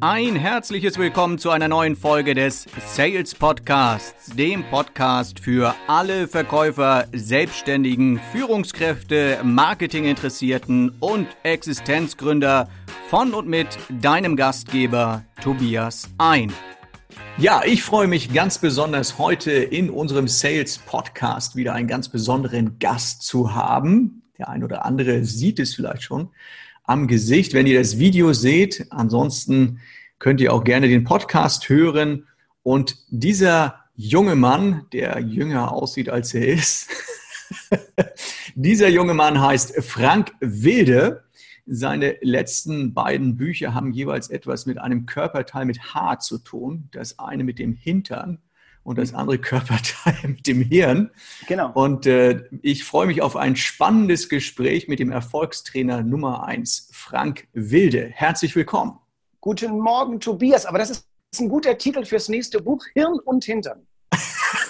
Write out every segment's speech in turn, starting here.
Ein herzliches Willkommen zu einer neuen Folge des Sales Podcasts, dem Podcast für alle Verkäufer, Selbstständigen, Führungskräfte, Marketinginteressierten und Existenzgründer von und mit deinem Gastgeber Tobias Ein. Ja, ich freue mich ganz besonders heute in unserem Sales Podcast wieder einen ganz besonderen Gast zu haben. Der ein oder andere sieht es vielleicht schon am Gesicht, wenn ihr das Video seht. Ansonsten könnt ihr auch gerne den Podcast hören. Und dieser junge Mann, der jünger aussieht, als er ist, dieser junge Mann heißt Frank Wilde. Seine letzten beiden Bücher haben jeweils etwas mit einem Körperteil mit Haar zu tun. Das eine mit dem Hintern und das andere Körperteil mit dem Hirn. Genau. Und äh, ich freue mich auf ein spannendes Gespräch mit dem Erfolgstrainer Nummer eins, Frank Wilde. Herzlich willkommen. Guten Morgen, Tobias. Aber das ist ein guter Titel fürs nächste Buch, Hirn und Hintern.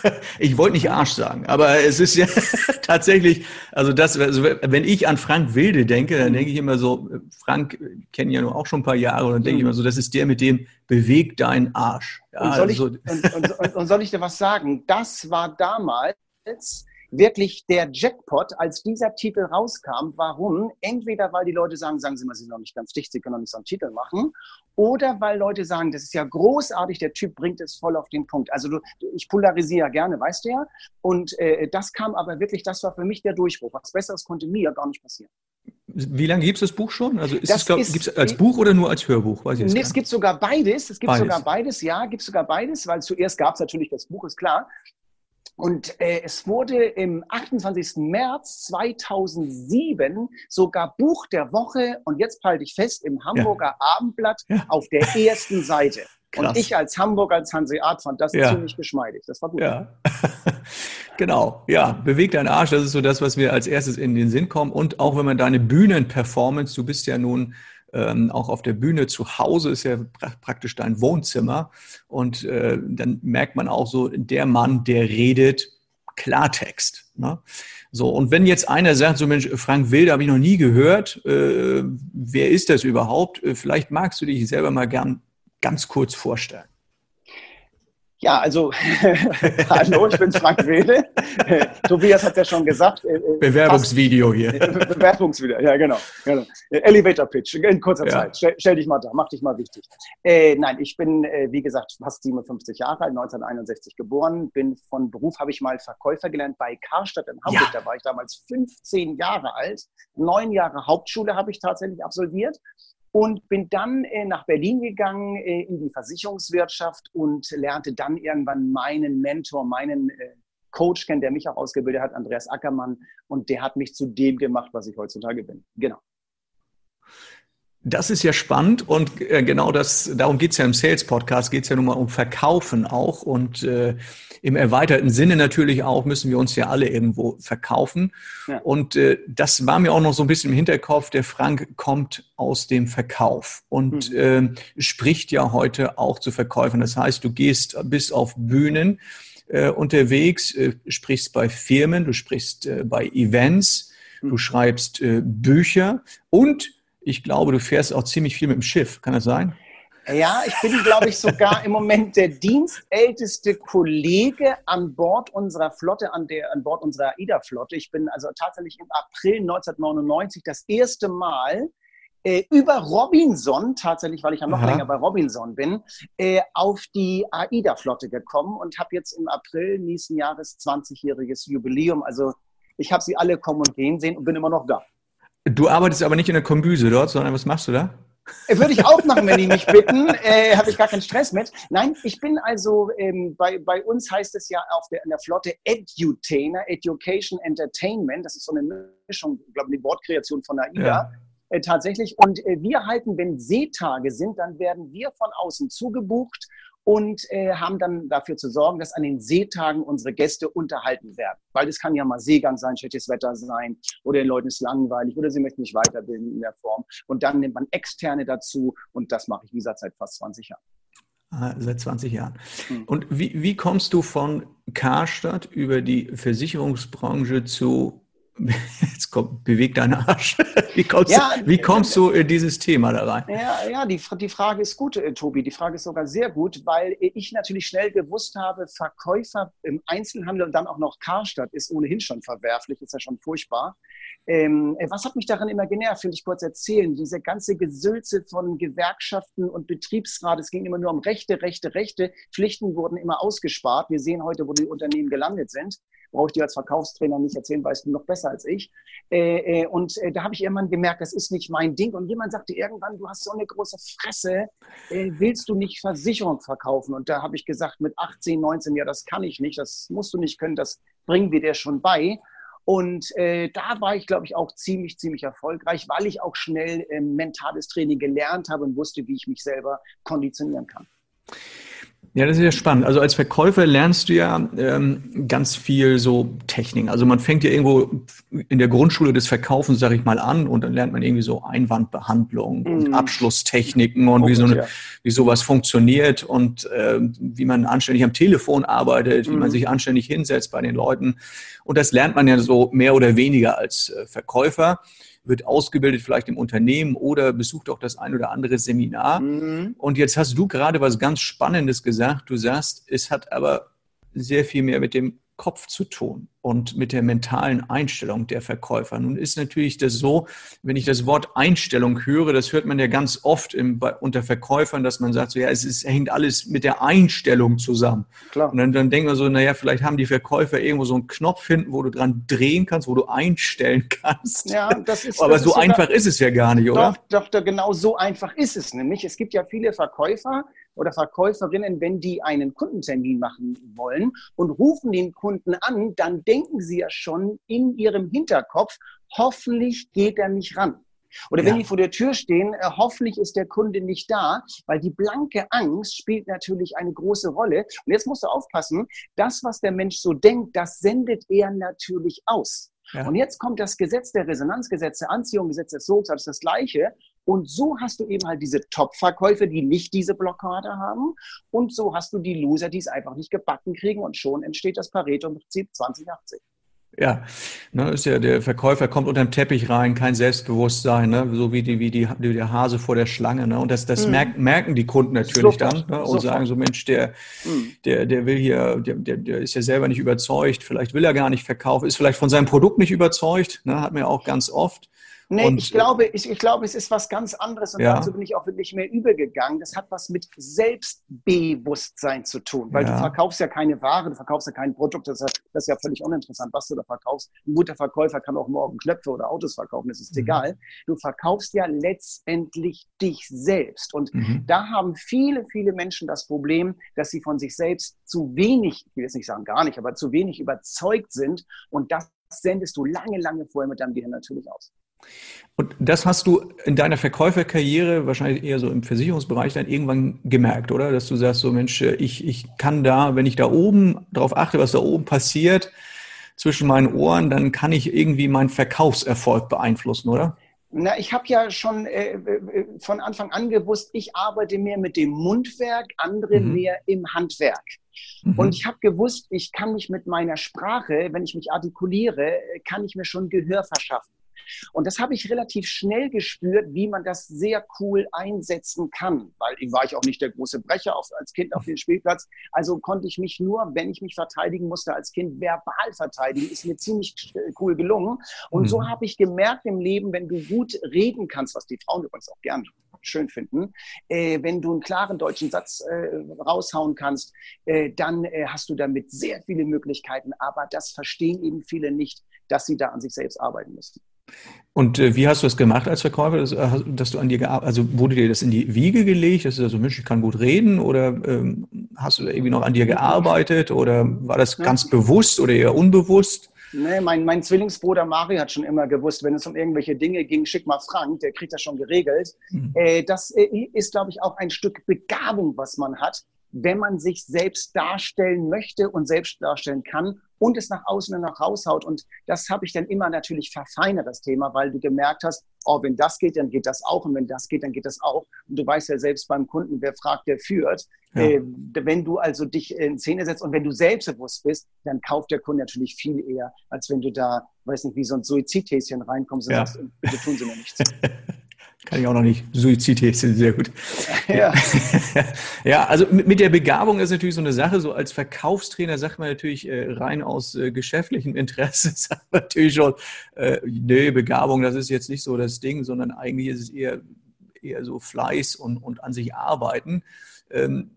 ich wollte nicht Arsch sagen, aber es ist ja tatsächlich, also das, also wenn ich an Frank Wilde denke, dann denke ich immer so, Frank kennen ja nur auch schon ein paar Jahre, und dann denke ich immer so, das ist der mit dem bewegt deinen Arsch. Ja, und, soll ich, also, und, und, und soll ich dir was sagen? Das war damals wirklich der Jackpot, als dieser Titel rauskam. Warum? Entweder weil die Leute sagen, sagen Sie mal, Sie sind noch nicht ganz dicht, Sie können noch nicht so einen Titel machen. Oder weil Leute sagen, das ist ja großartig, der Typ bringt es voll auf den Punkt. Also du, ich polarisiere gerne, weißt du ja. Und äh, das kam aber wirklich, das war für mich der Durchbruch. Was Besseres konnte mir gar nicht passieren. Wie lange gibt es das Buch schon? Also ist das es, gibt es als Buch oder nur als Hörbuch? Weiß ich nee, es gibt sogar beides. Es gibt beides. sogar beides, ja, gibt sogar beides, weil zuerst gab es natürlich das Buch, ist klar. Und äh, es wurde im 28. März 2007 sogar Buch der Woche und jetzt halte ich fest im Hamburger ja. Abendblatt ja. auf der ersten Seite. Krass. Und ich als Hamburg, als Hanseat fand das ja. ziemlich geschmeidig. Das war gut. Ja. genau, ja, bewegt deinen Arsch, das ist so das, was mir als erstes in den Sinn kommt. Und auch wenn man deine Bühnenperformance, du bist ja nun ähm, auch auf der Bühne zu Hause ist ja pra praktisch dein Wohnzimmer. Und äh, dann merkt man auch so, der Mann, der redet Klartext. Ne? So, und wenn jetzt einer sagt, so Mensch, Frank Wilde habe ich noch nie gehört, äh, wer ist das überhaupt? Äh, vielleicht magst du dich selber mal gern ganz kurz vorstellen. Ja, also, hallo, ich bin Frank Wede. Tobias hat ja schon gesagt. Äh, äh, Bewerbungsvideo hier. Bewerbungsvideo, ja, genau, genau. Elevator Pitch, in kurzer ja. Zeit. Stell, stell, dich mal da, mach dich mal wichtig. Äh, nein, ich bin, äh, wie gesagt, fast 57 Jahre alt, 1961 geboren, bin von Beruf, habe ich mal Verkäufer gelernt bei Karstadt in Hamburg. Ja. Da war ich damals 15 Jahre alt. Neun Jahre Hauptschule habe ich tatsächlich absolviert und bin dann äh, nach Berlin gegangen äh, in die Versicherungswirtschaft und lernte dann irgendwann meinen Mentor, meinen äh, Coach kennen, der mich auch ausgebildet hat, Andreas Ackermann. Und der hat mich zu dem gemacht, was ich heutzutage bin. Genau. Das ist ja spannend und äh, genau das, darum geht's ja im Sales-Podcast, geht's ja nun mal um Verkaufen auch und äh, im erweiterten Sinne natürlich auch müssen wir uns ja alle irgendwo verkaufen. Ja. Und äh, das war mir auch noch so ein bisschen im Hinterkopf, der Frank kommt aus dem Verkauf und mhm. äh, spricht ja heute auch zu Verkäufern. Das heißt, du gehst, bist auf Bühnen äh, unterwegs, äh, sprichst bei Firmen, du sprichst äh, bei Events, mhm. du schreibst äh, Bücher und ich glaube, du fährst auch ziemlich viel mit dem Schiff. Kann das sein? Ja, ich bin, glaube ich, sogar im Moment der dienstälteste Kollege an Bord unserer Flotte, an, der, an Bord unserer AIDA-Flotte. Ich bin also tatsächlich im April 1999 das erste Mal äh, über Robinson, tatsächlich, weil ich ja noch Aha. länger bei Robinson bin, äh, auf die AIDA-Flotte gekommen und habe jetzt im April nächsten Jahres 20-jähriges Jubiläum. Also ich habe sie alle kommen und gehen sehen und bin immer noch da. Du arbeitest aber nicht in der Kombüse dort, sondern was machst du da? Würde ich auch machen, wenn die mich bitten. Äh, Habe ich gar keinen Stress mit. Nein, ich bin also, ähm, bei, bei uns heißt es ja auf der, in der Flotte Edutainer, Education Entertainment. Das ist so eine Mischung, ich glaube, die Wortkreation von AIDA. Ja. Äh, tatsächlich. Und äh, wir halten, wenn Seetage sind, dann werden wir von außen zugebucht und äh, haben dann dafür zu sorgen, dass an den Seetagen unsere Gäste unterhalten werden. Weil es kann ja mal Seegang sein, schlechtes Wetter sein oder den Leuten ist langweilig oder sie möchten nicht weiterbilden in der Form. Und dann nimmt man Externe dazu und das mache ich, wie gesagt, seit fast 20 Jahren. Ah, seit 20 Jahren. Hm. Und wie, wie kommst du von Karstadt über die Versicherungsbranche zu jetzt kommt, beweg deinen Arsch. Wie kommst, ja, du, wie kommst du in dieses Thema da rein? Ja, ja die, die Frage ist gut, äh, Tobi. Die Frage ist sogar sehr gut, weil ich natürlich schnell gewusst habe, Verkäufer im Einzelhandel und dann auch noch Karstadt ist ohnehin schon verwerflich, ist ja schon furchtbar. Ähm, äh, was hat mich daran immer genervt, will ich kurz erzählen. Diese ganze Gesülze von Gewerkschaften und Betriebsrat, es ging immer nur um Rechte, Rechte, Rechte. Pflichten wurden immer ausgespart. Wir sehen heute, wo die Unternehmen gelandet sind. Brauche ich dir als Verkaufstrainer nicht erzählen, weißt du noch besser als ich. Äh, äh, und äh, da habe ich irgendwann gemerkt, das ist nicht mein Ding. Und jemand sagte irgendwann, du hast so eine große Fresse, äh, willst du nicht Versicherung verkaufen? Und da habe ich gesagt, mit 18, 19, ja, das kann ich nicht, das musst du nicht können, das bringen wir dir schon bei. Und äh, da war ich, glaube ich, auch ziemlich, ziemlich erfolgreich, weil ich auch schnell äh, mentales Training gelernt habe und wusste, wie ich mich selber konditionieren kann. Ja, das ist ja spannend. Also als Verkäufer lernst du ja ähm, ganz viel so Technik. Also man fängt ja irgendwo in der Grundschule des Verkaufens, sage ich mal, an und dann lernt man irgendwie so Einwandbehandlung mm. und Abschlusstechniken und oh, wie, so eine, ja. wie sowas funktioniert und äh, wie man anständig am Telefon arbeitet, mm. wie man mhm. sich anständig hinsetzt bei den Leuten. Und das lernt man ja so mehr oder weniger als äh, Verkäufer wird ausgebildet vielleicht im Unternehmen oder besucht auch das ein oder andere Seminar. Mhm. Und jetzt hast du gerade was ganz Spannendes gesagt. Du sagst, es hat aber sehr viel mehr mit dem Kopf zu tun und mit der mentalen Einstellung der Verkäufer. Nun ist natürlich das so, wenn ich das Wort Einstellung höre, das hört man ja ganz oft im, bei, unter Verkäufern, dass man sagt, so, ja, es ist, hängt alles mit der Einstellung zusammen. Klar. Und dann, dann denkt man so, naja, vielleicht haben die Verkäufer irgendwo so einen Knopf finden, wo du dran drehen kannst, wo du einstellen kannst. Ja, das ist. Aber das so ist sogar, einfach ist es ja gar nicht, oder? Doch, doch, genau so einfach ist es nämlich. Es gibt ja viele Verkäufer, oder Verkäuferinnen, wenn die einen Kundentermin machen wollen und rufen den Kunden an, dann denken sie ja schon in ihrem Hinterkopf, hoffentlich geht er nicht ran. Oder wenn ja. die vor der Tür stehen, äh, hoffentlich ist der Kunde nicht da, weil die blanke Angst spielt natürlich eine große Rolle. Und jetzt musst du aufpassen, das, was der Mensch so denkt, das sendet er natürlich aus. Ja. Und jetzt kommt das Gesetz der Resonanzgesetze, Anziehungsgesetz des Sogs, das ist das Gleiche. Und so hast du eben halt diese Top-Verkäufer, die nicht diese Blockade haben. Und so hast du die Loser, die es einfach nicht gebacken kriegen. Und schon entsteht das Pareto-Prinzip 2080. Ja, ne, ist ja, der Verkäufer kommt unter den Teppich rein, kein Selbstbewusstsein, ne, so wie, die, wie, die, wie der Hase vor der Schlange. Ne, und das, das mhm. merken, merken die Kunden natürlich Sofort. dann ne, und Sofort. sagen so, Mensch, der, mhm. der, der will hier, der, der, der ist ja selber nicht überzeugt, vielleicht will er gar nicht verkaufen, ist vielleicht von seinem Produkt nicht überzeugt, ne, hat man ja auch ganz oft. Nee, und, ich glaube, ich, ich glaube, es ist was ganz anderes und ja. dazu bin ich auch wirklich mehr übergegangen. Das hat was mit Selbstbewusstsein zu tun, weil ja. du verkaufst ja keine Ware, du verkaufst ja kein Produkt, das ist, ja, das ist ja völlig uninteressant, was du da verkaufst. Ein guter Verkäufer kann auch morgen Knöpfe oder Autos verkaufen, das ist mhm. egal. Du verkaufst ja letztendlich dich selbst und mhm. da haben viele, viele Menschen das Problem, dass sie von sich selbst zu wenig, ich will jetzt nicht sagen gar nicht, aber zu wenig überzeugt sind und das sendest du lange, lange vorher mit deinem Gehirn natürlich aus. Und das hast du in deiner Verkäuferkarriere, wahrscheinlich eher so im Versicherungsbereich, dann irgendwann gemerkt, oder? Dass du sagst, so Mensch, ich, ich kann da, wenn ich da oben darauf achte, was da oben passiert, zwischen meinen Ohren, dann kann ich irgendwie meinen Verkaufserfolg beeinflussen, oder? Na, ich habe ja schon äh, äh, von Anfang an gewusst, ich arbeite mehr mit dem Mundwerk, andere mhm. mehr im Handwerk. Mhm. Und ich habe gewusst, ich kann mich mit meiner Sprache, wenn ich mich artikuliere, kann ich mir schon Gehör verschaffen. Und das habe ich relativ schnell gespürt, wie man das sehr cool einsetzen kann, weil ich war ich auch nicht der große Brecher auf, als Kind auf dem Spielplatz. Also konnte ich mich nur, wenn ich mich verteidigen musste als Kind, verbal verteidigen. Ist mir ziemlich cool gelungen. Und mhm. so habe ich gemerkt im Leben, wenn du gut reden kannst, was die Frauen übrigens auch gern schön finden, äh, wenn du einen klaren deutschen Satz äh, raushauen kannst, äh, dann äh, hast du damit sehr viele Möglichkeiten. Aber das verstehen eben viele nicht, dass sie da an sich selbst arbeiten müssen. Und äh, wie hast du das gemacht als Verkäufer, dass, äh, dass, du an dir gearbeitet Also wurde dir das in die Wiege gelegt, dass du so, also, Mensch, ich kann gut reden? Oder ähm, hast du da irgendwie noch an dir gearbeitet? Oder war das ganz bewusst oder eher unbewusst? Nee, mein, mein Zwillingsbruder Mario hat schon immer gewusst, wenn es um irgendwelche Dinge ging, schick mal Frank, der kriegt das schon geregelt. Mhm. Äh, das äh, ist, glaube ich, auch ein Stück Begabung, was man hat. Wenn man sich selbst darstellen möchte und selbst darstellen kann und es nach außen und nach raushaut. Und das habe ich dann immer natürlich verfeinert, das Thema, weil du gemerkt hast, oh, wenn das geht, dann geht das auch und wenn das geht, dann geht das auch. Und du weißt ja selbst beim Kunden, wer fragt, der führt. Ja. Äh, wenn du also dich in Szene setzt und wenn du selbstbewusst bist, dann kauft der Kunde natürlich viel eher, als wenn du da, weiß nicht, wie so ein Suizidhäschen reinkommst und ja. sagst, bitte tun Sie mir nichts. Kann ich auch noch nicht. Suizidhäschen, sehr gut. Ja. ja, also mit der Begabung ist natürlich so eine Sache. So als Verkaufstrainer sagt man natürlich äh, rein aus äh, geschäftlichem Interesse, sagt man natürlich schon, äh, nee, Begabung, das ist jetzt nicht so das Ding, sondern eigentlich ist es eher, eher so Fleiß und, und an sich arbeiten. Ähm,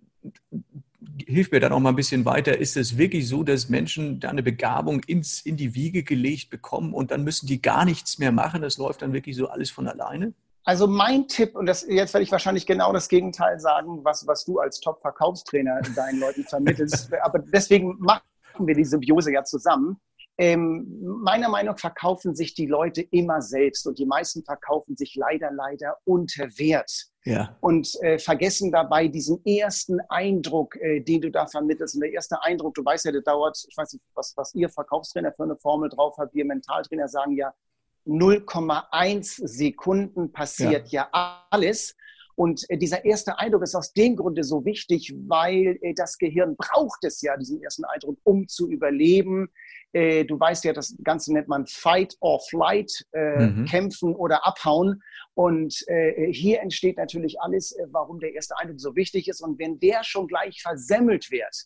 hilf mir dann auch mal ein bisschen weiter. Ist es wirklich so, dass Menschen da eine Begabung ins, in die Wiege gelegt bekommen und dann müssen die gar nichts mehr machen? Das läuft dann wirklich so alles von alleine? Also mein Tipp, und das, jetzt werde ich wahrscheinlich genau das Gegenteil sagen, was, was du als Top-Verkaufstrainer deinen Leuten vermittelst. Aber deswegen machen wir die Symbiose ja zusammen. Ähm, meiner Meinung nach verkaufen sich die Leute immer selbst und die meisten verkaufen sich leider, leider unter Wert. Ja. Und äh, vergessen dabei diesen ersten Eindruck, äh, den du da vermittelst. Und der erste Eindruck, du weißt ja, der dauert, ich weiß nicht, was, was ihr Verkaufstrainer für eine Formel drauf habt, wir Mentaltrainer sagen ja, 0,1 Sekunden passiert ja, ja alles. Und äh, dieser erste Eindruck ist aus dem Grunde so wichtig, weil äh, das Gehirn braucht es ja, diesen ersten Eindruck, um zu überleben. Äh, du weißt ja, das Ganze nennt man Fight or Flight, mhm. kämpfen oder abhauen. Und hier entsteht natürlich alles, warum der erste Eindruck so wichtig ist. Und wenn der schon gleich versemmelt wird,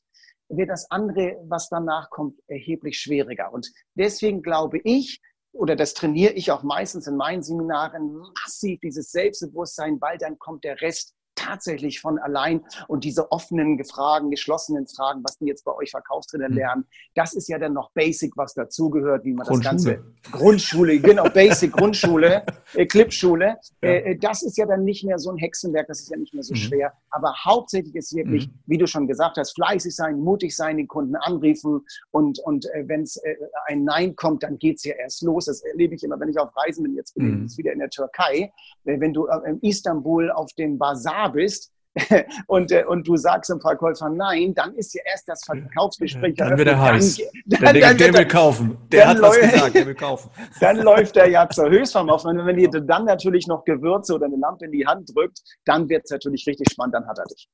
wird das andere, was danach kommt, erheblich schwieriger. Und deswegen glaube ich, oder das trainiere ich auch meistens in meinen Seminaren massiv, dieses Selbstbewusstsein, weil dann kommt der Rest tatsächlich von allein. Und diese offenen Fragen, geschlossenen Fragen, was die jetzt bei euch Verkaufstrainer mhm. lernen, das ist ja dann noch Basic, was dazugehört, wie man das Ganze. Grundschule, genau, Basic, Grundschule, äh, Clipschule. Ja. Äh, äh, das ist ja dann nicht mehr so ein Hexenwerk, das ist ja nicht mehr so mhm. schwer. Aber hauptsächlich ist wirklich, mhm. wie du schon gesagt hast, fleißig sein, mutig sein, den Kunden anriefen. Und, und äh, wenn es äh, ein Nein kommt, dann geht es ja erst los. Das erlebe ich immer, wenn ich auf Reisen bin. Jetzt bin ich mhm. wieder in der Türkei. Äh, wenn du in Istanbul auf dem Bazar bist und, äh, und du sagst dem Verkäufer nein, dann ist ja erst das Verkaufsgespräch Dann wird er heiß. Dann, dann, der, der will kaufen. Der hat was gesagt, der will kaufen. Dann läuft er ja zur Höchstform auf. Und wenn ihr dann natürlich noch Gewürze oder eine Lampe in die Hand drückt, dann wird es natürlich richtig spannend, dann hat er dich.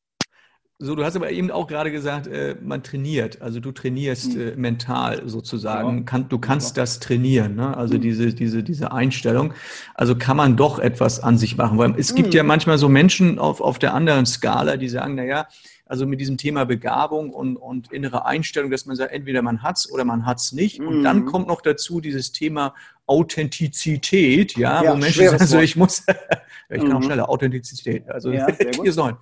So, du hast aber eben auch gerade gesagt, äh, man trainiert. Also du trainierst mhm. äh, mental sozusagen. Kann, du kannst das trainieren. Ne? Also mhm. diese, diese, diese Einstellung. Also kann man doch etwas an sich machen. Weil es gibt ja manchmal so Menschen auf, auf der anderen Skala, die sagen, na ja, also mit diesem Thema Begabung und, und innere Einstellung, dass man sagt, entweder man hat's oder man hat's nicht. Und dann kommt noch dazu dieses Thema Authentizität, ja, ja wo Menschen sagen, also ich muss, ich kann auch mhm. schneller, Authentizität, also ja, hier sollen.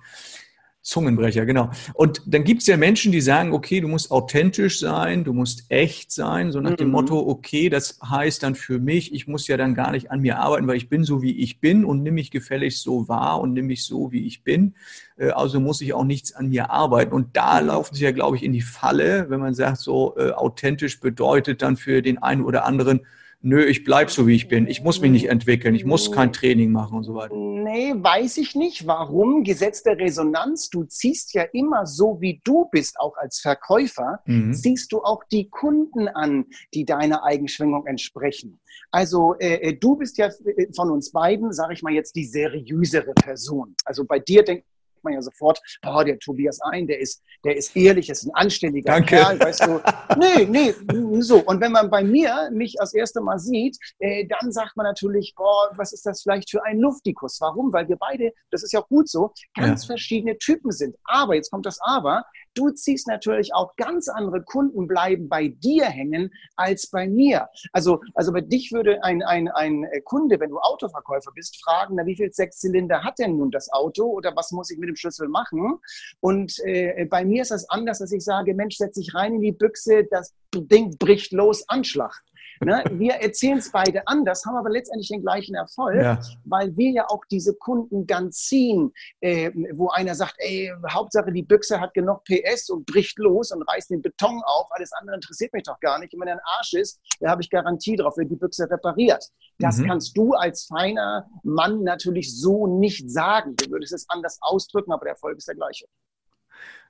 Zungenbrecher, genau. Und dann gibt es ja Menschen, die sagen, okay, du musst authentisch sein, du musst echt sein, so nach mhm. dem Motto, okay, das heißt dann für mich, ich muss ja dann gar nicht an mir arbeiten, weil ich bin so, wie ich bin und nimm mich gefälligst so wahr und nimm mich so, wie ich bin. Äh, also muss ich auch nichts an mir arbeiten. Und da laufen sie ja, glaube ich, in die Falle, wenn man sagt, so äh, authentisch bedeutet dann für den einen oder anderen, nö, ich bleib so wie ich bin, ich muss mich nicht entwickeln, ich muss kein Training machen und so weiter? Nee, weiß ich nicht. Warum? Gesetz der Resonanz. Du ziehst ja immer so, wie du bist, auch als Verkäufer, mhm. ziehst du auch die Kunden an, die deiner Eigenschwingung entsprechen. Also äh, äh du bist ja äh, von uns beiden, sage ich mal jetzt, die seriösere Person. Also bei dir denkt man ja sofort, boah, der Tobias ein, der ist, der ist ehrlich, ist ein anständiger Danke. Kerl, weißt du. Nee, nee, so. Und wenn man bei mir mich das erste Mal sieht, äh, dann sagt man natürlich, boah, was ist das vielleicht für ein Luftikus? Warum? Weil wir beide, das ist ja auch gut so, ganz ja. verschiedene Typen sind. Aber, jetzt kommt das Aber, du ziehst natürlich auch ganz andere Kunden bleiben bei dir hängen als bei mir. Also, also bei dich würde ein, ein, ein Kunde, wenn du Autoverkäufer bist, fragen, na, wie viel Sechszylinder hat denn nun das Auto oder was muss ich mit dem Schlüssel machen? Und äh, bei mir ist das anders, dass ich sage, Mensch, setz dich rein in die Büchse, das Ding bricht los, Anschlag. Ne? Wir erzählen es beide anders, haben aber letztendlich den gleichen Erfolg, ja. weil wir ja auch diese Kunden dann ziehen, äh, wo einer sagt, ey, Hauptsache die Büchse hat genug PS und bricht los und reißt den Beton auf, alles andere interessiert mich doch gar nicht. Und wenn er ein Arsch ist, da habe ich Garantie drauf, wird die Büchse repariert. Das mhm. kannst du als feiner Mann natürlich so nicht sagen. Du würdest es anders ausdrücken, aber der Erfolg ist der gleiche.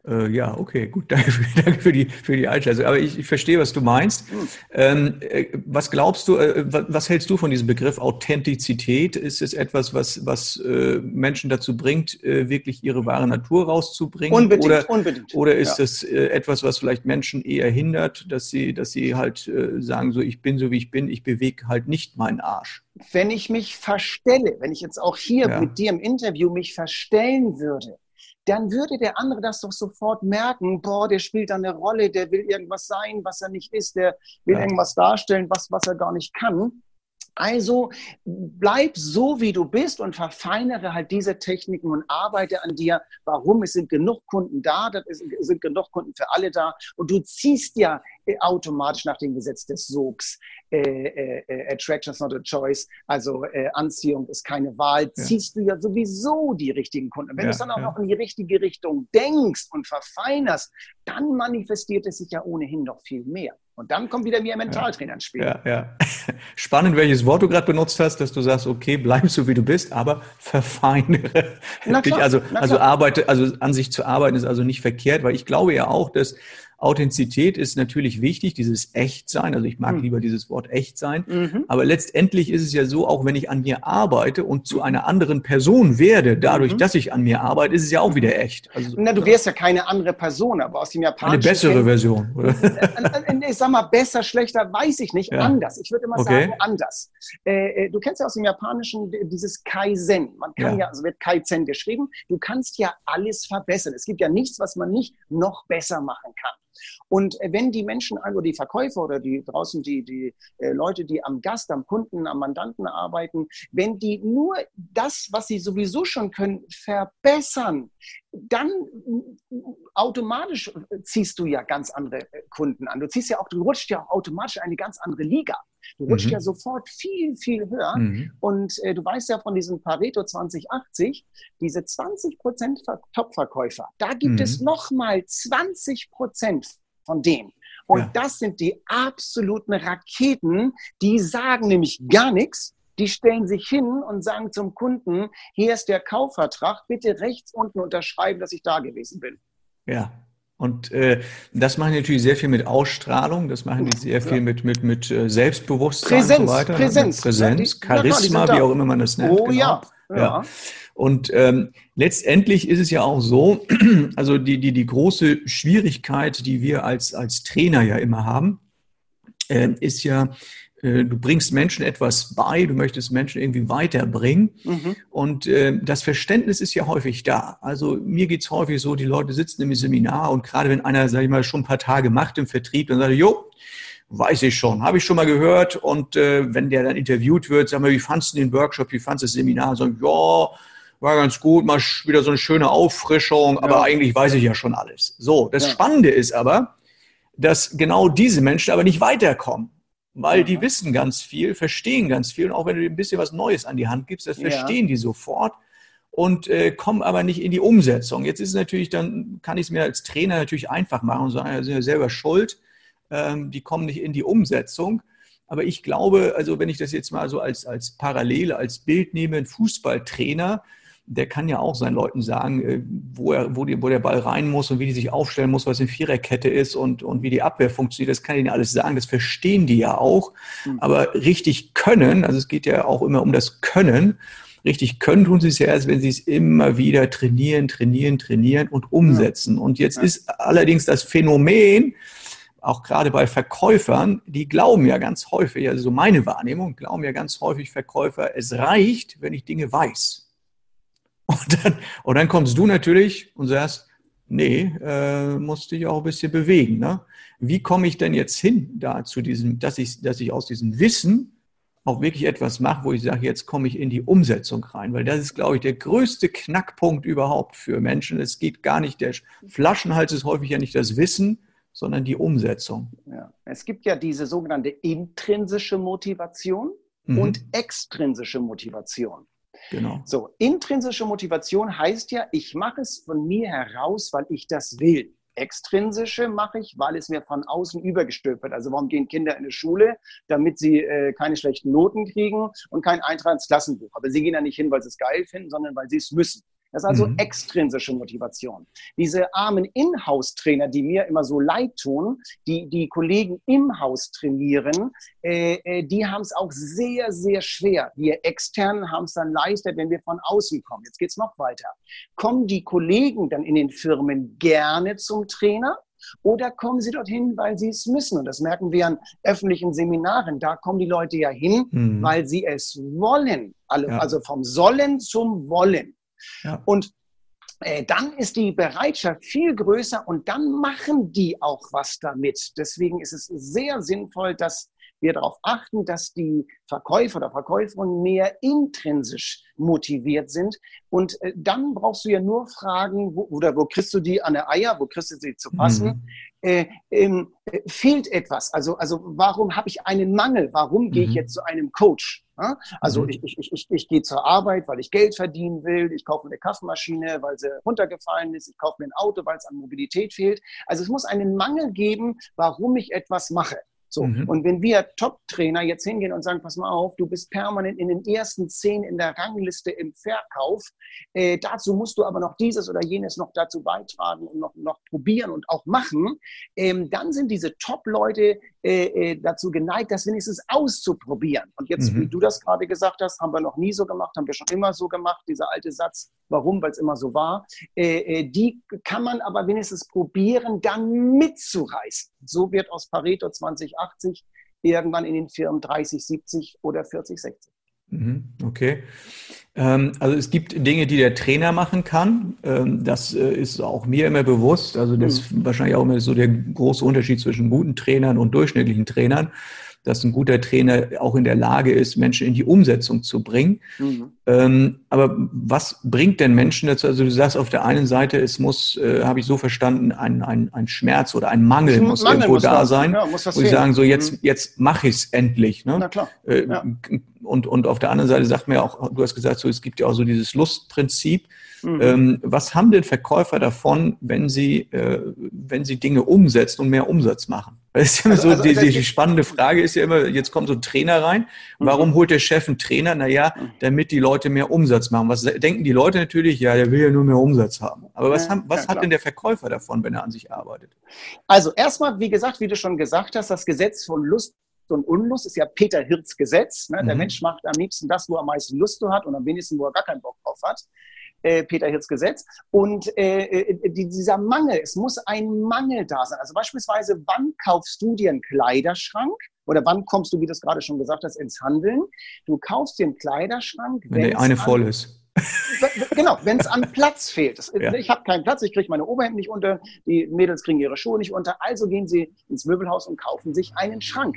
Äh, ja, okay, gut, danke für, danke für, die, für die Einschätzung. Aber ich, ich verstehe, was du meinst. Hm. Ähm, äh, was glaubst du, äh, was, was, hältst du von diesem Begriff Authentizität? Ist es etwas, was, was äh, Menschen dazu bringt, äh, wirklich ihre wahre Natur rauszubringen? Unbedingt, oder, unbedingt. Oder ist ja. das äh, etwas, was vielleicht Menschen eher hindert, dass sie, dass sie halt sagen, so ich bin so wie ich bin, ich bewege halt nicht meinen Arsch? Wenn ich mich verstelle, wenn ich jetzt auch hier ja. mit dir im Interview mich verstellen würde, dann würde der andere das doch sofort merken, boah, der spielt da eine Rolle, der will irgendwas sein, was er nicht ist, der will ja. irgendwas darstellen, was, was er gar nicht kann. Also bleib so, wie du bist und verfeinere halt diese Techniken und arbeite an dir. Warum? Es sind genug Kunden da, es sind genug Kunden für alle da und du ziehst ja automatisch nach dem Gesetz des Sogs. Äh, äh, äh, Attraction is not a choice, also äh, Anziehung ist keine Wahl, ja. ziehst du ja sowieso die richtigen Kunden. Wenn ja, du es dann auch ja. noch in die richtige Richtung denkst und verfeinerst, dann manifestiert es sich ja ohnehin noch viel mehr. Und dann kommt wieder wie ein Mentaltrainer ins Spiel. Ja, ja. Spannend, welches Wort du gerade benutzt hast, dass du sagst, okay, bleib so wie du bist, aber verfeinere dich. Also, also arbeite, also an sich zu arbeiten ist also nicht verkehrt, weil ich glaube ja auch, dass Authentizität ist natürlich wichtig, dieses Echtsein. Also ich mag mhm. lieber dieses Wort Echtsein. Mhm. Aber letztendlich ist es ja so, auch wenn ich an mir arbeite und zu einer anderen Person werde, dadurch, mhm. dass ich an mir arbeite, ist es ja auch wieder echt. Also, Na, du wärst ja keine andere Person, aber aus dem Japanischen. Eine bessere Version, oder? Äh, äh, ich sag mal, besser, schlechter, weiß ich nicht. Ja. Anders. Ich würde immer okay. sagen, anders. Äh, du kennst ja aus dem Japanischen dieses Kaizen. Man kann ja, ja also wird Kaizen geschrieben. Du kannst ja alles verbessern. Es gibt ja nichts, was man nicht noch besser machen kann. Und wenn die Menschen, also die Verkäufer oder die draußen die, die äh, Leute, die am Gast, am Kunden, am Mandanten arbeiten, wenn die nur das, was sie sowieso schon können, verbessern, dann automatisch ziehst du ja ganz andere Kunden an. Du ziehst ja auch, du rutscht ja auch automatisch eine ganz andere Liga. Du rutscht mhm. ja sofort viel, viel höher. Mhm. Und äh, du weißt ja von diesem Pareto 2080, diese 20 Prozent Top-Verkäufer, da gibt mhm. es nochmal 20 Prozent von denen. Und ja. das sind die absoluten Raketen, die sagen nämlich gar nichts. Die stellen sich hin und sagen zum Kunden, hier ist der Kaufvertrag, bitte rechts unten unterschreiben, dass ich da gewesen bin. Ja, und äh, das machen die natürlich sehr viel mit Ausstrahlung, das machen die sehr viel ja. mit, mit, mit äh, Selbstbewusstsein Präsenz, und so weiter. Präsenz, Präsenz, ja, die, Charisma, ja, wie auch immer man das nennt. Oh genau. ja. ja. Und ähm, letztendlich ist es ja auch so, also die, die, die große Schwierigkeit, die wir als, als Trainer ja immer haben, äh, ist ja, du bringst Menschen etwas bei, du möchtest Menschen irgendwie weiterbringen. Mhm. Und äh, das Verständnis ist ja häufig da. Also mir geht's häufig so, die Leute sitzen im Seminar und gerade wenn einer, sag ich mal, schon ein paar Tage macht im Vertrieb, dann sagt er, jo, weiß ich schon, habe ich schon mal gehört. Und äh, wenn der dann interviewt wird, sag mal, wie fandst du den Workshop, wie fandst du das Seminar? So, ja, war ganz gut, mal wieder so eine schöne Auffrischung, aber ja. eigentlich weiß ich ja schon alles. So, das ja. Spannende ist aber, dass genau diese Menschen aber nicht weiterkommen weil die wissen ganz viel, verstehen ganz viel. Und auch wenn du ein bisschen was Neues an die Hand gibst, das verstehen ja. die sofort und äh, kommen aber nicht in die Umsetzung. Jetzt ist es natürlich, dann kann ich es mir als Trainer natürlich einfach machen und sagen, ja, sind ja selber schuld. Ähm, die kommen nicht in die Umsetzung. Aber ich glaube, also wenn ich das jetzt mal so als, als Parallele, als Bild nehme, ein Fußballtrainer, der kann ja auch seinen Leuten sagen, äh, wo, er, wo, die, wo der Ball rein muss und wie die sich aufstellen muss, was eine Viererkette ist und, und wie die Abwehr funktioniert. Das kann ihnen alles sagen, das verstehen die ja auch. Mhm. Aber richtig können, also es geht ja auch immer um das Können, richtig können tun sie es ja erst, wenn sie es immer wieder trainieren, trainieren, trainieren und umsetzen. Ja. Und jetzt ja. ist allerdings das Phänomen, auch gerade bei Verkäufern, die glauben ja ganz häufig, also so meine Wahrnehmung, glauben ja ganz häufig Verkäufer, es reicht, wenn ich Dinge weiß. Und dann, und dann kommst du natürlich und sagst, nee, äh, musst dich auch ein bisschen bewegen. Ne? Wie komme ich denn jetzt hin da zu diesem, dass ich, dass ich aus diesem Wissen auch wirklich etwas mache, wo ich sage, jetzt komme ich in die Umsetzung rein, weil das ist, glaube ich, der größte Knackpunkt überhaupt für Menschen. Es geht gar nicht, der Flaschenhals ist häufig ja nicht das Wissen, sondern die Umsetzung. Ja. Es gibt ja diese sogenannte intrinsische Motivation mhm. und extrinsische Motivation. Genau. So, intrinsische Motivation heißt ja, ich mache es von mir heraus, weil ich das will. Extrinsische mache ich, weil es mir von außen übergestülpt wird. Also warum gehen Kinder in die Schule? Damit sie äh, keine schlechten Noten kriegen und kein Eintrag ins Klassenbuch. Aber sie gehen da nicht hin, weil sie es geil finden, sondern weil sie es müssen. Das ist also mhm. extrinsische Motivation. Diese armen Inhouse-Trainer, die mir immer so leid tun, die die Kollegen im Haus trainieren, äh, äh die haben es auch sehr, sehr schwer. Wir externen haben es dann leichter, wenn wir von außen kommen. Jetzt geht es noch weiter. Kommen die Kollegen dann in den Firmen gerne zum Trainer? Oder kommen sie dorthin, weil sie es müssen? Und das merken wir an öffentlichen Seminaren. Da kommen die Leute ja hin, mhm. weil sie es wollen. Also vom Sollen zum Wollen. Ja. Und äh, dann ist die Bereitschaft viel größer und dann machen die auch was damit. Deswegen ist es sehr sinnvoll, dass wir darauf achten, dass die Verkäufer oder Verkäuferinnen mehr intrinsisch motiviert sind. Und äh, dann brauchst du ja nur fragen, wo, oder wo kriegst du die an der Eier, wo kriegst du sie zu passen? Mhm. Äh, ähm, äh, fehlt etwas? Also, also warum habe ich einen Mangel? Warum mhm. gehe ich mhm. jetzt zu einem Coach? Also mhm. ich, ich, ich, ich gehe zur Arbeit, weil ich Geld verdienen will. Ich kaufe eine Kaffeemaschine, weil sie runtergefallen ist. Ich kaufe mir ein Auto, weil es an Mobilität fehlt. Also es muss einen Mangel geben, warum ich etwas mache. So. Mhm. Und wenn wir Top-Trainer jetzt hingehen und sagen, pass mal auf, du bist permanent in den ersten zehn in der Rangliste im Verkauf, äh, dazu musst du aber noch dieses oder jenes noch dazu beitragen und noch, noch probieren und auch machen, ähm, dann sind diese Top-Leute äh, äh, dazu geneigt, das wenigstens auszuprobieren. Und jetzt, mhm. wie du das gerade gesagt hast, haben wir noch nie so gemacht, haben wir schon immer so gemacht, dieser alte Satz, warum, weil es immer so war, äh, äh, die kann man aber wenigstens probieren, dann mitzureißen. So wird aus Pareto 2080 irgendwann in den Firmen 30, 70 oder 40, 60. Mhm, okay. Ähm, also es gibt Dinge, die der Trainer machen kann. Ähm, das äh, ist auch mir immer bewusst. Also das ist mhm. wahrscheinlich auch immer so der große Unterschied zwischen guten Trainern und durchschnittlichen Trainern dass ein guter Trainer auch in der Lage ist, Menschen in die Umsetzung zu bringen. Mhm. Ähm, aber was bringt denn Menschen dazu? Also du sagst auf der einen Seite, es muss, äh, habe ich so verstanden, ein, ein, ein Schmerz oder ein Mangel muss Mangel irgendwo muss da was, sein, ja, muss wo sie sagen, so jetzt, mhm. jetzt mache ich es endlich. Ne? Na klar. Äh, ja. und, und auf der anderen Seite sagt mir ja auch, du hast gesagt, so, es gibt ja auch so dieses Lustprinzip. Mhm. Ähm, was haben denn Verkäufer davon, wenn sie, äh, wenn sie Dinge umsetzen und mehr Umsatz machen? Das ist immer also, so, also, die, die, die, spannende Frage ist ja immer, jetzt kommt so ein Trainer rein. Mhm. Warum holt der Chef einen Trainer? Naja, mhm. damit die Leute mehr Umsatz machen. Was denken die Leute natürlich? Ja, der will ja nur mehr Umsatz haben. Aber was, haben, was ja, hat denn der Verkäufer davon, wenn er an sich arbeitet? Also erstmal, wie gesagt, wie du schon gesagt hast, das Gesetz von Lust und Unlust ist ja Peter Hirz Gesetz. Ne? Der mhm. Mensch macht am liebsten das, wo er am meisten Lust hat und am wenigsten, wo er gar keinen Bock drauf hat. Äh, Peter Hirz Gesetz. Und äh, äh dieser Mangel, es muss ein Mangel da sein. Also beispielsweise, wann kaufst du dir einen Kleiderschrank? Oder wann kommst du, wie du es gerade schon gesagt hast, ins Handeln? Du kaufst dir einen Kleiderschrank, wenn der eine voll ist. genau, wenn es an Platz fehlt. Ja. Ich habe keinen Platz, ich kriege meine Oberhemden nicht unter, die Mädels kriegen ihre Schuhe nicht unter. Also gehen sie ins Möbelhaus und kaufen sich einen Schrank.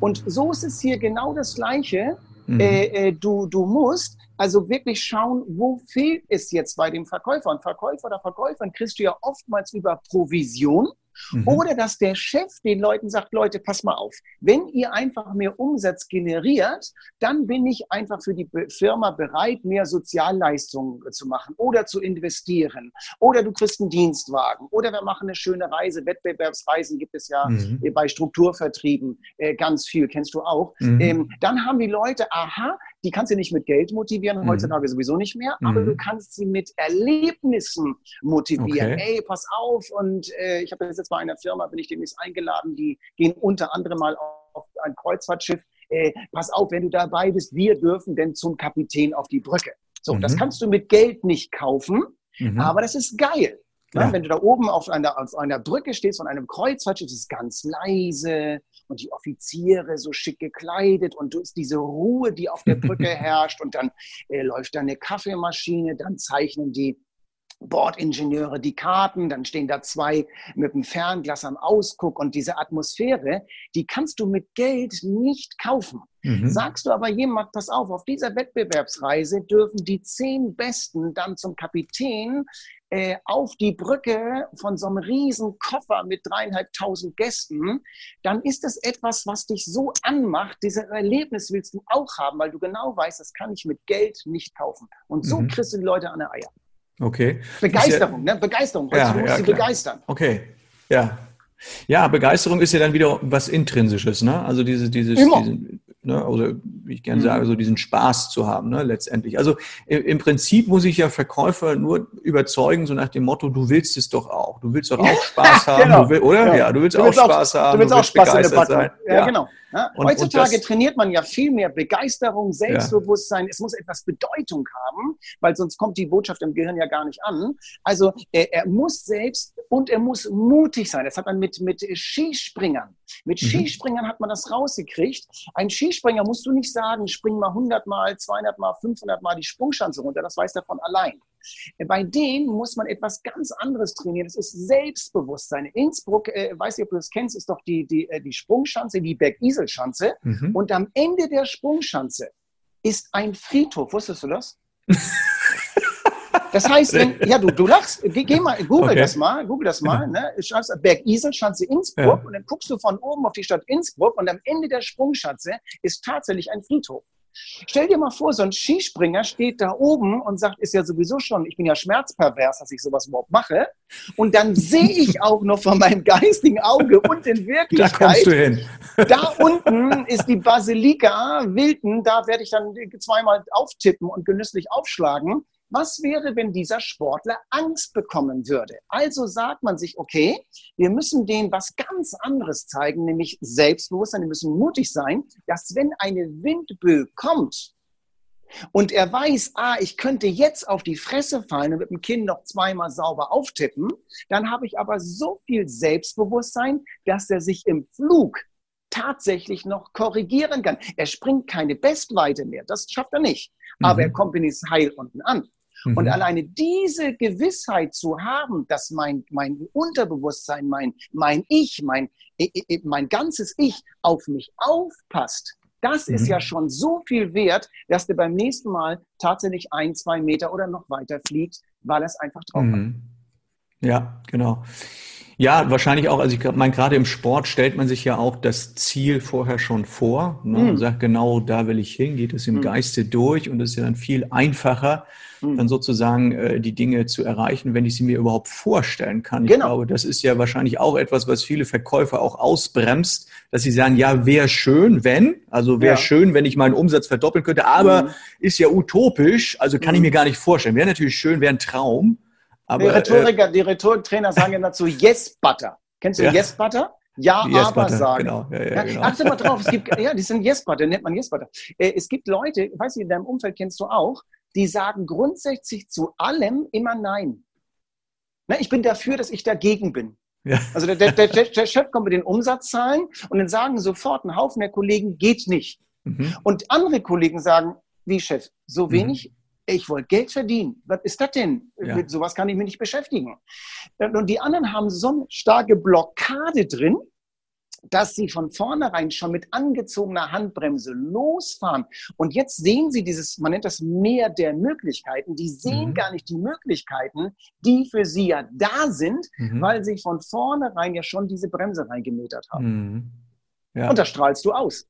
Und so ist es hier genau das Gleiche. Mhm. Äh, äh, du, du musst also wirklich schauen, wo fehlt es jetzt bei dem Verkäufer. Und Verkäufer oder Verkäuferin kriegst du ja oftmals über Provision. Mhm. Oder dass der Chef den Leuten sagt, Leute, pass mal auf, wenn ihr einfach mehr Umsatz generiert, dann bin ich einfach für die Firma bereit, mehr Sozialleistungen zu machen oder zu investieren. Oder du kriegst einen Dienstwagen. Oder wir machen eine schöne Reise. Wettbewerbsreisen gibt es ja mhm. bei Strukturvertrieben äh, ganz viel, kennst du auch. Mhm. Ähm, dann haben die Leute, aha, die kannst du nicht mit Geld motivieren, mhm. heutzutage sowieso nicht mehr, aber mhm. du kannst sie mit Erlebnissen motivieren. Okay. Ey, pass auf, und äh, ich habe jetzt bei einer Firma, bin ich demnächst eingeladen, die gehen unter anderem mal auf ein Kreuzfahrtschiff. Äh, pass auf, wenn du dabei bist, wir dürfen denn zum Kapitän auf die Brücke. So, mhm. das kannst du mit Geld nicht kaufen, mhm. aber das ist geil. Ja. Wenn du da oben auf einer, auf einer Brücke stehst von einem Kreuzfahrtschiff, ist es ganz leise und die Offiziere so schick gekleidet und du ist diese Ruhe, die auf der Brücke herrscht und dann äh, läuft da eine Kaffeemaschine, dann zeichnen die Bordingenieure die Karten, dann stehen da zwei mit dem Fernglas am Ausguck und diese Atmosphäre, die kannst du mit Geld nicht kaufen. Mhm. Sagst du aber jemand, pass auf, auf dieser Wettbewerbsreise dürfen die zehn Besten dann zum Kapitän äh, auf die Brücke von so einem riesen Koffer mit dreieinhalbtausend Gästen, dann ist das etwas, was dich so anmacht. Dieses Erlebnis willst du auch haben, weil du genau weißt, das kann ich mit Geld nicht kaufen. Und so mhm. kriegst du die Leute an der Eier. Okay. Begeisterung, ja, ne? Begeisterung. Ja, du musst ja, sie begeistern. Okay. Ja. Ja, Begeisterung ist ja dann wieder was Intrinsisches, ne? Also diese, dieses, Immer. Diese, Ne? Oder wie ich gerne mhm. sage, so diesen Spaß zu haben, ne? letztendlich. Also im Prinzip muss ich ja Verkäufer nur überzeugen, so nach dem Motto, du willst es doch auch. Du willst doch auch Spaß haben, genau. will, oder? Ja. ja. du willst, du willst auch Spaß haben. Du willst auch Spaß begeistert sein. Ja, ja, genau. Ja? Und, Heutzutage und das, trainiert man ja viel mehr Begeisterung, Selbstbewusstsein. Es muss etwas Bedeutung haben, weil sonst kommt die Botschaft im Gehirn ja gar nicht an. Also er, er muss selbst und er muss mutig sein. Das hat man mit, mit Skispringern. Mit mhm. Skispringern hat man das rausgekriegt. Ein Skispringer musst du nicht sagen, spring mal 100 mal, 200 mal, 500 mal die Sprungschanze runter. Das weiß er von allein. Bei denen muss man etwas ganz anderes trainieren. Das ist Selbstbewusstsein. Innsbruck, äh, weiß nicht, ob du das kennst, ist doch die, die, äh, die Sprungschanze, die Bergiselschanze. Mhm. Und am Ende der Sprungschanze ist ein Friedhof. Wusstest du das? Das heißt, wenn, ja, du, du lachst, geh, geh mal, google okay. das mal, google das mal, ne? Schreibst Berg Isel, Schanze Innsbruck ja. und dann guckst du von oben auf die Stadt Innsbruck und am Ende der Sprungschanze ist tatsächlich ein Friedhof. Stell dir mal vor, so ein Skispringer steht da oben und sagt, ist ja sowieso schon, ich bin ja schmerzpervers, dass ich sowas überhaupt mache. Und dann sehe ich auch noch von meinem geistigen Auge und in Wirklichkeit. Da kommst du hin. da unten ist die Basilika Wilden, da werde ich dann zweimal auftippen und genüsslich aufschlagen. Was wäre, wenn dieser Sportler Angst bekommen würde? Also sagt man sich, okay, wir müssen denen was ganz anderes zeigen, nämlich Selbstbewusstsein, die müssen mutig sein, dass wenn eine Windböe kommt und er weiß, ah, ich könnte jetzt auf die Fresse fallen und mit dem Kinn noch zweimal sauber auftippen, dann habe ich aber so viel Selbstbewusstsein, dass er sich im Flug tatsächlich noch korrigieren kann. Er springt keine Bestweite mehr, das schafft er nicht. Aber mhm. er kommt wenigstens heil unten an. Mhm. Und alleine diese Gewissheit zu haben, dass mein, mein Unterbewusstsein, mein, mein Ich, mein, mein ganzes Ich auf mich aufpasst, das ist mhm. ja schon so viel wert, dass der beim nächsten Mal tatsächlich ein, zwei Meter oder noch weiter fliegt, weil er es einfach drauf mhm. hat. Ja, genau. Ja, wahrscheinlich auch, also ich meine, gerade im Sport stellt man sich ja auch das Ziel vorher schon vor ne, mhm. und sagt, genau da will ich hin, geht es im mhm. Geiste durch und es ist ja dann viel einfacher, mhm. dann sozusagen äh, die Dinge zu erreichen, wenn ich sie mir überhaupt vorstellen kann. Genau. Ich glaube, das ist ja wahrscheinlich auch etwas, was viele Verkäufer auch ausbremst, dass sie sagen, ja, wäre schön, wenn, also wäre ja. schön, wenn ich meinen Umsatz verdoppeln könnte, aber mhm. ist ja utopisch, also kann ich mhm. mir gar nicht vorstellen. Wäre natürlich schön, wäre ein Traum. Aber, die Rhetoriker, äh, die Rhetoriktrainer sagen ja dazu Yes Butter. Kennst du ja. Yes Butter? Ja, yes, aber Butter, sagen. Genau. Ja, ja, genau. Achte mal drauf, es gibt, ja, die sind Yes Butter, nennt man Yes Butter. Äh, es gibt Leute, weiß ich, in deinem Umfeld kennst du auch, die sagen grundsätzlich zu allem immer Nein. Na, ich bin dafür, dass ich dagegen bin. Ja. Also der, der, der, Chef kommt mit den Umsatzzahlen und dann sagen sofort ein Haufen der Kollegen, geht nicht. Mhm. Und andere Kollegen sagen, wie Chef, so mhm. Ich wollte Geld verdienen. Was ist das denn? Ja. Mit sowas kann ich mich nicht beschäftigen. Und die anderen haben so eine starke Blockade drin, dass sie von vornherein schon mit angezogener Handbremse losfahren. Und jetzt sehen sie dieses, man nennt das Meer der Möglichkeiten. Die sehen mhm. gar nicht die Möglichkeiten, die für sie ja da sind, mhm. weil sie von vornherein ja schon diese Bremse reingemetert haben. Mhm. Ja. Und da strahlst du aus.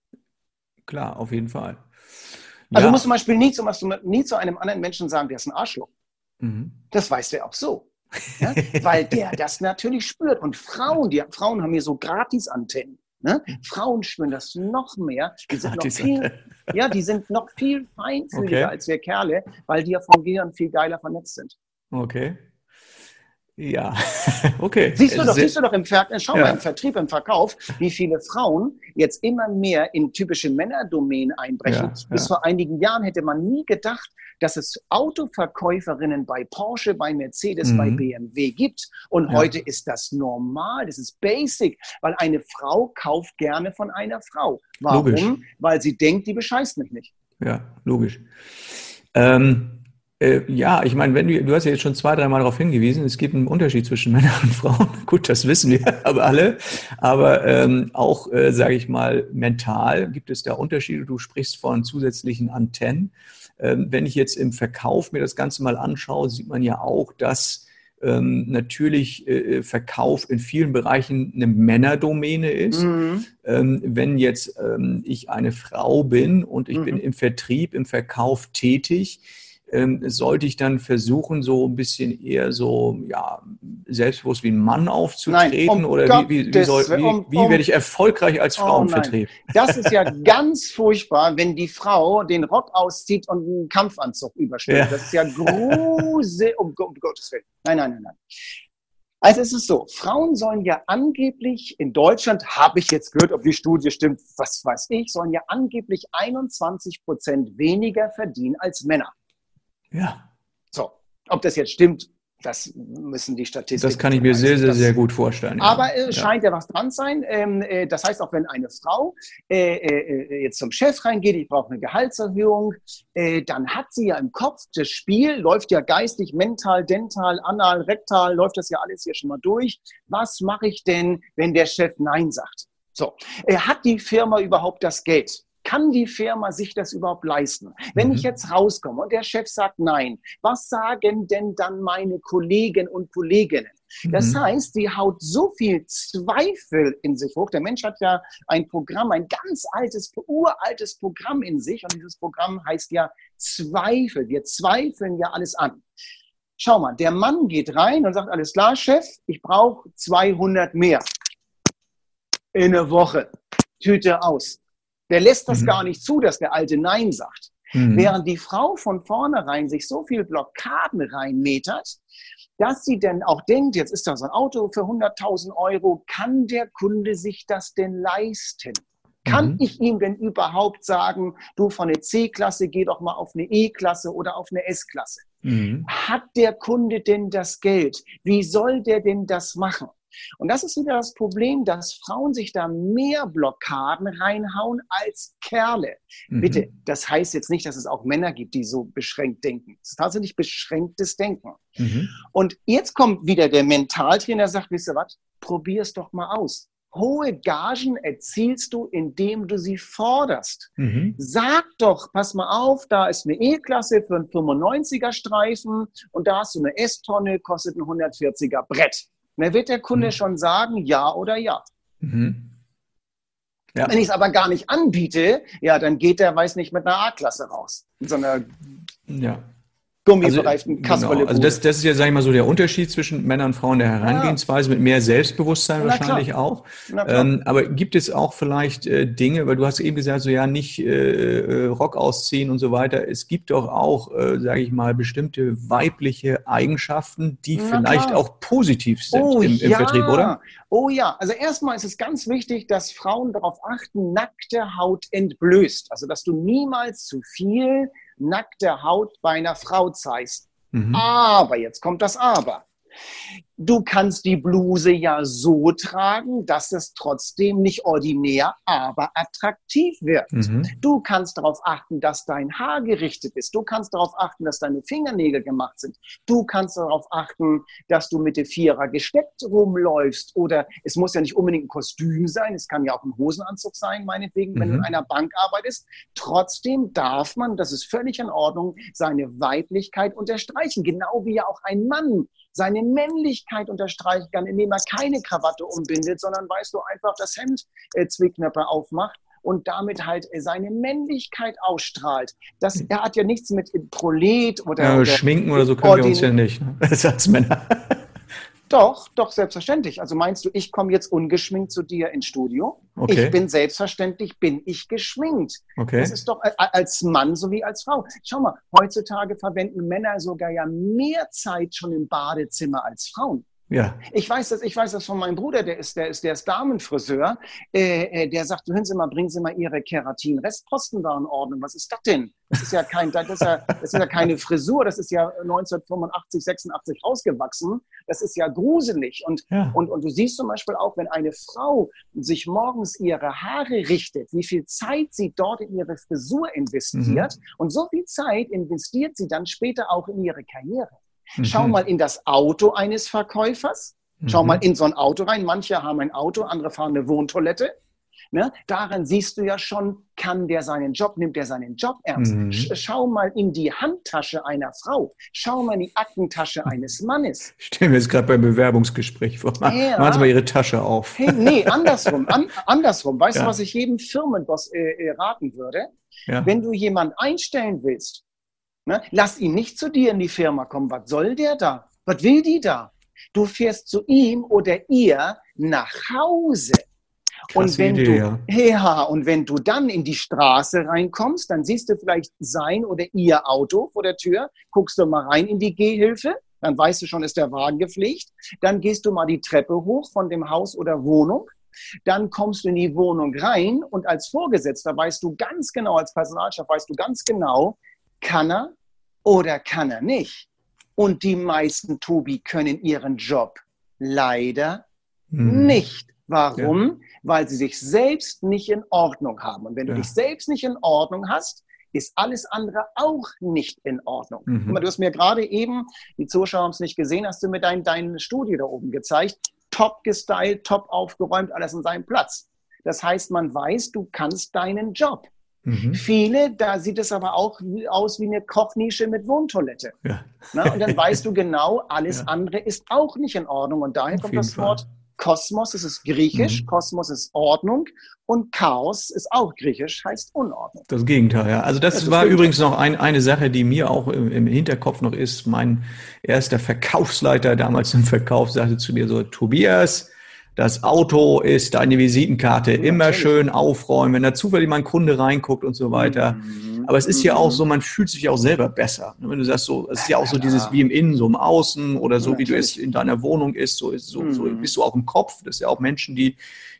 Klar, auf jeden Fall. Also ja. du musst zum Beispiel nie zu, nie zu einem anderen Menschen sagen, der ist ein Arschloch. Mhm. Das weiß der auch so. Ja? Weil der das natürlich spürt. Und Frauen, die Frauen haben hier so Gratis-Antennen. Ne? Frauen spüren das noch mehr. Die sind noch viel, ja, die sind noch viel feinfühliger okay. als wir Kerle, weil die ja vom Gehirn viel geiler vernetzt sind. Okay. Ja, okay. Siehst du doch, siehst du doch im, Ver schau ja. mal im Vertrieb, im Verkauf, wie viele Frauen jetzt immer mehr in typische Männerdomänen einbrechen. Ja, Bis ja. vor einigen Jahren hätte man nie gedacht, dass es Autoverkäuferinnen bei Porsche, bei Mercedes, mhm. bei BMW gibt. Und heute ist das normal, das ist basic, weil eine Frau kauft gerne von einer Frau. Warum? Logisch. Weil sie denkt, die bescheißt mich nicht. Ja, logisch. Ähm, äh, ja, ich meine, wenn du, du hast ja jetzt schon zwei, dreimal darauf hingewiesen, es gibt einen Unterschied zwischen Männern und Frauen. Gut, das wissen wir aber alle. Aber ähm, auch, äh, sage ich mal, mental gibt es da Unterschiede. Du sprichst von zusätzlichen Antennen. Ähm, wenn ich jetzt im Verkauf mir das Ganze mal anschaue, sieht man ja auch, dass ähm, natürlich äh, Verkauf in vielen Bereichen eine Männerdomäne ist. Mhm. Ähm, wenn jetzt ähm, ich eine Frau bin und ich mhm. bin im Vertrieb, im Verkauf tätig, sollte ich dann versuchen, so ein bisschen eher so ja, selbstbewusst wie ein Mann aufzutreten? Nein, um oder wie, wie, wie, soll, wie, um, wie, werde ich erfolgreich als Frauenvertreter? Oh das ist ja ganz furchtbar, wenn die Frau den Rock auszieht und einen Kampfanzug überstellt. Ja. Das ist ja gruselig, um, um Gottes Willen. Nein, nein, nein, nein. Also es ist so, Frauen sollen ja angeblich in Deutschland, habe ich jetzt gehört, ob die Studie stimmt, was weiß ich, sollen ja angeblich 21 Prozent weniger verdienen als Männer. Ja. So, ob das jetzt stimmt, das müssen die Statistiken. Das kann ich mir sehr, sehr, sehr gut vorstellen. Aber es äh, scheint ja. ja was dran sein. Ähm, äh, das heißt, auch wenn eine Frau äh, äh, jetzt zum Chef reingeht, ich brauche eine Gehaltserhöhung, äh, dann hat sie ja im Kopf, das Spiel läuft ja geistig, mental, dental, anal, rektal, läuft das ja alles hier schon mal durch. Was mache ich denn, wenn der Chef Nein sagt? So, hat die Firma überhaupt das Geld? Kann die Firma sich das überhaupt leisten? Wenn mhm. ich jetzt rauskomme und der Chef sagt nein, was sagen denn dann meine Kollegen und Kolleginnen? Das mhm. heißt, sie haut so viel Zweifel in sich hoch. Der Mensch hat ja ein Programm, ein ganz altes, uraltes Programm in sich. Und dieses Programm heißt ja Zweifel. Wir zweifeln ja alles an. Schau mal, der Mann geht rein und sagt, alles klar, Chef, ich brauche 200 mehr. In einer Woche. Tüte aus. Der lässt das mhm. gar nicht zu, dass der Alte Nein sagt. Mhm. Während die Frau von vornherein sich so viel Blockaden reinmetert, dass sie denn auch denkt, jetzt ist da so ein Auto für 100.000 Euro, kann der Kunde sich das denn leisten? Kann mhm. ich ihm denn überhaupt sagen, du von der C-Klasse geh doch mal auf eine E-Klasse oder auf eine S-Klasse? Mhm. Hat der Kunde denn das Geld? Wie soll der denn das machen? Und das ist wieder das Problem, dass Frauen sich da mehr Blockaden reinhauen als Kerle. Mhm. Bitte, das heißt jetzt nicht, dass es auch Männer gibt, die so beschränkt denken. Es ist tatsächlich beschränktes Denken. Mhm. Und jetzt kommt wieder der Mentaltrainer, der sagt, wisst ihr was, probier es doch mal aus. Hohe Gagen erzielst du, indem du sie forderst. Mhm. Sag doch, pass mal auf, da ist eine E-Klasse für einen 95er Streifen und da hast du eine S-Tonne, kostet ein 140er Brett. Dann wird der Kunde mhm. schon sagen, ja oder ja. Mhm. ja. Wenn ich es aber gar nicht anbiete, ja, dann geht der, weiß nicht, mit einer A-Klasse raus. So ja gummibereiften also, Genau. Also das, das ist ja, sag ich mal, so der Unterschied zwischen Männern und Frauen der Herangehensweise, mit mehr Selbstbewusstsein Na wahrscheinlich klar. auch. Ähm, aber gibt es auch vielleicht äh, Dinge, weil du hast eben gesagt, so ja, nicht äh, äh, Rock ausziehen und so weiter. Es gibt doch auch, äh, sage ich mal, bestimmte weibliche Eigenschaften, die Na vielleicht klar. auch positiv sind oh, im, im ja. Vertrieb, oder? Oh ja, also erstmal ist es ganz wichtig, dass Frauen darauf achten, nackte Haut entblößt. Also dass du niemals zu viel nackte Haut bei einer Frau zeigst. Mhm. Aber, jetzt kommt das Aber. Du kannst die Bluse ja so tragen, dass es trotzdem nicht ordinär, aber attraktiv wird. Mhm. Du kannst darauf achten, dass dein Haar gerichtet ist. Du kannst darauf achten, dass deine Fingernägel gemacht sind. Du kannst darauf achten, dass du mit der Vierer gesteckt rumläufst. Oder es muss ja nicht unbedingt ein Kostüm sein. Es kann ja auch ein Hosenanzug sein, meinetwegen, mhm. wenn du in mhm. einer Bank arbeitest. Trotzdem darf man, das ist völlig in Ordnung, seine Weiblichkeit unterstreichen. Genau wie ja auch ein Mann seine Männlichkeit unterstreichen kann, indem er keine Krawatte umbindet, sondern weißt du, einfach das Hemd äh, Zwicknöpfe aufmacht und damit halt äh, seine Männlichkeit ausstrahlt. Das, er hat ja nichts mit Prolet oder, ja, oder Schminken oder so können wir uns ja nicht, ne? als Männer. Doch, doch, selbstverständlich. Also meinst du, ich komme jetzt ungeschminkt zu dir ins Studio? Okay. Ich bin selbstverständlich, bin ich geschminkt. Okay. Das ist doch äh, als Mann sowie als Frau. Schau mal, heutzutage verwenden Männer sogar ja mehr Zeit schon im Badezimmer als Frauen. Ja. Ich weiß das, ich weiß das von meinem Bruder, der ist, der ist, der ist Damenfriseur, äh, äh, der sagt, hören Sie mal, bringen Sie mal Ihre Keratin-Restposten da in Ordnung. Was ist das denn? Das ist ja kein, das ist ja, das ist ja keine Frisur, das ist ja 1985, 86 rausgewachsen. Das ist ja gruselig. Und, ja. und, und du siehst zum Beispiel auch, wenn eine Frau sich morgens ihre Haare richtet, wie viel Zeit sie dort in ihre Frisur investiert. Mhm. Und so viel Zeit investiert sie dann später auch in ihre Karriere. Mhm. Schau mal in das Auto eines Verkäufers. Schau mhm. mal in so ein Auto rein. Manche haben ein Auto, andere fahren eine Wohntoilette. Ne? Daran siehst du ja schon, kann der seinen Job, nimmt der seinen Job ernst. Mhm. Schau mal in die Handtasche einer Frau. Schau mal in die Aktentasche eines Mannes. Stellen wir jetzt gerade beim Bewerbungsgespräch vor. Ja. Machen Sie mal Ihre Tasche auf. Hey, nee, andersrum. An, andersrum. Weißt ja. du, was ich jedem Firmenboss äh, äh, raten würde? Ja. Wenn du jemanden einstellen willst, Ne? Lass ihn nicht zu dir in die Firma kommen. Was soll der da? Was will die da? Du fährst zu ihm oder ihr nach Hause. und wenn Idee, du, ja. ja, und wenn du dann in die Straße reinkommst, dann siehst du vielleicht sein oder ihr Auto vor der Tür, guckst du mal rein in die Gehhilfe, dann weißt du schon, ist der Wagen gepflegt. Dann gehst du mal die Treppe hoch von dem Haus oder Wohnung. Dann kommst du in die Wohnung rein und als Vorgesetzter weißt du ganz genau, als Personalchef weißt du ganz genau, kann er oder kann er nicht? Und die meisten, Tobi, können ihren Job leider mhm. nicht. Warum? Ja. Weil sie sich selbst nicht in Ordnung haben. Und wenn du ja. dich selbst nicht in Ordnung hast, ist alles andere auch nicht in Ordnung. Mhm. Du hast mir gerade eben, die Zuschauer haben es nicht gesehen, hast du mir dein, dein Studio da oben gezeigt. Top gestylt, top aufgeräumt, alles an seinem Platz. Das heißt, man weiß, du kannst deinen Job. Mhm. Viele, da sieht es aber auch aus wie eine Kochnische mit Wohntoilette. Ja. Na, und dann weißt du genau, alles ja. andere ist auch nicht in Ordnung. Und daher Auf kommt das Fall. Wort Kosmos, es ist griechisch, mhm. Kosmos ist Ordnung und Chaos ist auch griechisch, heißt Unordnung. Das Gegenteil, ja. Also das, das war übrigens noch ein, eine Sache, die mir auch im, im, Hinterkopf noch ist. Mein erster Verkaufsleiter damals im Verkauf sagte zu mir so, Tobias, das Auto ist deine Visitenkarte. Immer schön aufräumen, wenn da zufällig mal ein Kunde reinguckt und so weiter. Mhm. Aber es ist ja auch so, man fühlt sich auch selber besser. Wenn du sagst, so, es ist ja auch so dieses wie im Innen, so im Außen oder so, wie du es in deiner Wohnung ist, so, ist, so, so mhm. bist du auch im Kopf. Das ist ja auch Menschen, die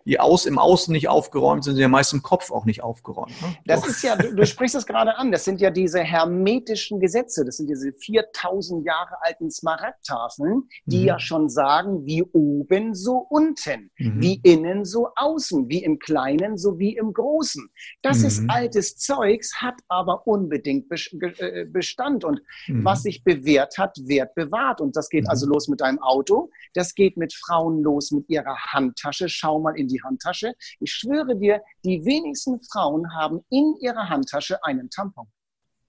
die aus, im Außen nicht aufgeräumt sind, sind ja meist im Kopf auch nicht aufgeräumt. Ne? Das Doch. ist ja, du, du sprichst es gerade an, das sind ja diese hermetischen Gesetze, das sind diese 4000 Jahre alten Smaragdtafeln, die mhm. ja schon sagen, wie oben, so unten, mhm. wie innen, so außen, wie im Kleinen, so wie im Großen. Das mhm. ist altes Zeugs, hat aber unbedingt äh, Bestand und mhm. was sich bewährt hat, wird bewahrt. Und das geht mhm. also los mit deinem Auto, das geht mit Frauen los mit ihrer Handtasche. Schau mal in die die Handtasche. Ich schwöre dir, die wenigsten Frauen haben in ihrer Handtasche einen Tampon.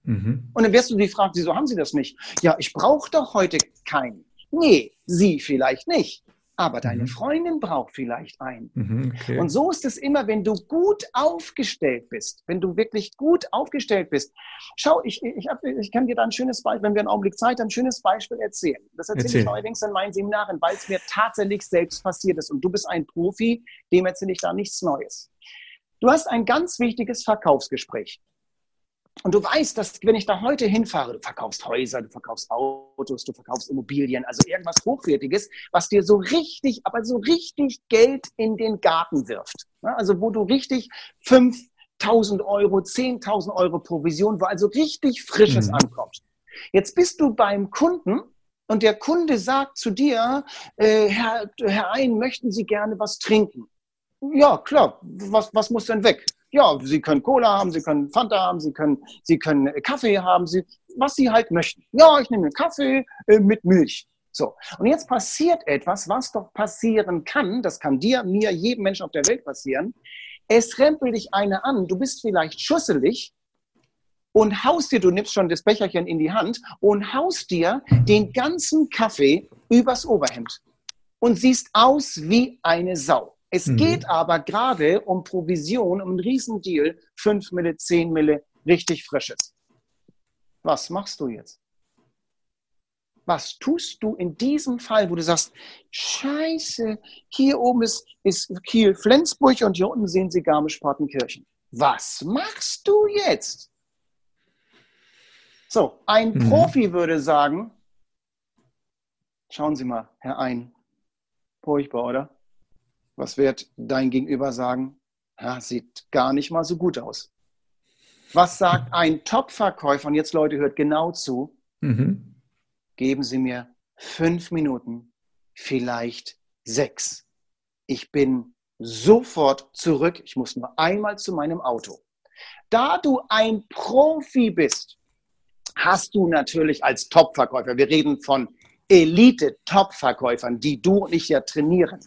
Mhm. Und dann wirst du die fragen, wieso haben sie das nicht? Ja, ich brauche doch heute keinen. Nee, sie vielleicht nicht aber deine mhm. Freundin braucht vielleicht einen. Mhm, okay. Und so ist es immer, wenn du gut aufgestellt bist, wenn du wirklich gut aufgestellt bist. Schau, ich, ich, hab, ich kann dir da ein schönes Beispiel, wenn wir einen Augenblick Zeit haben, ein schönes Beispiel erzählen. Das erzähle Erzähl. ich allerdings in meinen Seminaren, weil es mir tatsächlich selbst passiert ist. Und du bist ein Profi, dem erzähle ich da nichts Neues. Du hast ein ganz wichtiges Verkaufsgespräch. Und du weißt, dass wenn ich da heute hinfahre, du verkaufst Häuser, du verkaufst Autos, du verkaufst Immobilien, also irgendwas Hochwertiges, was dir so richtig, aber so richtig Geld in den Garten wirft. Also wo du richtig 5.000 Euro, 10.000 Euro Provision, wo also richtig Frisches mhm. ankommt. Jetzt bist du beim Kunden und der Kunde sagt zu dir, äh, Herr, Herr Ein, möchten Sie gerne was trinken? Ja, klar, was, was muss denn weg? Ja, Sie können Cola haben, Sie können Fanta haben, Sie können, Sie können äh, Kaffee haben, Sie, was Sie halt möchten. Ja, ich nehme Kaffee äh, mit Milch. So. Und jetzt passiert etwas, was doch passieren kann. Das kann dir, mir, jedem Menschen auf der Welt passieren. Es rempelt dich einer an. Du bist vielleicht schusselig und haust dir, du nimmst schon das Becherchen in die Hand und haust dir den ganzen Kaffee übers Oberhemd und siehst aus wie eine Sau. Es mhm. geht aber gerade um Provision, um einen Riesendeal, 5 Mille, 10 Mille, richtig frisches. Was machst du jetzt? Was tust du in diesem Fall, wo du sagst, scheiße, hier oben ist, ist Kiel-Flensburg und hier unten sehen Sie Garmisch-Partenkirchen. Was machst du jetzt? So, ein mhm. Profi würde sagen, schauen Sie mal, Herr Ein, furchtbar, oder? Was wird dein Gegenüber sagen? Ja, sieht gar nicht mal so gut aus. Was sagt ein Top-Verkäufer? Und jetzt, Leute, hört genau zu. Mhm. Geben Sie mir fünf Minuten, vielleicht sechs. Ich bin sofort zurück. Ich muss nur einmal zu meinem Auto. Da du ein Profi bist, hast du natürlich als Top-Verkäufer, wir reden von Elite-Top-Verkäufern, die du und ich ja trainieren,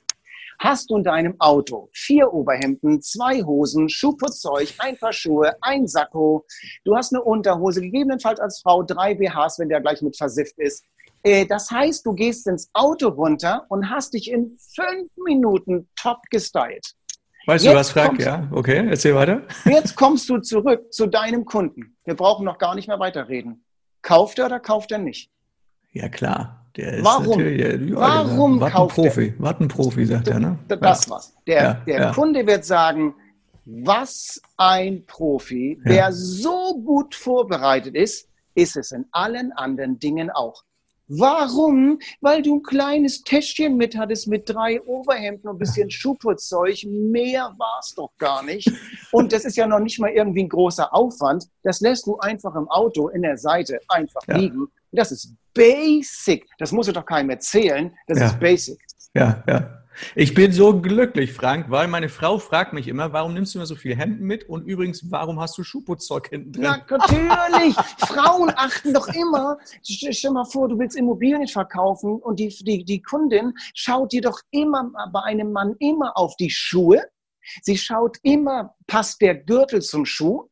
hast du in deinem Auto vier Oberhemden, zwei Hosen, Schuhputzzeug, ein paar Schuhe, ein Sakko, du hast eine Unterhose, gegebenenfalls als Frau drei BHs, wenn der gleich mit versifft ist. Äh, das heißt, du gehst ins Auto runter und hast dich in fünf Minuten top gestylt. Weißt jetzt du was, Frank? Ja, okay, erzähl weiter. Jetzt kommst du zurück zu deinem Kunden. Wir brauchen noch gar nicht mehr weiterreden. Kauft er oder kauft er nicht? Ja, klar. Der ist Warum? Ja, Warum der, kauft ein Profi, er? Wart ein Profi, sagt er, ne? Das ja. war's. Der, ja, der ja. Kunde wird sagen, was ein Profi, der so gut vorbereitet ist, ist es in allen anderen Dingen auch. Warum? Weil du ein kleines Täschchen mit hattest mit drei Overhemden und ein bisschen Schuhputzzeug. Mehr war es doch gar nicht. Und das ist ja noch nicht mal irgendwie ein großer Aufwand. Das lässt du einfach im Auto in der Seite einfach ja. liegen. Das ist basic. Das muss ich doch keinem erzählen. Das ja. ist basic. Ja, ja. Ich bin so glücklich, Frank, weil meine Frau fragt mich immer, warum nimmst du immer so viele Hemden mit? Und übrigens, warum hast du Schuhputzzeug hinten drin? Na, natürlich. Frauen achten doch immer. Stell dir mal vor, du willst Immobilien verkaufen und die, die, die Kundin schaut dir doch immer bei einem Mann immer auf die Schuhe. Sie schaut immer, passt der Gürtel zum Schuh?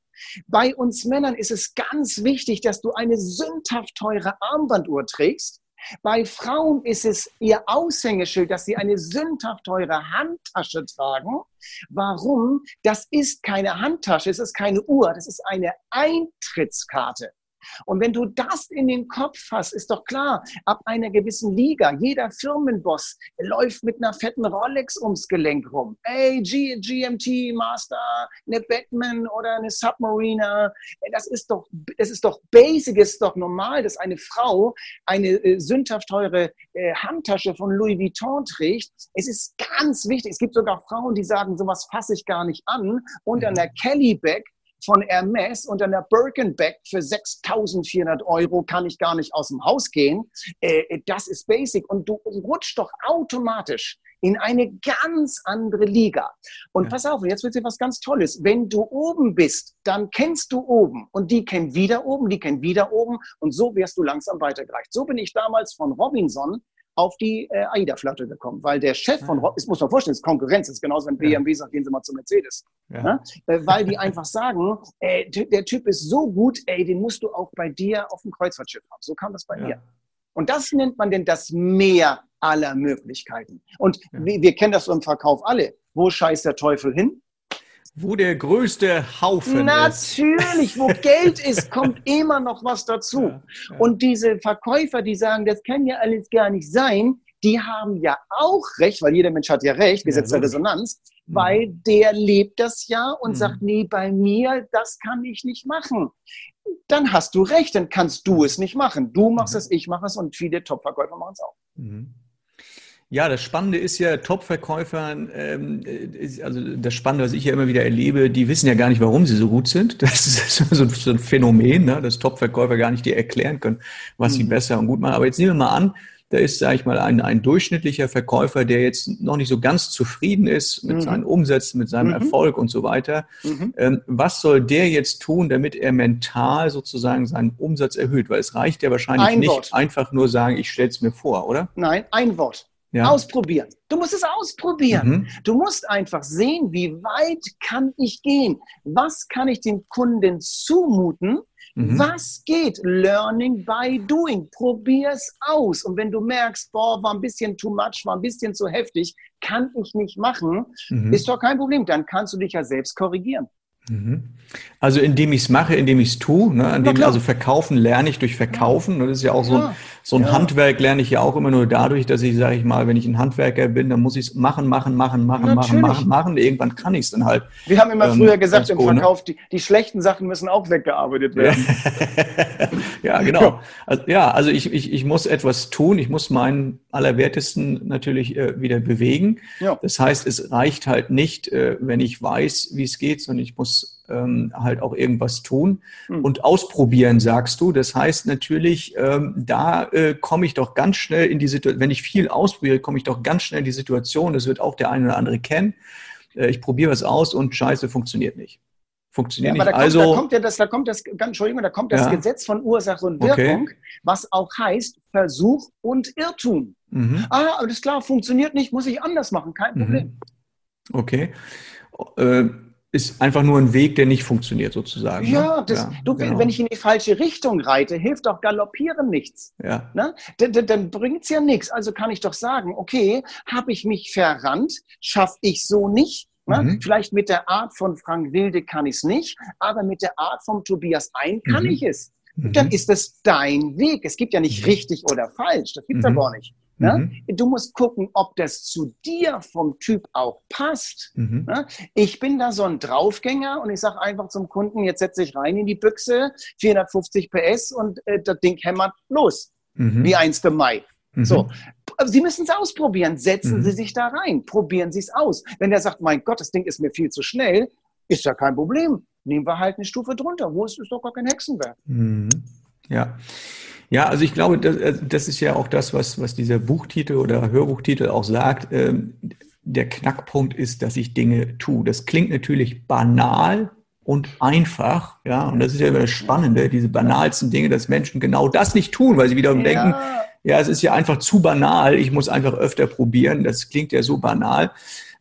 Bei uns Männern ist es ganz wichtig, dass du eine sündhaft teure Armbanduhr trägst. Bei Frauen ist es ihr Aushängeschild, dass sie eine sündhaft teure Handtasche tragen. Warum? Das ist keine Handtasche, es ist keine Uhr, das ist eine Eintrittskarte. Und wenn du das in den Kopf hast, ist doch klar, ab einer gewissen Liga, jeder Firmenboss läuft mit einer fetten Rolex ums Gelenk rum. Ey, G GMT Master, eine Batman oder eine Submariner. Das ist doch, das ist doch basic, es ist doch normal, dass eine Frau eine äh, sündhaft teure äh, Handtasche von Louis Vuitton trägt. Es ist ganz wichtig. Es gibt sogar Frauen, die sagen, sowas fasse ich gar nicht an. Und an der Kelly Bag von Hermes und einer Birkenback für 6.400 Euro kann ich gar nicht aus dem Haus gehen. Äh, das ist basic und du rutschst doch automatisch in eine ganz andere Liga. Und ja. pass auf, jetzt wird hier was ganz Tolles. Wenn du oben bist, dann kennst du oben und die kennen wieder oben, die kennen wieder oben und so wirst du langsam weitergereicht. So bin ich damals von Robinson auf die äh, AIDA-Flotte gekommen, weil der Chef von, das muss man vorstellen, das ist Konkurrenz, das ist genauso, wenn BMW sagt, gehen Sie mal zu Mercedes. Ja. Ne? Äh, weil die einfach sagen, äh, der Typ ist so gut, ey, den musst du auch bei dir auf dem Kreuzfahrtschiff haben. So kam das bei ja. mir. Und das nennt man denn das Meer aller Möglichkeiten. Und ja. wir, wir kennen das im Verkauf alle. Wo scheißt der Teufel hin? Wo der größte Haufen Natürlich, ist. wo Geld ist, kommt immer noch was dazu. Ja, ja. Und diese Verkäufer, die sagen, das kann ja alles gar nicht sein, die haben ja auch recht, weil jeder Mensch hat ja recht, Gesetz ja, der Resonanz, mhm. weil der lebt das ja und mhm. sagt, nee, bei mir, das kann ich nicht machen. Dann hast du recht, dann kannst du es nicht machen. Du machst mhm. es, ich mache es und viele Top-Verkäufer machen es auch. Mhm. Ja, das Spannende ist ja, Top-Verkäufer, ähm, also das Spannende, was ich ja immer wieder erlebe, die wissen ja gar nicht, warum sie so gut sind. Das ist so ein, so ein Phänomen, ne? dass Top-Verkäufer gar nicht dir erklären können, was mhm. sie besser und gut machen. Aber jetzt nehmen wir mal an, da ist, sage ich mal, ein, ein durchschnittlicher Verkäufer, der jetzt noch nicht so ganz zufrieden ist mit mhm. seinen Umsätzen, mit seinem mhm. Erfolg und so weiter. Mhm. Ähm, was soll der jetzt tun, damit er mental sozusagen seinen Umsatz erhöht? Weil es reicht ja wahrscheinlich ein nicht Wort. einfach nur sagen, ich stelle es mir vor, oder? Nein, ein Wort. Ja. Ausprobieren. Du musst es ausprobieren. Mhm. Du musst einfach sehen, wie weit kann ich gehen? Was kann ich dem Kunden zumuten? Mhm. Was geht? Learning by doing. Probier es aus. Und wenn du merkst, boah, war ein bisschen too much, war ein bisschen zu heftig, kann ich nicht machen, mhm. ist doch kein Problem. Dann kannst du dich ja selbst korrigieren. Mhm. Also indem ich es mache, indem ich es tue, ne? indem, also verkaufen lerne ich durch Verkaufen. Das ist ja auch so ein, so ein ja. Handwerk lerne ich ja auch immer nur dadurch, dass ich, sage ich mal, wenn ich ein Handwerker bin, dann muss ich es machen, machen, machen, machen, Natürlich. machen, machen, machen. Irgendwann kann ich es dann halt. Wir haben immer ähm, früher gesagt im Verkauf, die, die schlechten Sachen müssen auch weggearbeitet werden. ja, genau. Also, ja, also ich, ich, ich muss etwas tun. Ich muss meinen Allerwertesten natürlich äh, wieder bewegen. Ja. Das heißt, es reicht halt nicht, äh, wenn ich weiß, wie es geht, sondern ich muss ähm, halt auch irgendwas tun mhm. und ausprobieren, sagst du. Das heißt natürlich, ähm, da äh, komme ich doch ganz schnell in die Situation, wenn ich viel ausprobiere, komme ich doch ganz schnell in die Situation, das wird auch der eine oder andere kennen. Äh, ich probiere was aus und scheiße, funktioniert nicht. Funktioniert ja, nicht. Da kommt, also, da kommt ja das, da kommt das, ganz, Entschuldigung, da kommt das ja. Gesetz von Ursache und Wirkung, okay. was auch heißt Versuch und Irrtum. Mhm. Ah, alles klar, funktioniert nicht, muss ich anders machen, kein mhm. Problem. Okay. Äh, ist einfach nur ein Weg, der nicht funktioniert, sozusagen. Ne? Ja, das, ja du, genau. wenn ich in die falsche Richtung reite, hilft doch Galoppieren nichts. Ja. Ne? Dann, dann bringt's ja nichts. Also kann ich doch sagen, okay, habe ich mich verrannt, schaffe ich so nicht. Ne? Mhm. Vielleicht mit der Art von Frank Wilde kann ich es nicht, aber mit der Art von Tobias Ein kann mhm. ich es. mhm. dann ist es dein Weg. Es gibt ja nicht mhm. richtig oder falsch, das gibt es mhm. ja gar nicht. Ne? Mhm. Du musst gucken, ob das zu dir vom Typ auch passt. Mhm. Ne? Ich bin da so ein Draufgänger und ich sage einfach zum Kunden, jetzt setze ich rein in die Büchse, 450 PS und äh, das Ding hämmert los, mhm. wie 1. Mai. Mhm. So. Sie müssen es ausprobieren. Setzen mhm. Sie sich da rein. Probieren Sie es aus. Wenn der sagt, mein Gott, das Ding ist mir viel zu schnell, ist ja kein Problem. Nehmen wir halt eine Stufe drunter. Wo ist, ist doch gar kein Hexenwerk. Ja. Ja, also ich glaube, das, äh, das, ist ja auch das, was, was dieser Buchtitel oder Hörbuchtitel auch sagt. Ähm, der Knackpunkt ist, dass ich Dinge tue. Das klingt natürlich banal und einfach, ja, und das ist ja immer das Spannende, diese banalsten Dinge, dass Menschen genau das nicht tun, weil sie wiederum ja. denken, ja, es ist ja einfach zu banal, ich muss einfach öfter probieren. Das klingt ja so banal.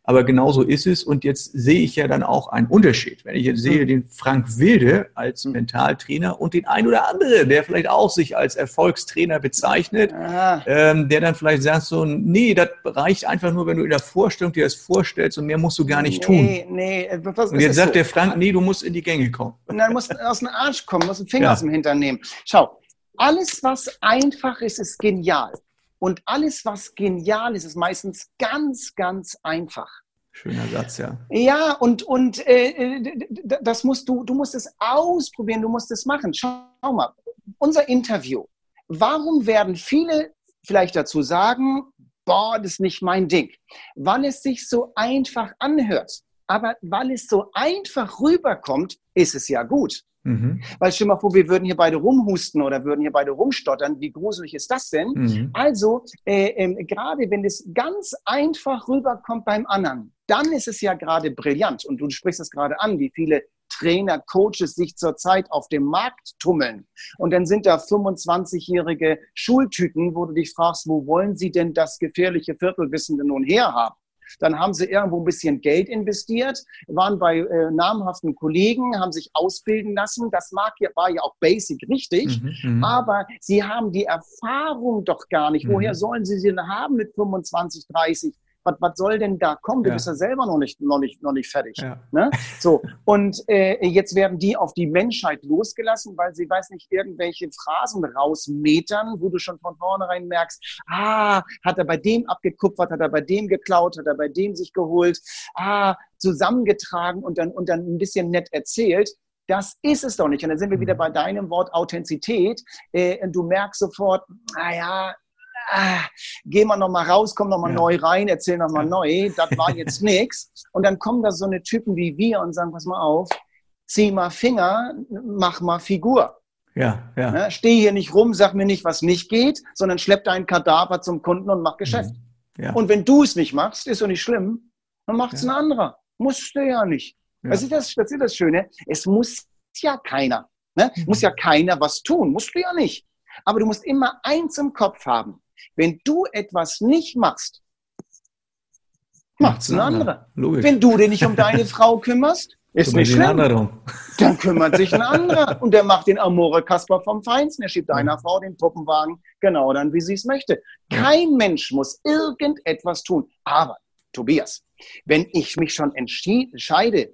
Aber genau so ist es. Und jetzt sehe ich ja dann auch einen Unterschied. Wenn ich jetzt sehe den Frank Wilde als Mentaltrainer und den ein oder andere, der vielleicht auch sich als Erfolgstrainer bezeichnet, ah. ähm, der dann vielleicht sagt so, nee, das reicht einfach nur, wenn du in der Vorstellung dir das vorstellst und mehr musst du gar nicht tun. Nee, nee. Was, und jetzt sagt so? der Frank, nee, du musst in die Gänge kommen. Nein, du musst aus dem Arsch kommen, musst den Finger ja. aus dem Hintern nehmen. Schau, alles, was einfach ist, ist genial. Und alles, was genial ist, ist meistens ganz, ganz einfach. Schöner Satz, ja. Ja, und, und äh, äh das musst du, du musst es ausprobieren, du musst es machen. Schau mal, unser Interview. Warum werden viele vielleicht dazu sagen, boah, das ist nicht mein Ding? Weil es sich so einfach anhört. Aber weil es so einfach rüberkommt, ist es ja gut. Mhm. Weil stell mal vor, wir würden hier beide rumhusten oder würden hier beide rumstottern. Wie gruselig ist das denn? Mhm. Also, äh, äh, gerade wenn es ganz einfach rüberkommt beim anderen, dann ist es ja gerade brillant. Und du sprichst es gerade an, wie viele Trainer, Coaches sich zurzeit auf dem Markt tummeln. Und dann sind da 25-jährige Schultüten, wo du dich fragst, wo wollen sie denn das gefährliche Viertelwissende nun herhaben? Dann haben sie irgendwo ein bisschen Geld investiert, waren bei äh, namhaften Kollegen, haben sich ausbilden lassen. Das mag ja, war ja auch basic richtig, mhm, mhm, aber sie haben die Erfahrung doch gar nicht. Woher mhm. sollen sie sie denn haben mit 25, 30? Was, was soll denn da kommen? Du ja. bist ja selber noch nicht, noch nicht, noch nicht fertig. Ja. Ne? So, und äh, jetzt werden die auf die Menschheit losgelassen, weil sie, weiß nicht, irgendwelche Phrasen rausmetern, wo du schon von vornherein merkst, ah, hat er bei dem abgekupfert, hat er bei dem geklaut, hat er bei dem sich geholt, ah, zusammengetragen und dann, und dann ein bisschen nett erzählt. Das ist es doch nicht. Und dann sind wir wieder mhm. bei deinem Wort Authentizität. Äh, und du merkst sofort, naja, ah, geh mal noch mal raus, komm noch mal ja. neu rein, erzähl noch mal ja. neu, das war jetzt nix. Und dann kommen da so eine Typen wie wir und sagen, pass mal auf, zieh mal Finger, mach mal Figur. Ja, ja. Ne? Steh hier nicht rum, sag mir nicht, was nicht geht, sondern schlepp deinen Kadaver zum Kunden und mach Geschäft. Mhm. Ja. Und wenn du es nicht machst, ist doch nicht schlimm, dann macht es ja. ein anderer. Musst du ja nicht. Ja. Das, ist das, das ist das Schöne. Es muss ja keiner. Ne? Mhm. Muss ja keiner was tun. Musst du ja nicht. Aber du musst immer eins im Kopf haben. Wenn du etwas nicht machst, macht es ein anderer. Logisch. Wenn du dich nicht um deine Frau kümmerst, ist nicht schlimm. Dann kümmert sich ein anderer und der macht den Amore Kasper vom Feinsten. Er schiebt deiner Frau den Puppenwagen genau dann, wie sie es möchte. Kein Mensch muss irgendetwas tun. Aber, Tobias, wenn ich mich schon entscheide,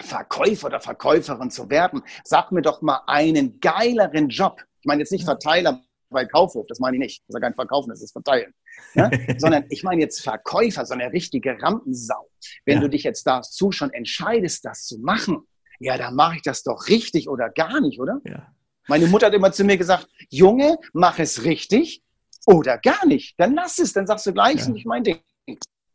Verkäufer oder Verkäuferin zu werden, sag mir doch mal einen geileren Job. Ich meine jetzt nicht Verteiler bei Kaufhof, das meine ich nicht. Das ist ja kein Verkaufen, das ist Verteilen. Ja? Sondern ich meine jetzt Verkäufer, so eine richtige Rampensau. Wenn ja. du dich jetzt dazu schon entscheidest, das zu machen, ja, dann mache ich das doch richtig oder gar nicht, oder? Ja. Meine Mutter hat immer zu mir gesagt, Junge, mach es richtig oder gar nicht. Dann lass es, dann sagst du gleich, ja. nicht mein Ding.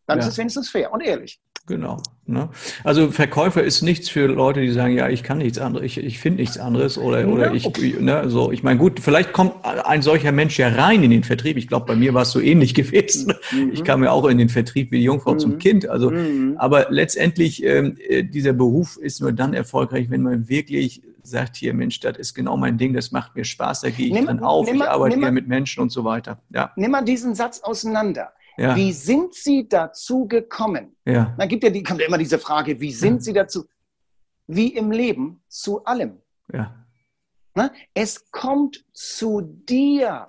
Dann ist es wenigstens fair und ehrlich. Genau. Ne? Also Verkäufer ist nichts für Leute, die sagen, ja, ich kann nichts anderes, ich, ich finde nichts anderes oder, oder ich, ne, so. Ich meine, gut, vielleicht kommt ein solcher Mensch ja rein in den Vertrieb. Ich glaube, bei mir war es so ähnlich gewesen. Mhm. Ich kam ja auch in den Vertrieb wie die Jungfrau mhm. zum Kind. Also, mhm. aber letztendlich ähm, äh, dieser Beruf ist nur dann erfolgreich, wenn man wirklich sagt, hier, Mensch, das ist genau mein Ding, das macht mir Spaß, da gehe ich nimm, drin auf, ich arbeite gerne mit Menschen und so weiter. Ja. Nimm mal diesen Satz auseinander. Ja. Wie sind Sie dazu gekommen? Ja. Dann gibt ja die, kommt ja immer diese Frage, wie sind ja. Sie dazu? Wie im Leben zu allem. Ja. Na, es kommt zu dir.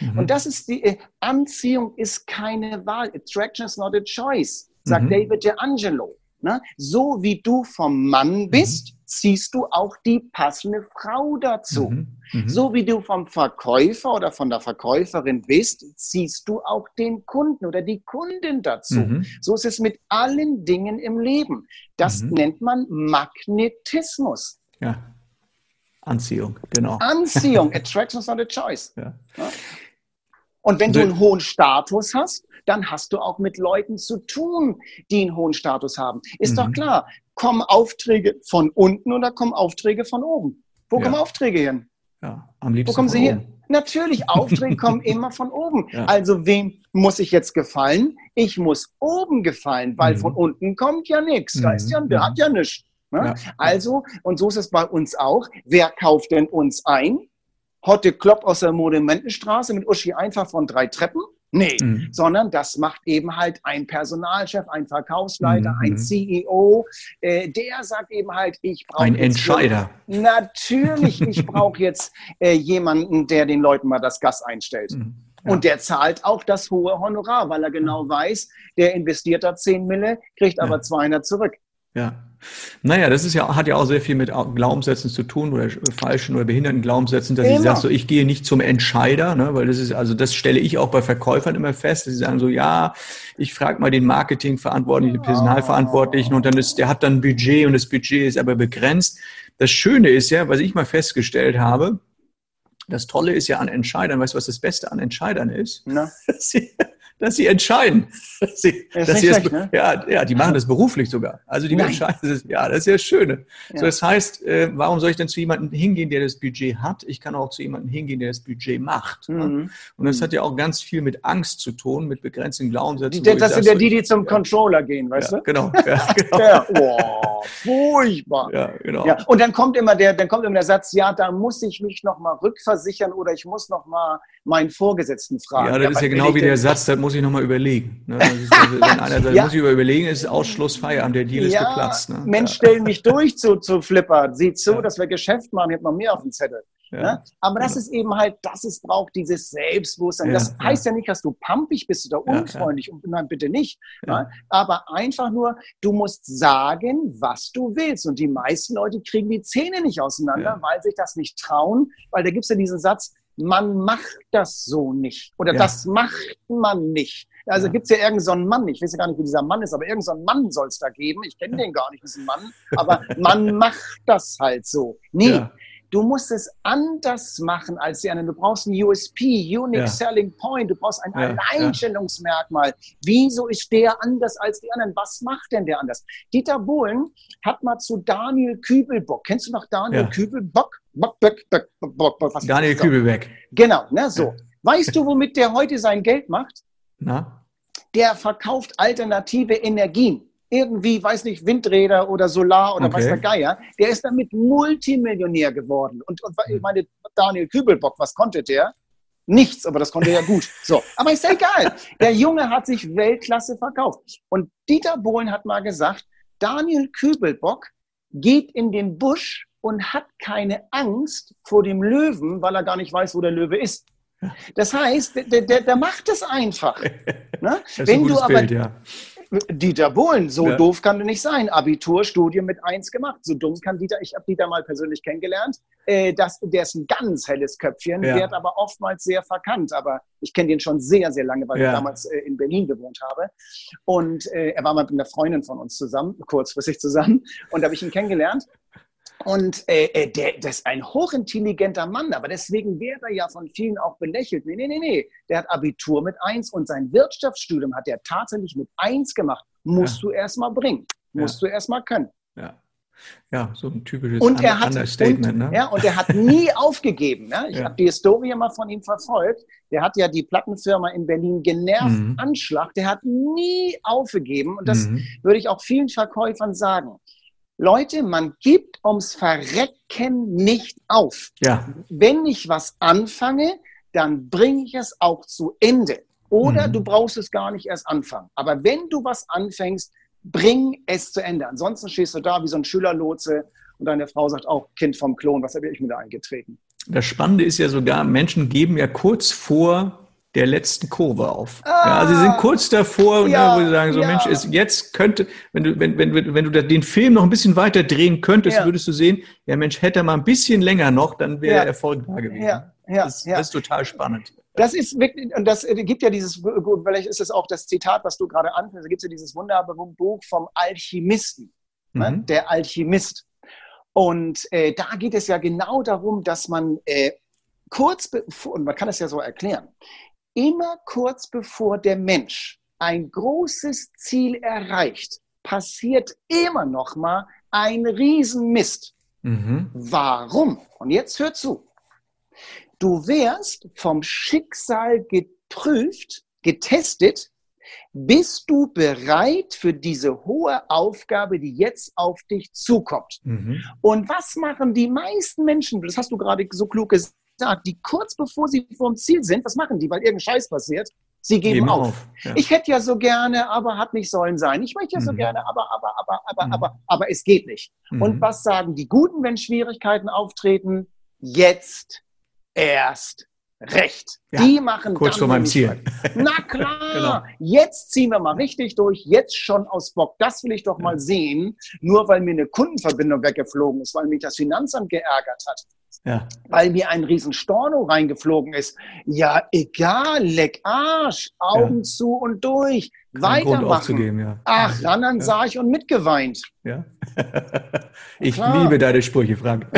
Mhm. Und das ist die äh, Anziehung ist keine Wahl. Attraction is not a choice, sagt mhm. David DeAngelo. Na, so wie du vom Mann bist, mhm ziehst du auch die passende Frau dazu. Mhm. Mhm. So wie du vom Verkäufer oder von der Verkäuferin bist, ziehst du auch den Kunden oder die Kundin dazu. Mhm. So ist es mit allen Dingen im Leben. Das mhm. nennt man Magnetismus. Ja. Anziehung, genau. Anziehung. Attraction is not a choice. Ja. Und wenn du einen hohen Status hast, dann hast du auch mit Leuten zu tun, die einen hohen Status haben. Ist mhm. doch klar, kommen Aufträge von unten oder kommen Aufträge von oben? Wo ja. kommen Aufträge hin? Ja, am liebsten. Wo kommen sie hin? Natürlich, Aufträge kommen immer von oben. Ja. Also wem muss ich jetzt gefallen? Ich muss oben gefallen, weil mhm. von unten kommt ja nichts. Da ist ja, der mhm. hat ja nichts. Ne? Ja. Also, und so ist es bei uns auch. Wer kauft denn uns ein? Hotte Klopp aus der Monumentenstraße mit Uschi einfach von drei Treppen? Nee, mhm. sondern das macht eben halt ein Personalchef, ein Verkaufsleiter, mhm. ein CEO, äh, der sagt eben halt, ich brauche. Ein Entscheider. Jetzt, natürlich, ich brauche jetzt äh, jemanden, der den Leuten mal das Gas einstellt. Mhm. Ja. Und der zahlt auch das hohe Honorar, weil er genau weiß, der investiert da 10 Mille, kriegt aber ja. 200 zurück. Ja. Naja, das ist ja, hat ja auch sehr viel mit Glaubenssätzen zu tun oder falschen oder behinderten Glaubenssätzen, dass immer. ich sage, so, ich gehe nicht zum Entscheider, ne, weil das ist, also das stelle ich auch bei Verkäufern immer fest, dass sie sagen so, ja, ich frage mal den Marketingverantwortlichen, den Personalverantwortlichen und dann ist, der hat dann ein Budget und das Budget ist aber begrenzt. Das Schöne ist ja, was ich mal festgestellt habe, das Tolle ist ja an Entscheidern, weißt du, was das Beste an Entscheidern ist? Na? dass sie entscheiden. Dass sie, das dass sie das, schlecht, ne? ja, ja, die machen das beruflich sogar. Also die Nein. entscheiden, das, ja, das ist ja das Schöne. Ja. So, das heißt, äh, warum soll ich denn zu jemandem hingehen, der das Budget hat? Ich kann auch zu jemandem hingehen, der das Budget macht. Ne? Mhm. Und das mhm. hat ja auch ganz viel mit Angst zu tun, mit begrenzten Glaubenssätzen. Die, das sind ja die, die zum ja. Controller gehen, weißt ja, du? Genau. Ja, genau. ja, oh, furchtbar. Ja, genau. Ja, und dann kommt immer der, dann kommt immer der Satz, ja, da muss ich mich noch mal rückversichern oder ich muss noch mal meinen Vorgesetzten fragen. Ja, das ist ja genau wie der Satz, da muss ich nochmal überlegen. Ne? Ist, also, wenn einer sagt, ja. muss ich überlegen, ist Ausschluss Feierabend, der Deal ist ja, geplatzt. Ne? Mensch, stell mich durch zu, zu Flipper. Sieh zu, ja. dass wir Geschäft machen, hätten wir mehr auf dem Zettel. Ja. Ne? Aber das ist eben halt, das ist braucht dieses Selbstbewusstsein. Ja, das heißt ja. nicht, dass du pampig bist oder unfreundlich. Ja, Nein, bitte nicht. Ne? Aber einfach nur, du musst sagen, was du willst. Und die meisten Leute kriegen die Zähne nicht auseinander, weil sich das nicht trauen. Weil da gibt es ja diesen Satz, man macht das so nicht. Oder das macht man nicht. Also ja. gibt es ja irgendeinen so Mann, ich weiß ja gar nicht, wie dieser Mann ist, aber irgendeinen so Mann soll es da geben. Ich kenne den gar nicht, diesen Mann. Aber man macht das halt so. Nee, ja. Du musst es anders machen als die anderen. Du brauchst ein USP, Unique ja. Selling Point. Du brauchst ein ja, Alleinstellungsmerkmal. Ja. Wieso ist der anders als die anderen? Was macht denn der anders? Dieter Bohlen hat mal zu Daniel Kübelbock. Kennst du noch Daniel Kübelbock? Was Daniel Kübelbeck. Genau, ne, so. Weißt du, womit der heute sein Geld macht? Na? Der verkauft alternative Energien irgendwie, weiß nicht, Windräder oder Solar oder okay. was der Geier, der ist damit Multimillionär geworden. Und, und ich meine, Daniel Kübelbock, was konnte der? Nichts, aber das konnte er ja gut. So, aber ist ja egal. Der Junge hat sich Weltklasse verkauft. Und Dieter Bohlen hat mal gesagt, Daniel Kübelbock geht in den Busch und hat keine Angst vor dem Löwen, weil er gar nicht weiß, wo der Löwe ist. Das heißt, der, der, der macht es einfach. Ne? Wenn du aber, Bild, ja. Dieter Bohlen, so ja. doof kann du nicht sein. Abiturstudium mit eins gemacht. So dumm kann Dieter, ich habe Dieter mal persönlich kennengelernt. Äh, das, der ist ein ganz helles Köpfchen, ja. wird aber oftmals sehr verkannt. Aber ich kenne den schon sehr, sehr lange, weil ja. ich damals äh, in Berlin gewohnt habe. Und äh, er war mal mit einer Freundin von uns zusammen, kurzfristig zusammen. Und da habe ich ihn kennengelernt. Und äh, äh, der, das ist ein hochintelligenter Mann, aber deswegen wird er ja von vielen auch belächelt. Nee, nee, nee, nee. Der hat Abitur mit eins und sein Wirtschaftsstudium hat er tatsächlich mit eins gemacht. Musst ja. du erst mal bringen. Musst ja. du erst mal können. Ja. Ja, so ein typisches und er hat, Understatement. Und, ne? Ja, und er hat nie aufgegeben. Ne? Ich ja. habe die Historie mal von ihm verfolgt. Der hat ja die Plattenfirma in Berlin genervt, mhm. Anschlag. Der hat nie aufgegeben. Und das mhm. würde ich auch vielen Verkäufern sagen. Leute, man gibt ums Verrecken nicht auf. Ja. Wenn ich was anfange, dann bringe ich es auch zu Ende. Oder mhm. du brauchst es gar nicht erst anfangen. Aber wenn du was anfängst, bring es zu Ende. Ansonsten stehst du da wie so ein Schülerlotse und deine Frau sagt auch, Kind vom Klon, was habe ich mir da eingetreten? Das Spannende ist ja sogar, Menschen geben ja kurz vor der letzten Kurve auf. Ah, ja, also sie sind kurz davor, ja, ne, wo sie sagen, so ja. Mensch, ist, jetzt könnte, wenn du, wenn, wenn, wenn du den Film noch ein bisschen weiter drehen könntest, ja. würdest du sehen, ja Mensch, hätte er mal ein bisschen länger noch, dann wäre der Erfolg da gewesen. Ja, ja, das, das ist total spannend. Das ist wirklich, und das äh, gibt ja dieses, vielleicht ist es auch das Zitat, was du gerade anführst, da gibt es ja dieses wunderbare Buch vom Alchemisten, ne? mhm. ne? der Alchemist. Und äh, da geht es ja genau darum, dass man äh, kurz, und man kann es ja so erklären, immer kurz bevor der Mensch ein großes Ziel erreicht, passiert immer noch mal ein Riesenmist. Mhm. Warum? Und jetzt hör zu. Du wirst vom Schicksal geprüft, getestet, bist du bereit für diese hohe Aufgabe, die jetzt auf dich zukommt? Mhm. Und was machen die meisten Menschen, das hast du gerade so klug gesagt, die kurz bevor sie vorm Ziel sind, was machen die, weil irgendein Scheiß passiert? Sie geben, geben auf. auf. Ja. Ich hätte ja so gerne, aber hat nicht sollen sein. Ich möchte ja mhm. so gerne, aber, aber, aber, aber, mhm. aber, aber es geht nicht. Mhm. Und was sagen die Guten, wenn Schwierigkeiten auftreten? Jetzt erst recht. Ja, die machen kurz vor meinem Ziel. Na klar, genau. jetzt ziehen wir mal richtig durch, jetzt schon aus Bock. Das will ich doch mal sehen, nur weil mir eine Kundenverbindung weggeflogen ist, weil mich das Finanzamt geärgert hat. Ja. Weil mir ein riesen Storno reingeflogen ist. Ja, egal, leck Arsch, Augen ja. zu und durch, Kein weitermachen. Ja. Ach, ran dann sah ich und mitgeweint. Ja. ich liebe deine Sprüche, Frank.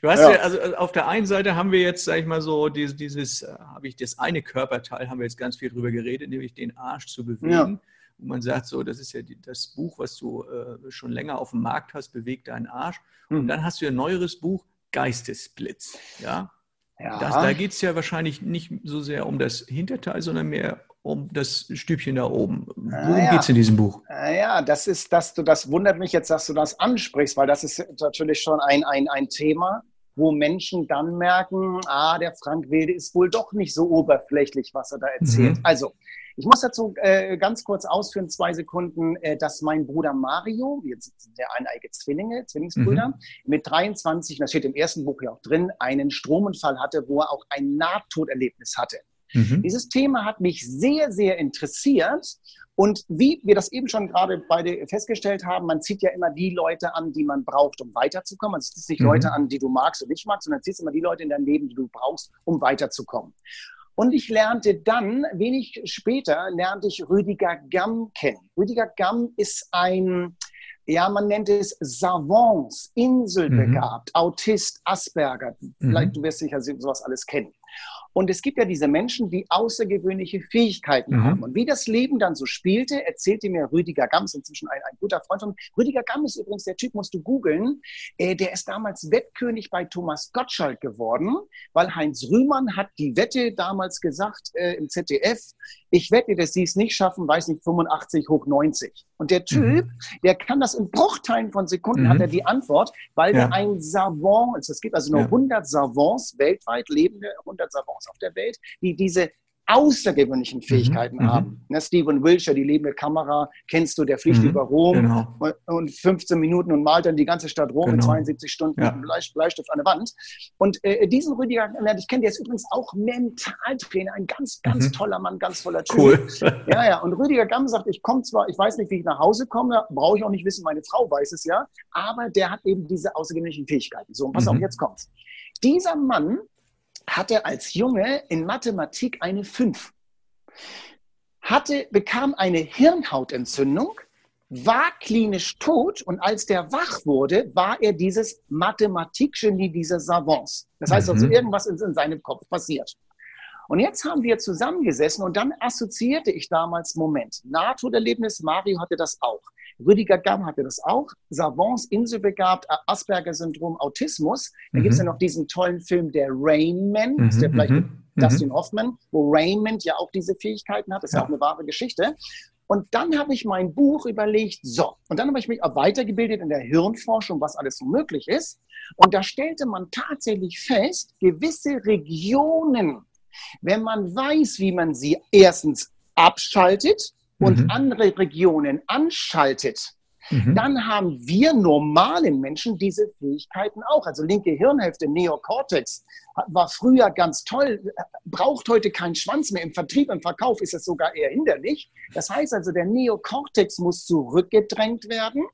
Du hast ja. also auf der einen Seite haben wir jetzt, sag ich mal so, dieses, dieses äh, habe ich das eine Körperteil, haben wir jetzt ganz viel drüber geredet, nämlich den Arsch zu bewegen. Ja. Und man sagt so, das ist ja die, das Buch, was du äh, schon länger auf dem Markt hast, bewegt deinen Arsch. Und dann hast du ein neueres Buch, Geistesblitz. Ja. ja. Das, da geht es ja wahrscheinlich nicht so sehr um das Hinterteil, sondern mehr um das Stübchen da oben. Worum ja. geht es in diesem Buch? Ja, das ist, dass du, das wundert mich jetzt, dass du das ansprichst, weil das ist natürlich schon ein, ein, ein Thema, wo Menschen dann merken, ah, der Frank Wilde ist wohl doch nicht so oberflächlich, was er da erzählt. Mhm. Also, ich muss dazu äh, ganz kurz ausführen, zwei Sekunden, äh, dass mein Bruder Mario, jetzt sind der eineige Zwillinge, Zwillingsbrüder, mhm. mit 23, das steht im ersten Buch ja auch drin, einen Stromunfall hatte, wo er auch ein Nahtoderlebnis hatte. Mhm. Dieses Thema hat mich sehr, sehr interessiert. Und wie wir das eben schon gerade beide festgestellt haben, man zieht ja immer die Leute an, die man braucht, um weiterzukommen. Man zieht nicht mhm. Leute an, die du magst und nicht magst, sondern ziehst immer die Leute in dein Leben, die du brauchst, um weiterzukommen. Und ich lernte dann, wenig später, lernte ich Rüdiger Gamm kennen. Rüdiger Gamm ist ein, ja, man nennt es Savants, Inselbegabt, mhm. Autist, Asperger. Vielleicht, mhm. du wirst sicher sowas alles kennen. Und es gibt ja diese Menschen, die außergewöhnliche Fähigkeiten mhm. haben. Und wie das Leben dann so spielte, erzählte mir Rüdiger Gamm, ist inzwischen ein, ein guter Freund von mir. Rüdiger Gamm ist übrigens der Typ, musst du googeln. Äh, der ist damals Wettkönig bei Thomas Gottschalk geworden, weil Heinz Rühmann hat die Wette damals gesagt äh, im ZDF, ich wette, dass sie es nicht schaffen, weiß nicht, 85 hoch 90. Und der Typ, mhm. der kann das in Bruchteilen von Sekunden, mhm. hat er die Antwort, weil ja. der ein Savant ist. Es gibt also nur ja. 100 Savants weltweit, lebende 100 Savants auf der Welt, die diese außergewöhnlichen mhm, Fähigkeiten mhm, haben. Ne, Stephen Wilshire, die lebende Kamera, kennst du, der fliegt mhm, über Rom genau. und 15 Minuten und malt dann die ganze Stadt Rom genau. in 72 Stunden ja. mit einem Bleistift an der Wand. Und äh, diesen Rüdiger, ich kenne, der ist übrigens auch Mentaltrainer, ein ganz, ganz mhm. toller Mann, ganz voller Typ. Cool. ja, ja. Und Rüdiger Gamm sagt, ich komme zwar, ich weiß nicht, wie ich nach Hause komme, brauche ich auch nicht wissen, meine Frau weiß es ja, aber der hat eben diese außergewöhnlichen Fähigkeiten. So, und pass auf, mhm. jetzt kommt's. Dieser Mann hatte als Junge in Mathematik eine 5. Hatte, bekam eine Hirnhautentzündung, war klinisch tot und als der wach wurde, war er dieses Mathematikgenie dieser Savants. Das heißt also, mhm. irgendwas ist in seinem Kopf passiert. Und jetzt haben wir zusammengesessen und dann assoziierte ich damals, Moment, Nahtoderlebnis, Mario hatte das auch. Rüdiger Gamm hatte das auch. Savants, Inselbegabt, Asperger-Syndrom, Autismus. Da mhm. gibt es ja noch diesen tollen Film, der Rain Man, mhm. ist der vielleicht mit mhm. Dustin Hoffman, wo Raymond ja auch diese Fähigkeiten hat. Das ist ja auch eine wahre Geschichte. Und dann habe ich mein Buch überlegt, so, und dann habe ich mich auch weitergebildet in der Hirnforschung, was alles so möglich ist. Und da stellte man tatsächlich fest, gewisse Regionen, wenn man weiß, wie man sie erstens abschaltet und mhm. andere Regionen anschaltet, mhm. dann haben wir normalen Menschen diese Fähigkeiten auch. Also linke Hirnhälfte, Neokortex, war früher ganz toll, braucht heute keinen Schwanz mehr. Im Vertrieb, im Verkauf ist es sogar eher hinderlich. Das heißt also, der Neokortex muss zurückgedrängt werden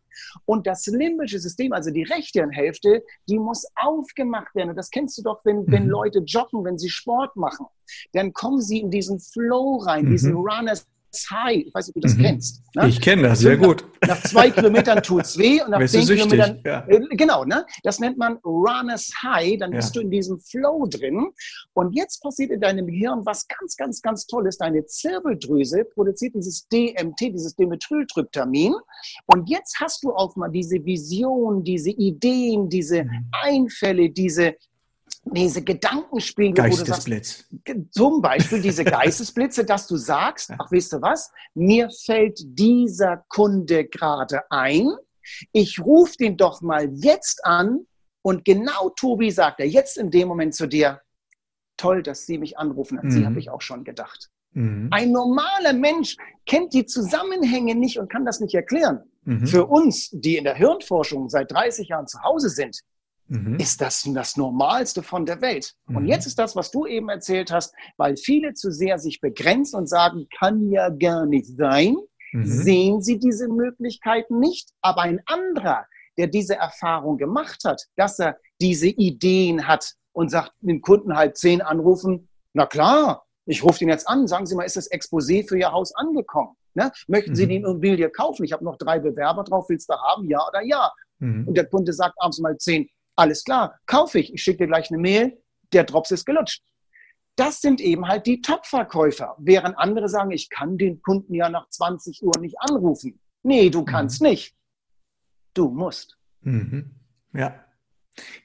und das limbische System, also die rechte Hälfte, die muss aufgemacht werden. Und das kennst du doch, wenn, wenn mhm. Leute joggen, wenn sie Sport machen. Dann kommen sie in diesen Flow rein, mhm. diesen Runners High. Ich weiß nicht, ob du das mhm. kennst. Ne? Ich kenne das, sehr gut. Nach, nach zwei Kilometern tut es weh und nach zehn Kilometern. Ja. Äh, genau, ne? Das nennt man Runners High. Dann ja. bist du in diesem Flow drin. Und jetzt passiert in deinem Hirn was ganz, ganz, ganz Tolles. Deine Zirbeldrüse produziert dieses DMT, dieses Dimethyltryptamin. Und jetzt hast du auch mal diese Vision, diese Ideen, diese mhm. Einfälle, diese diese Gedankenspiele, Geistesblitz. du sagst, zum Beispiel diese Geistesblitze, dass du sagst, ach, wisst ihr was, mir fällt dieser Kunde gerade ein, ich rufe den doch mal jetzt an und genau Tobi sagt er jetzt in dem Moment zu dir, toll, dass Sie mich anrufen, an mhm. Sie habe ich auch schon gedacht. Mhm. Ein normaler Mensch kennt die Zusammenhänge nicht und kann das nicht erklären. Mhm. Für uns, die in der Hirnforschung seit 30 Jahren zu Hause sind, mhm. ist das das Normalste von der Welt. Mhm. Und jetzt ist das, was du eben erzählt hast, weil viele zu sehr sich begrenzen und sagen, kann ja gar nicht sein, mhm. sehen sie diese Möglichkeiten nicht. Aber ein anderer, der diese Erfahrung gemacht hat, dass er diese Ideen hat und sagt, den Kunden halb zehn anrufen, na klar, ich rufe den jetzt an, sagen Sie mal, ist das Exposé für Ihr Haus angekommen? Ne? Möchten Sie mhm. die Immobilie kaufen? Ich habe noch drei Bewerber drauf, willst du haben, ja oder ja? Mhm. Und der Kunde sagt abends mal zehn, alles klar, kaufe ich. Ich schicke dir gleich eine Mail, der Drops ist gelutscht. Das sind eben halt die Top-Verkäufer, während andere sagen, ich kann den Kunden ja nach 20 Uhr nicht anrufen. Nee, du kannst mhm. nicht. Du musst. Mhm. Ja.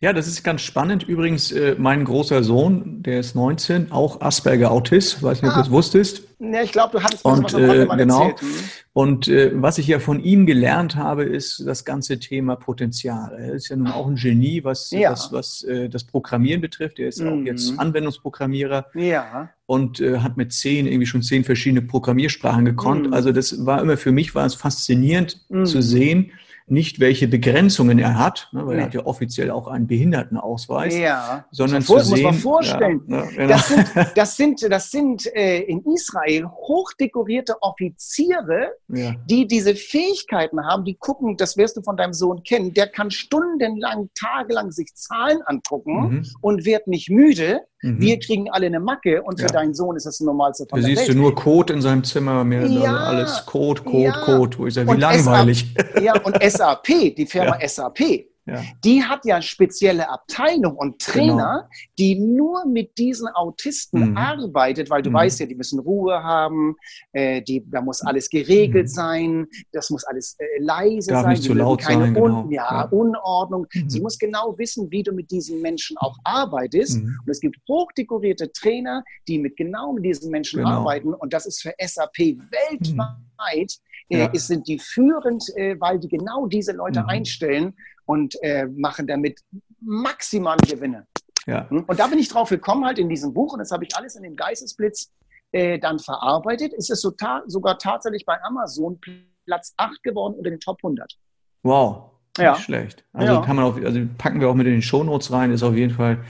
Ja, das ist ganz spannend. Übrigens, äh, mein großer Sohn, der ist 19, auch Asperger-Autist, weiß nicht, ob du das wusstest. Ja, ich glaube, du hattest und, äh, genau. Erzählt. Mhm. Und äh, was ich ja von ihm gelernt habe, ist das ganze Thema Potenzial. Er ist ja nun auch ein Genie, was, ja. was, was äh, das Programmieren betrifft. Er ist mhm. auch jetzt Anwendungsprogrammierer. Ja. Und äh, hat mit zehn, irgendwie schon zehn verschiedene Programmiersprachen gekonnt. Mhm. Also das war immer für mich war es faszinierend mhm. zu sehen, nicht, welche Begrenzungen er hat, ne, weil nee. er hat ja offiziell auch einen Behindertenausweis, ja. sondern zu sehen, muss man vorstellen, ja, ja, genau. das sind, das sind, das sind äh, in Israel hochdekorierte Offiziere, ja. die diese Fähigkeiten haben, die gucken, das wirst du von deinem Sohn kennen, der kann stundenlang, tagelang sich Zahlen angucken mhm. und wird nicht müde. Mhm. Wir kriegen alle eine Macke und für deinen Sohn ist das das Normalste von da der siehst Welt. du nur Code in seinem Zimmer, mehr ja, alles Code, Code, Code, wo ich sage, wie und langweilig. SAP, ja, und SAP, die Firma SAP, ja. Die hat ja spezielle Abteilung und Trainer, genau. die nur mit diesen Autisten mhm. arbeitet, weil du mhm. weißt ja, die müssen Ruhe haben, äh, die, da muss alles geregelt mhm. sein, das muss alles äh, leise Darf sein, nicht zu laut keine sein, genau. Un ja, ja, Unordnung. Mhm. Sie muss genau wissen, wie du mit diesen Menschen auch arbeitest. Mhm. Und es gibt hochdekorierte Trainer, die mit genau mit diesen Menschen genau. arbeiten. Und das ist für SAP weltweit äh, ja. sind die führend, äh, weil die genau diese Leute mhm. einstellen und äh, machen damit maximale Gewinne. Ja. Hm? Und da bin ich drauf gekommen, halt in diesem Buch, und das habe ich alles in dem Geistesblitz äh, dann verarbeitet. Es ist so ta sogar tatsächlich bei Amazon Platz 8 geworden unter den Top 100. Wow, ja. nicht schlecht. Also ja. kann man auch, also packen wir auch mit in den Shownotes rein, ist auf jeden Fall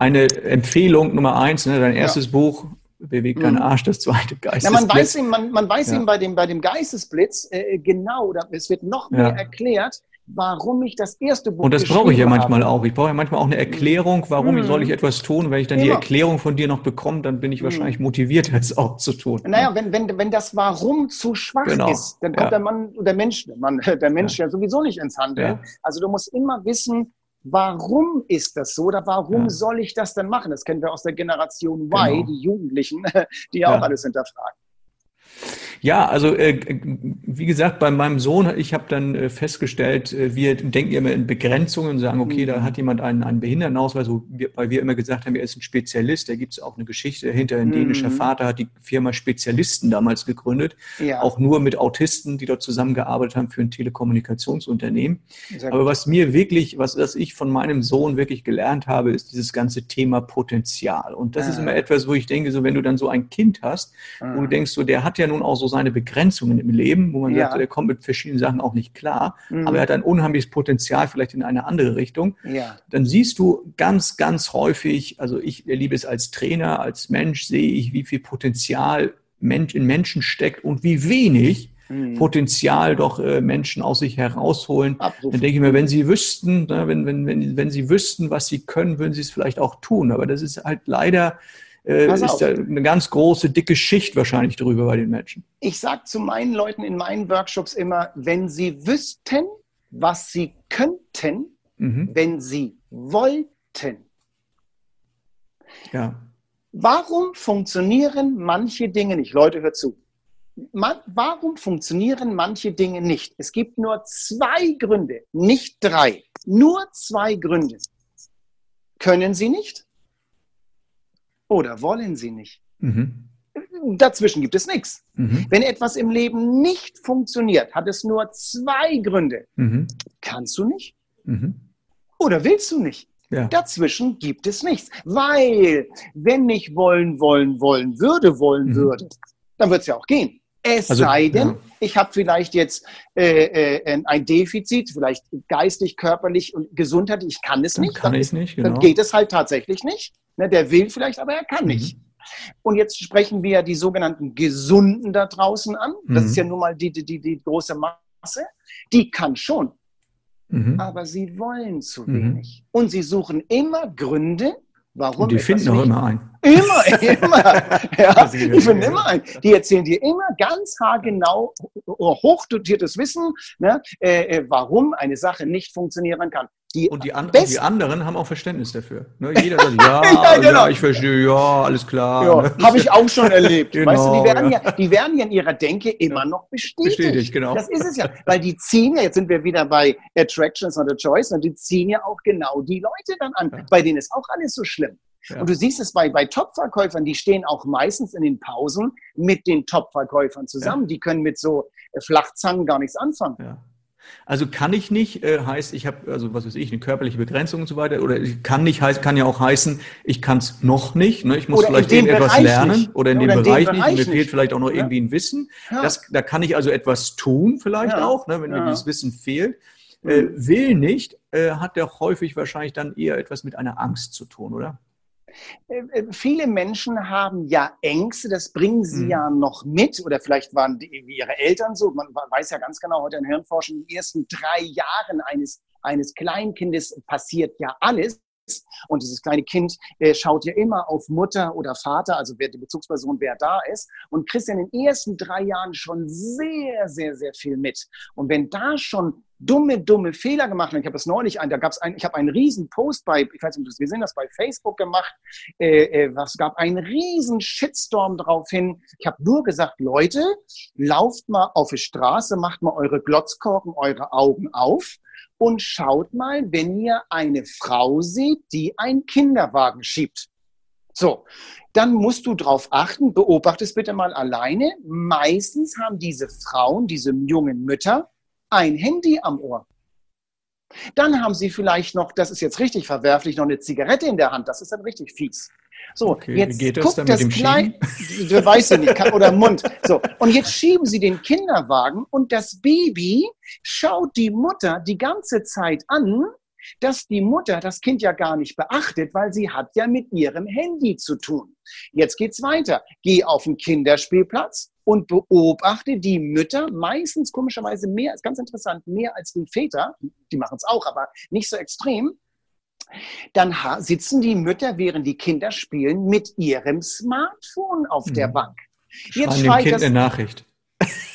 eine Empfehlung Nummer eins, ne, dein erstes ja. Buch, bewegt dein mhm. Arsch, das zweite Geistesblitz. Ja, man weiß eben, man, man weiß ja. eben bei dem, bei dem Geistesblitz äh, genau, oder es wird noch mehr ja. erklärt, warum ich das erste Buch Und das brauche ich ja manchmal habe. auch. Ich brauche ja manchmal auch eine Erklärung, warum mhm. soll ich etwas tun. Wenn ich dann Immer. die Erklärung von dir noch bekomme, dann bin ich mhm. wahrscheinlich motiviert, es auch zu tun. Naja, wenn, wenn, wenn das Warum zu schwach genau. ist, dann kommt ja. der Mann, der Mensch, der, Mann, der Mensch ja. ja sowieso nicht ins Handeln. Ja. Also du musst immer wissen, warum ist das so oder warum ja. soll ich das denn machen? Das kennen wir aus der Generation Y, genau. die Jugendlichen, die ja auch alles hinterfragen. Ja, also äh, wie gesagt, bei meinem Sohn, ich habe dann äh, festgestellt, äh, wir denken immer in Begrenzungen und sagen, okay, mhm. da hat jemand einen, einen Behindertenausweis, weil wir immer gesagt haben, er ist ein Spezialist, da gibt es auch eine Geschichte dahinter. Ein mhm. dänischer Vater hat die Firma Spezialisten damals gegründet, ja. auch nur mit Autisten, die dort zusammengearbeitet haben für ein Telekommunikationsunternehmen. Aber was mir wirklich, was, was ich von meinem Sohn wirklich gelernt habe, ist dieses ganze Thema Potenzial. Und das ah. ist immer etwas, wo ich denke, so wenn du dann so ein Kind hast, ah. wo du denkst, so der hat ja nun auch so seine Begrenzungen im Leben, wo man Ja. sagt, er kommt mit verschiedenen Sachen auch nicht klar, Mhm. aber er hat ein unheimliches Potenzial vielleicht in eine andere Richtung. Ja. Dann siehst du ganz, ganz häufig, also ich erlebe es als Trainer, als Mensch, sehe ich, wie viel Potenzial in Menschen steckt und wie wenig Mhm. Potenzial doch äh, Menschen aus sich herausholen. Absolut. Dann denke ich mir, wenn sie wüssten, ne, wenn, wenn, wenn, wenn sie wüssten, was sie können, würden sie es vielleicht auch tun. Aber das ist halt leider, äh, ist da eine ganz große, dicke Schicht wahrscheinlich drüber bei den Menschen. Ich sage zu meinen Leuten in meinen Workshops immer, wenn sie wüssten, was sie könnten, Mhm. wenn sie wollten. Ja. Warum funktionieren manche Dinge nicht? Leute, hört zu. Man, warum funktionieren manche Dinge nicht? Es gibt nur zwei Gründe, nicht drei. Nur zwei Gründe. Können sie nicht? Oder wollen sie nicht? Mhm. Dazwischen gibt es nichts. Mhm. Wenn etwas im Leben nicht funktioniert, hat es nur zwei Gründe. Mhm. Kannst du nicht Mhm. oder willst du nicht? Ja. Dazwischen gibt es nichts. Weil, wenn ich wollen, wollen, wollen würde, wollen Mhm. würde, dann wird es ja auch gehen. Es Also, sei denn, ja. ich habe vielleicht jetzt äh, äh, ein Defizit, vielleicht geistig, körperlich und gesundheitlich, ich kann es Dann nicht. kann dann, ich nicht, dann genau. geht es halt tatsächlich nicht. Ne, der will vielleicht, aber er kann Mhm. nicht. Und jetzt sprechen wir die sogenannten Gesunden da draußen an. Das Mhm. ist ja nun mal die, die, die, die große Masse. Die kann schon, Mhm. aber sie wollen zu Mhm. wenig. Und sie suchen immer Gründe, warum Und die finden auch immer ein. Immer, immer. Ja, die finden immer ein. Die erzählen dir immer ganz haargenau, hochdotiertes Wissen, ne, äh, äh, warum eine Sache nicht funktionieren kann. Die, Und die, an, die anderen haben auch Verständnis dafür. Ne? Jeder sagt, ja, Ja, ja, genau. ich verstehe, ja, alles klar. ja, ne? habe ich auch schon erlebt. Genau, weißt du, die werden ja. ja. die werden ja in ihrer Denke immer noch bestätigt. Bestätigt, genau. Das ist es ja. Weil die ziehen ja, jetzt sind wir wieder bei Attractions not a choice, und die ziehen ja auch genau die Leute dann an. Ja. Bei denen ist auch alles so schlimm. Ja. Und du siehst es bei, bei Top-Verkäufern, die stehen auch meistens in den Pausen mit den Top-Verkäufern zusammen. Die können mit so äh, Flachzangen gar nichts anfangen. Ja. Also kann ich nicht, äh, heißt, ich habe, also was weiß ich, eine körperliche Begrenzung und so weiter, oder kann nicht, heißt, kann ja auch heißen, ich kann es noch nicht, ne? ich muss Oder vielleicht dem irgendetwas lernen nicht. oder in Oder dem in dem Bereich nicht, Bereich und mir fehlt nicht. vielleicht auch noch Ja. irgendwie ein Wissen. Ja. Das, da kann ich also etwas tun, vielleicht Ja. auch, ne, wenn mir dieses Wissen fehlt. Mhm. Äh, will nicht, äh, hat ja häufig wahrscheinlich dann eher etwas mit einer Angst zu tun, oder? Äh, äh, viele Menschen haben ja Ängste, das bringen sie Mhm. ja noch mit oder vielleicht waren die, ihre Eltern so. Man weiß ja ganz genau, heute in Hirnforschung, in den ersten drei Jahren eines, eines Kleinkindes passiert ja alles. Und dieses kleine Kind äh, schaut ja immer auf Mutter oder Vater, also wer die Bezugsperson, wer da ist, und kriegt in den ersten drei Jahren schon sehr, sehr, sehr viel mit. Und wenn da schon dumme, dumme Fehler gemacht werden, ich habe das neulich ein, da gab es ein, ich habe einen riesen Post bei, ich weiß nicht, ob du das bei Facebook gemacht, äh, äh, was gab einen riesen Shitstorm drauf hin. Ich habe nur gesagt, Leute, lauft mal auf die Straße, macht mal eure Glotzkorken, eure Augen auf und schaut mal, wenn ihr eine Frau seht, die einen Kinderwagen schiebt. So, dann musst du drauf achten, beobachte es bitte mal alleine. Meistens haben diese Frauen, diese jungen Mütter, ein Handy am Ohr. Dann haben sie vielleicht noch, das ist jetzt richtig verwerflich, noch eine Zigarette in der Hand. Das ist dann richtig fies. So, Okay, jetzt geht das guckt das dem klein, du weißt ja nicht, oder Mund. So, und jetzt schieben sie den Kinderwagen und das Baby schaut die Mutter die ganze Zeit an, dass die Mutter das Kind ja gar nicht beachtet, weil sie hat ja mit ihrem Handy zu tun. Jetzt geht's weiter. Geh auf den Kinderspielplatz und beobachte die Mütter, meistens komischerweise mehr, ist ganz interessant, mehr als die Väter, die machen es auch, aber nicht so extrem. Dann sitzen die Mütter, während die Kinder spielen, mit ihrem Smartphone auf der Mhm. Bank. Schreiben Jetzt dem schreit, Kind das, eine Nachricht.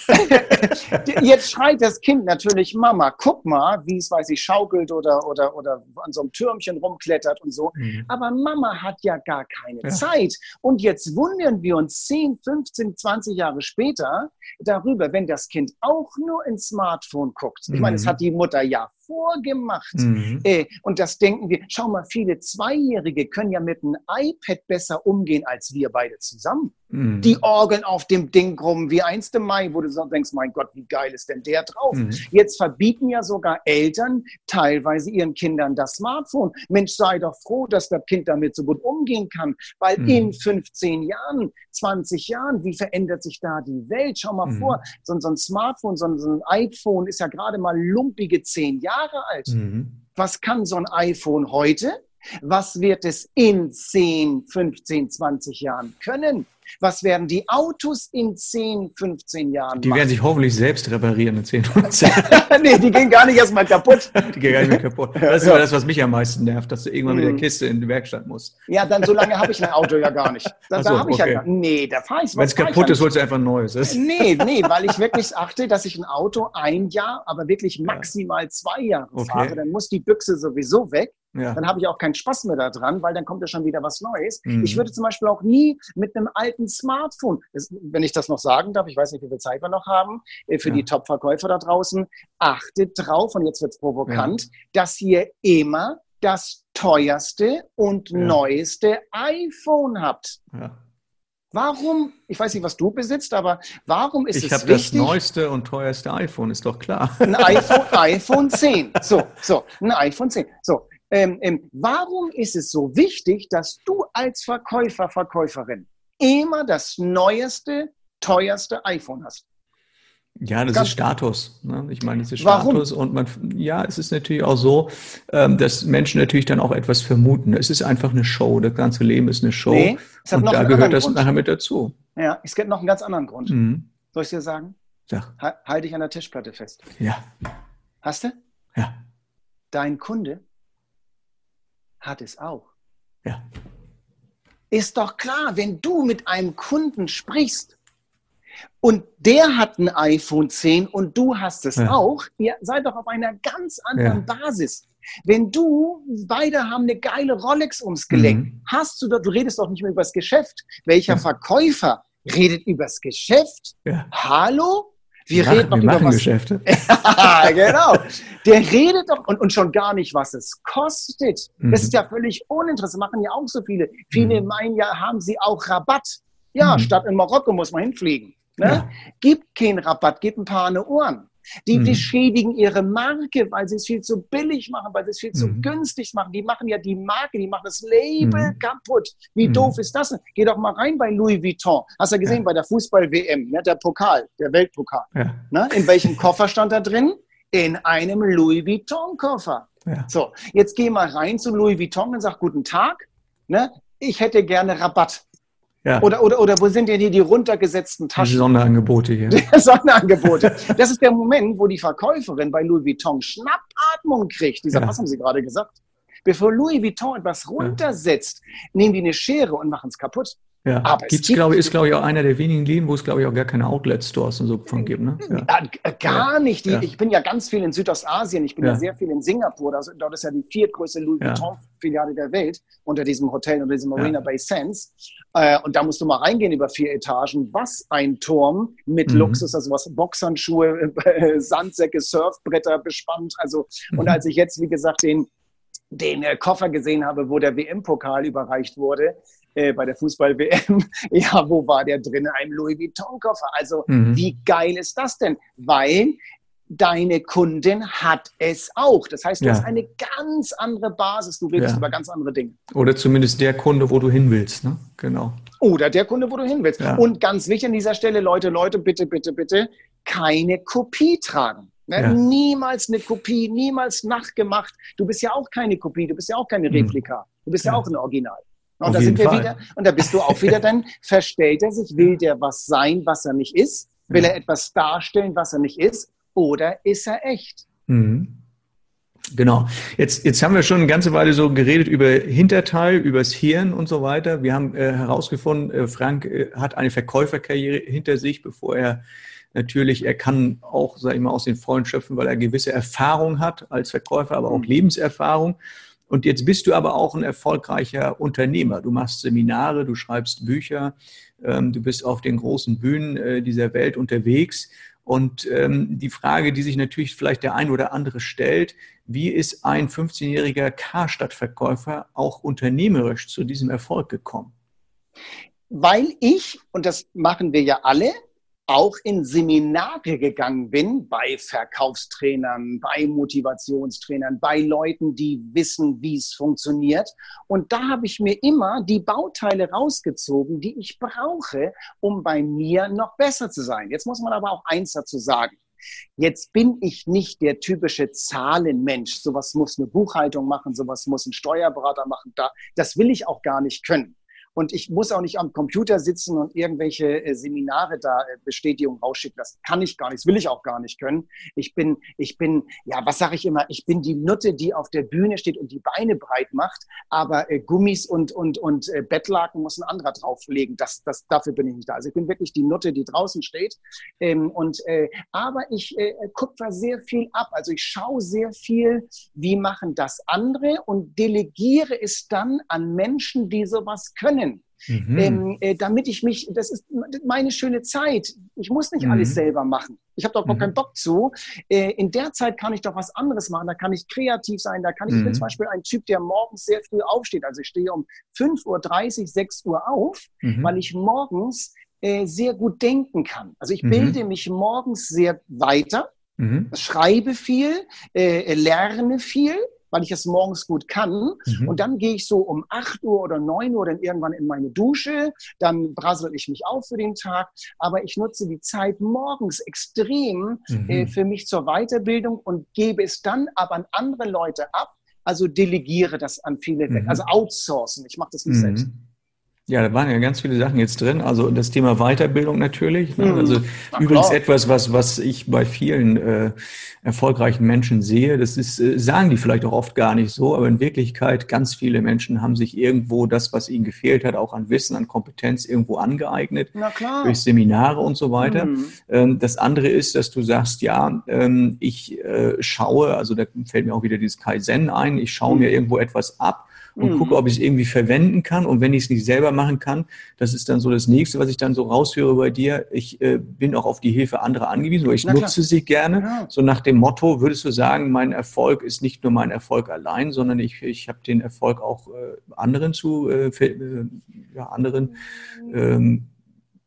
jetzt schreit das Kind natürlich, Mama, guck mal, wie es, weiß ich, schaukelt oder, oder, oder an so einem Türmchen rumklettert und so. Mhm. Aber Mama hat ja gar keine Ja. Zeit. Und jetzt wundern wir uns 10, 15, 20 Jahre später darüber, wenn das Kind auch nur ins Smartphone guckt. Ich meine, es Mhm. hat die Mutter ja vorgemacht. Mhm. Äh, und das denken wir, schau mal, viele Zweijährige können ja mit einem iPad besser umgehen als wir beide zusammen. Mhm. Die orgeln auf dem Ding rum wie 1. Mai, wo du so denkst, mein Gott, wie geil ist denn der drauf? Mhm. Jetzt verbieten ja sogar Eltern teilweise ihren Kindern das Smartphone. Mensch, sei doch froh, dass das Kind damit so gut umgehen kann, weil mhm. in 15 Jahren, 20 Jahren, wie verändert sich da die Welt? Schau mal mhm. vor, so, so, ein Smartphone, so, so, ein iPhone ist ja gerade mal lumpige 10 Jahre alt. Mhm. Was kann so ein iPhone heute? Was wird es in 10, 15, 20 Jahren können? Was werden die Autos in 10, 15 Jahren Die machen? werden sich hoffentlich selbst reparieren in 10, 15 Jahren. nee, die gehen gar nicht erstmal kaputt. die gehen gar nicht mehr kaputt. Das ist ja das, was mich am meisten nervt, dass du irgendwann mit der mhm. Kiste in die Werkstatt musst. Ja, dann so lange habe ich mein Auto ja gar nicht. Dann, so, da habe ich okay. ja gar Nee, da fahre ich Wenn es kaputt ist, holst du einfach ein neues. Nee, nee, weil ich wirklich achte, dass ich ein Auto ein Jahr, aber wirklich maximal zwei Jahre okay. fahre. Dann muss die Büchse sowieso weg. Ja. Dann habe ich auch keinen Spaß mehr daran, weil dann kommt ja schon wieder was Neues. Mhm. Ich würde zum Beispiel auch nie mit einem alten Smartphone, wenn ich das noch sagen darf, ich weiß nicht, wie viel Zeit wir noch haben, äh, für ja. die Top-Verkäufer da draußen, achtet drauf, und jetzt wird es provokant, ja. dass ihr immer das teuerste und neueste iPhone habt. Warum, ich weiß nicht, was du besitzt, aber warum ist ich es wichtig? Ich habe das neueste und teuerste iPhone, ist doch klar. Ein iPhone, iPhone 10. So, so, ein iPhone 10. So, ähm, ähm, warum ist es so wichtig, dass du als Verkäufer, Verkäuferin immer das neueste, teuerste iPhone hast? Ja, das Ganz ist Status. Ne? Ich meine, es ist Status Warum? und man, ja, es ist natürlich auch so, ähm, dass Menschen natürlich dann auch etwas vermuten. Es ist einfach eine Show. Das ganze Leben ist eine Show. Nee, und da gehört das Grund. nachher mit dazu. Ja, es gibt noch einen ganz anderen Grund. Mhm. Soll ich dir sagen? Sag. Halte dich an der Tischplatte fest. Ja. Hast du? Ja. Dein Kunde hat es auch. Ja. Ist doch klar, wenn du mit einem Kunden sprichst und der hat ein iPhone 10 und du hast es ja. auch, ihr seid doch auf einer ganz anderen ja. Basis. Wenn du, beide haben eine geile Rolex ums Gelenk, mhm. hast du doch, du redest doch nicht mehr über das Geschäft. Welcher ja. Verkäufer redet über das Geschäft? Hallo? Wir ja, reden doch wir über was. Geschäfte. genau. Der redet doch und, und schon gar nicht, was es kostet. Mhm. Das ist ja völlig uninteressant. Machen ja auch so viele. Viele mhm. meinen ja, haben sie auch Rabatt. Ja, mhm. statt in Marokko muss man hinfliegen. Ne? Ja. Gibt keinen Rabatt, gibt ein paar eine Ohren. Die, mhm. die schädigen ihre Marke, weil sie es viel zu billig machen, weil sie es viel zu mhm. günstig machen. Die machen ja die Marke, die machen das Label mhm. kaputt. Wie mhm. doof ist das denn? Geh doch mal rein bei Louis Vuitton. Hast du gesehen ja. bei der Fußball-WM, ne, der Pokal, der Weltpokal. Ja. Ne, in welchem Koffer stand da drin? In einem Louis Vuitton-Koffer. Ja. So, jetzt geh mal rein zu Louis Vuitton und sag Guten Tag. Ne? Ich hätte gerne Rabatt. Ja. Oder, oder, oder wo sind denn hier die runtergesetzten Taschen? Die Sonderangebote hier. Sonderangebote. Das ist der Moment, wo die Verkäuferin bei Louis Vuitton Schnappatmung kriegt. Die sagt, ja. was haben Sie gerade gesagt? Bevor Louis Vuitton etwas runtersetzt, ja. nehmen die eine Schere und machen es kaputt. Ja, aber Gibt's, gibt, glaube ich, ist, glaube ich, auch einer der wenigen Läden, wo es, glaube ich, auch gar keine Outlet-Stores und so von gibt. Ne? Ja. Ja, gar nicht. Die, Ich bin ja ganz viel in Südostasien, ich bin ja, sehr viel in Singapur. Das, dort ist ja die viertgrößte Louis Vuitton-Filiale der Welt unter diesem Hotel, unter diesem Marina Bay Sands. Äh, und da musst du mal reingehen über vier Etagen. Was ein Turm mit mhm. Luxus, also was Boxhandschuhe, Sandsäcke, Surfbretter bespannt. Also, mhm. und als ich jetzt, wie gesagt, den den äh, Koffer gesehen habe, wo der WM-Pokal überreicht wurde, äh, bei der Fußball-WM, ja, wo war der drin? Ein Louis Vuitton-Koffer. Also, mhm. wie geil ist das denn? Weil deine Kundin hat es auch. Das heißt, du ja. hast eine ganz andere Basis. Du redest ja. über ganz andere Dinge. Oder zumindest der Kunde, wo du hin willst. Ne? Genau. Oder der Kunde, wo du hin willst. Ja. Und ganz wichtig an dieser Stelle, Leute, Leute, bitte, bitte, bitte, keine Kopie tragen. Ne? Ja. Niemals eine Kopie, niemals nachgemacht. Du bist ja auch keine Kopie, du bist ja auch keine mhm. Replika. Du bist ja, ja auch ein Original. Und da sind wir Fall. wieder, und da bist du auch wieder dann, verstellt er sich, will der was sein, was er nicht ist? Will er etwas darstellen, was er nicht ist? Oder ist er echt? Mhm. Genau. Jetzt, jetzt haben wir schon eine ganze Weile so geredet über Hinterteil, übers Hirn und so weiter. Wir haben äh, herausgefunden, äh, Frank äh, hat eine Verkäuferkarriere hinter sich, bevor er natürlich, er kann auch, sag ich mal, aus den Vollen schöpfen, weil er gewisse Erfahrung hat als Verkäufer, aber auch mhm. Lebenserfahrung. Und jetzt bist du aber auch ein erfolgreicher Unternehmer. Du machst Seminare, du schreibst Bücher, ähm, du bist auf den großen Bühnen äh, dieser Welt unterwegs. Und ähm, die Frage, die sich natürlich vielleicht der ein oder andere stellt, wie ist ein 15-jähriger Karstadt-Verkäufer auch unternehmerisch zu diesem Erfolg gekommen? Weil ich, und das machen wir ja alle, auch in Seminare gegangen bin bei Verkaufstrainern, bei Motivationstrainern, bei Leuten, die wissen, wie es funktioniert. Und da habe ich mir immer die Bauteile rausgezogen, die ich brauche, um bei mir noch besser zu sein. Jetzt muss man aber auch eins dazu sagen. Jetzt bin ich nicht der typische Zahlenmensch. Sowas muss eine Buchhaltung machen, sowas muss ein Steuerberater machen. das will ich auch gar nicht können. Und ich muss auch nicht am Computer sitzen und irgendwelche äh, Seminare da äh, Bestätigung rausschicken. Das kann ich gar nicht, das will ich auch gar nicht können. Ich bin, ich bin, ja, was sage ich immer? Ich bin die Nutte, die auf der Bühne steht und die Beine breit macht, aber äh, Gummis und, und, und äh, Bettlaken muss ein anderer drauflegen. Das, das, dafür bin ich nicht da. Also ich bin wirklich die Nutte, die draußen steht. Ähm, und, äh, aber ich äh, kupfer sehr viel ab. Also ich schaue sehr viel, wie machen das andere und delegiere es dann an Menschen, die sowas können. Mhm. Ähm, äh, damit ich mich, das ist meine schöne Zeit. Ich muss nicht mhm. alles selber machen. Ich habe doch mhm. keinen Bock zu. Äh, in der Zeit kann ich doch was anderes machen. Da kann ich kreativ sein. Da kann ich, ich bin mhm. zum Beispiel ein Typ, der morgens sehr früh aufsteht. Also ich stehe um 5.30 Uhr, 6 Uhr auf, mhm. weil ich morgens äh, sehr gut denken kann. Also ich mhm. bilde mich morgens sehr weiter. Schreibe viel, äh, lerne viel, weil ich es morgens gut kann. Mhm. Und dann gehe ich so um 8 Uhr oder 9 Uhr dann irgendwann in meine Dusche, dann brassel ich mich auf für den Tag. Aber ich nutze die Zeit morgens extrem mhm. äh, für mich zur Weiterbildung und gebe es dann aber an andere Leute ab. Also delegiere das an viele weg. Mhm. Also outsourcen. Ich mache das nicht mhm. selbst. Ja, da waren ja ganz viele Sachen jetzt drin. Also das Thema Weiterbildung natürlich. Ne? Also Ach, übrigens klar. etwas, was, was ich bei vielen äh, erfolgreichen Menschen sehe. Das ist, äh, sagen die vielleicht auch oft gar nicht so, aber in Wirklichkeit ganz viele Menschen haben sich irgendwo das, was ihnen gefehlt hat, auch an Wissen, an Kompetenz irgendwo angeeignet. Na klar. Durch Seminare und so weiter. Mhm. Ähm, das andere ist, dass du sagst, ja, ähm, ich äh, schaue, also da fällt mir auch wieder dieses Kaizen ein, ich schaue mhm. mir irgendwo etwas ab und mhm. gucke, ob ich es irgendwie verwenden kann. Und wenn ich es nicht selber machen kann, das ist dann so das nächste, was ich dann so raushöre bei dir. Ich äh, bin auch auf die Hilfe anderer angewiesen, weil ich Na nutze klar. sie gerne. Ja. So nach dem Motto, würdest du sagen, mein Erfolg ist nicht nur mein Erfolg allein, sondern ich, ich habe den Erfolg auch äh, anderen zu, äh, äh ja, anderen ähm,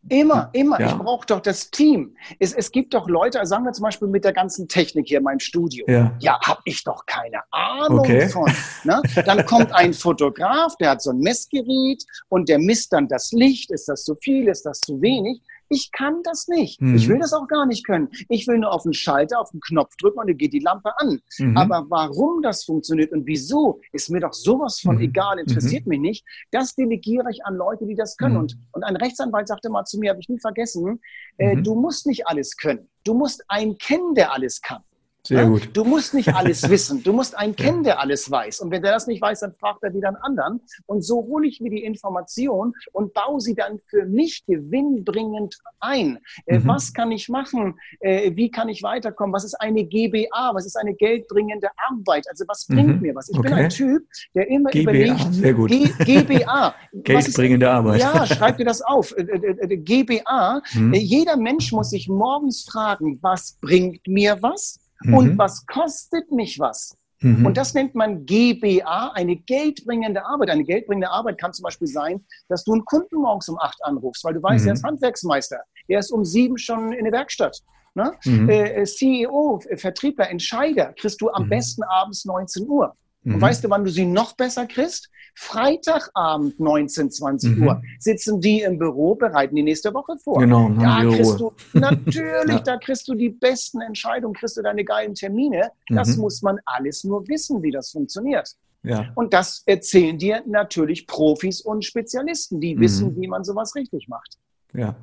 Immer, immer. Ja. Ich brauche doch das Team. Es, es gibt doch Leute, also sagen wir zum Beispiel mit der ganzen Technik hier in meinem Studio. Ja, ja habe ich doch keine Ahnung okay. von. Ne? Dann kommt ein Fotograf, der hat so ein Messgerät und der misst dann das Licht. Ist das zu viel? Ist das zu wenig? Ich kann das nicht. Mhm. Ich will das auch gar nicht können. Ich will nur auf den Schalter, auf den Knopf drücken und dann geht die Lampe an. Mhm. Aber warum das funktioniert und wieso, ist mir doch sowas von mhm. egal, interessiert mhm. mich nicht. Das delegiere ich an Leute, die das können. Mhm. Und, und ein Rechtsanwalt sagte mal zu mir, habe ich nie vergessen, äh, mhm. du musst nicht alles können. Du musst einen kennen, der alles kann. Sehr gut. Du musst nicht alles wissen. Du musst einen kennen, der alles weiß. Und wenn der das nicht weiß, dann fragt er wieder einen anderen. Und so hole ich mir die Information und baue sie dann für mich gewinnbringend ein. Äh, mhm. Was kann ich machen? Äh, wie kann ich weiterkommen? Was ist eine GBA? Was ist eine geldbringende Arbeit? Also was bringt mhm. mir was? Ich okay. bin ein Typ, der immer GBA, überlegt. Sehr gut. G GBA. geldbringende Arbeit. Ja, schreib dir das auf. Äh, GBA. Mhm. Jeder Mensch muss sich morgens fragen, was bringt mir was? Mhm. und was kostet mich was. Mhm. Und das nennt man GBA, eine geldbringende Arbeit. Eine geldbringende Arbeit kann zum Beispiel sein, dass du einen Kunden morgens um acht anrufst, weil du weißt, mhm. er ist Handwerksmeister. Er ist um sieben schon in der Werkstatt. Ne? Mhm. Äh, CEO, Vertriebler, Entscheider kriegst du am mhm. besten abends 19 Uhr. Und mhm. weißt du, wann du sie noch besser kriegst? Freitagabend 19, 20 mhm. Uhr sitzen die im Büro, bereiten die nächste Woche vor. Genau, da kriegst Ruhe. du natürlich, ja. da kriegst du die besten Entscheidungen, kriegst du deine geilen Termine. Das mhm. muss man alles nur wissen, wie das funktioniert. Ja. Und das erzählen dir natürlich Profis und Spezialisten, die mhm. wissen, wie man sowas richtig macht. Ja.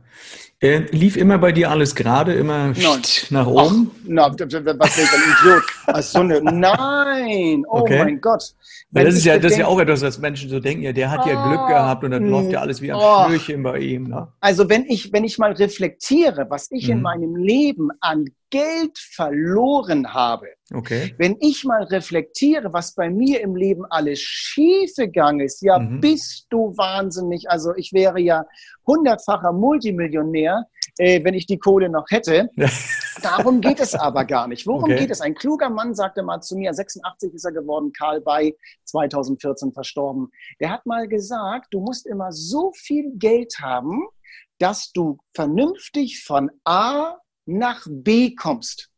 Äh, lief immer bei dir alles gerade, immer nein. nach oben? Ach, na, was will ein Idiot? Ach, so eine, nein, oh okay. mein Gott. Weil das ist ja, das ist ja auch etwas, was Menschen so denken, ja, der hat oh, ja Glück gehabt und dann oh, läuft ja alles wie ein oh. Schnürchen bei ihm. Ne? Also wenn ich, wenn ich mal reflektiere, was ich mhm. in meinem Leben an Geld verloren habe, okay. wenn ich mal reflektiere, was bei mir im Leben alles schiefgegangen ist, ja, mhm. bist du wahnsinnig. Also ich wäre ja hundertfacher Multimillionär, äh, wenn ich die Kohle noch hätte. Darum geht es aber gar nicht. Worum okay. geht es? Ein kluger Mann sagte mal zu mir, 86 ist er geworden, Karl Bay, 2014 verstorben. Der hat mal gesagt, du musst immer so viel Geld haben, dass du vernünftig von A nach B kommst.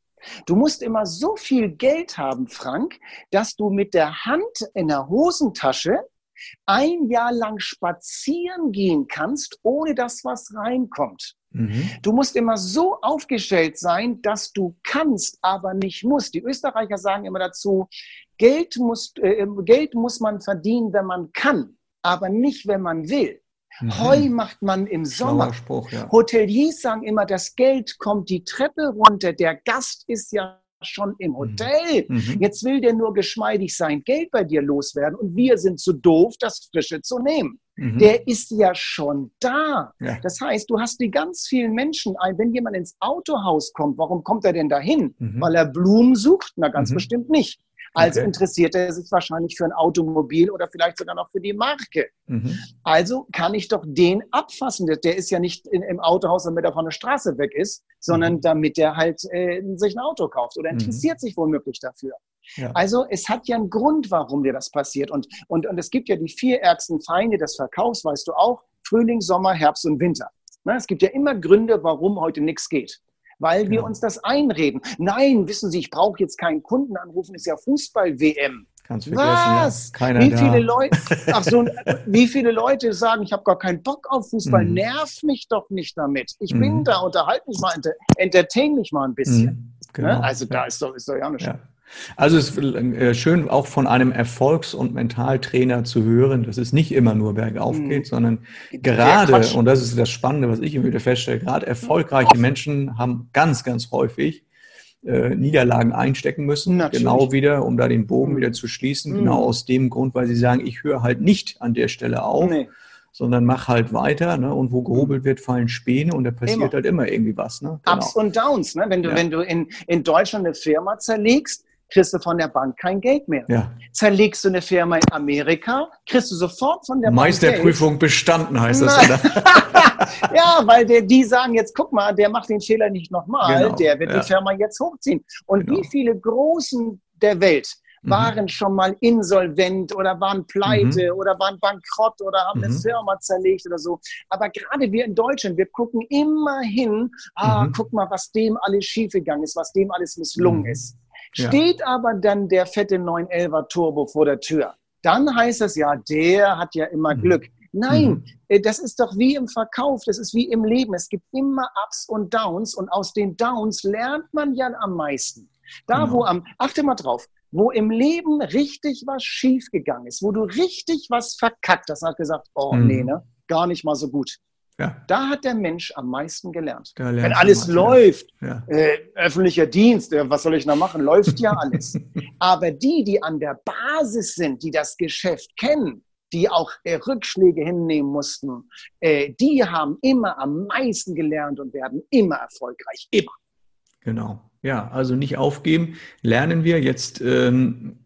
Du musst immer so viel Geld haben, Frank, dass du mit der Hand in der Hosentasche ein Jahr lang spazieren gehen kannst, ohne dass was reinkommt. Mhm. Du musst immer so aufgestellt sein, dass du kannst, aber nicht musst. Die Österreicher sagen immer dazu, Geld muss, äh, Geld muss man verdienen, wenn man kann, aber nicht, wenn man will. Mhm. Heu macht man im Sommer. Spruch, ja. Hoteliers sagen immer, das Geld kommt die Treppe runter. Der Gast ist ja schon im Hotel. Mhm. mhm. Jetzt will der nur geschmeidig sein Geld bei dir loswerden und wir sind zu doof, das Frische zu nehmen. Mhm. Der ist ja schon da. Ja. Das heißt, du hast die ganz vielen Menschen, wenn jemand ins Autohaus kommt, warum kommt er denn dahin? Mhm. Weil er Blumen sucht? Na, ganz mhm. bestimmt nicht. Also okay. interessiert er sich wahrscheinlich für ein Automobil oder vielleicht sogar noch für die Marke. Mhm. Also kann ich doch den abfassen. Der ist ja nicht in, im Autohaus, damit er von der Straße weg ist, sondern mhm. damit er halt äh, sich ein Auto kauft oder mhm. interessiert mhm. sich womöglich dafür. Ja. Also es hat ja einen Grund, warum dir das passiert. Und, und, und es gibt ja die vier ärgsten Feinde des Verkaufs, weißt du auch, Frühling, Sommer, Herbst und Winter. Na, es gibt ja immer Gründe, warum heute nichts geht weil wir uns das einreden. Nein, wissen Sie, ich brauche jetzt keinen Kunden anrufen, ist ja Fußball-WM. Kannst vergessen, Was? Ja. Keiner wie viele Leute, ach so, wie viele Leute sagen, ich habe gar keinen Bock auf Fußball, mm. nerv mich doch nicht damit. Ich mm. bin mhm. da, unterhalte mich mal, entertain mich mal ein bisschen. Mm. Genau. Ne? Also da ist doch, ist doch ja nicht ja. Also es ist äh, schön auch von einem Erfolgs- und Mentaltrainer zu hören, dass es nicht immer nur bergauf mhm. geht, sondern gerade, und das ist das Spannende, was ich immer wieder feststelle, gerade erfolgreiche Menschen haben ganz, ganz häufig äh, Niederlagen einstecken müssen, Natürlich. genau wieder, um da den Bogen mhm. wieder zu schließen, mhm. genau aus dem Grund, weil sie sagen, ich höre halt nicht an der Stelle auf. Nee sondern mach halt weiter. Ne? Und wo gehobelt wird, fallen Späne und da passiert immer. halt immer irgendwie was. Ne? Genau. Ups und Downs. Ne? Wenn du, ja. wenn du in, in Deutschland eine Firma zerlegst, kriegst du von der Bank kein Geld mehr. Ja. Zerlegst du eine Firma in Amerika, kriegst du sofort von der Meisterprüfung Bank bestanden heißt das. ja, weil der, die sagen jetzt, guck mal, der macht den Fehler nicht nochmal, genau. der wird ja. die Firma jetzt hochziehen. Und genau. wie viele Großen der Welt mhm. waren mhm. schon mal insolvent oder waren pleite mhm. oder waren bankrott oder haben mhm. eine Firma zerlegt oder so. Aber gerade wir in Deutschland, wir gucken immer hin, ah, mhm. guck mal, was dem alles schiefgegangen ist, was dem alles misslungen mhm. ist. Steht ja. aber dann der fette 911er Turbo vor der Tür, dann heißt es ja, der hat ja immer mhm. Glück. Nein, mhm. Äh, das ist doch wie im Verkauf, das ist wie im Leben. Es gibt immer Ups und Downs und aus den Downs lernt man ja am meisten. Da, genau. wo am, achte mal drauf, wo im Leben richtig was schiefgegangen ist, wo du richtig was verkackt hast, hat gesagt, oh mhm. nee, ne, gar nicht mal so gut. Ja. Da hat der Mensch am meisten gelernt. Wenn alles läuft, ja. äh, öffentlicher Dienst, äh, was soll ich noch machen? Läuft ja alles. Aber die, die an der Basis sind, die das Geschäft kennen, die auch äh, Rückschläge hinnehmen mussten, äh, die haben immer am meisten gelernt und werden immer erfolgreich. Immer. Genau. Ja, also nicht aufgeben. Lernen wir jetzt ähm,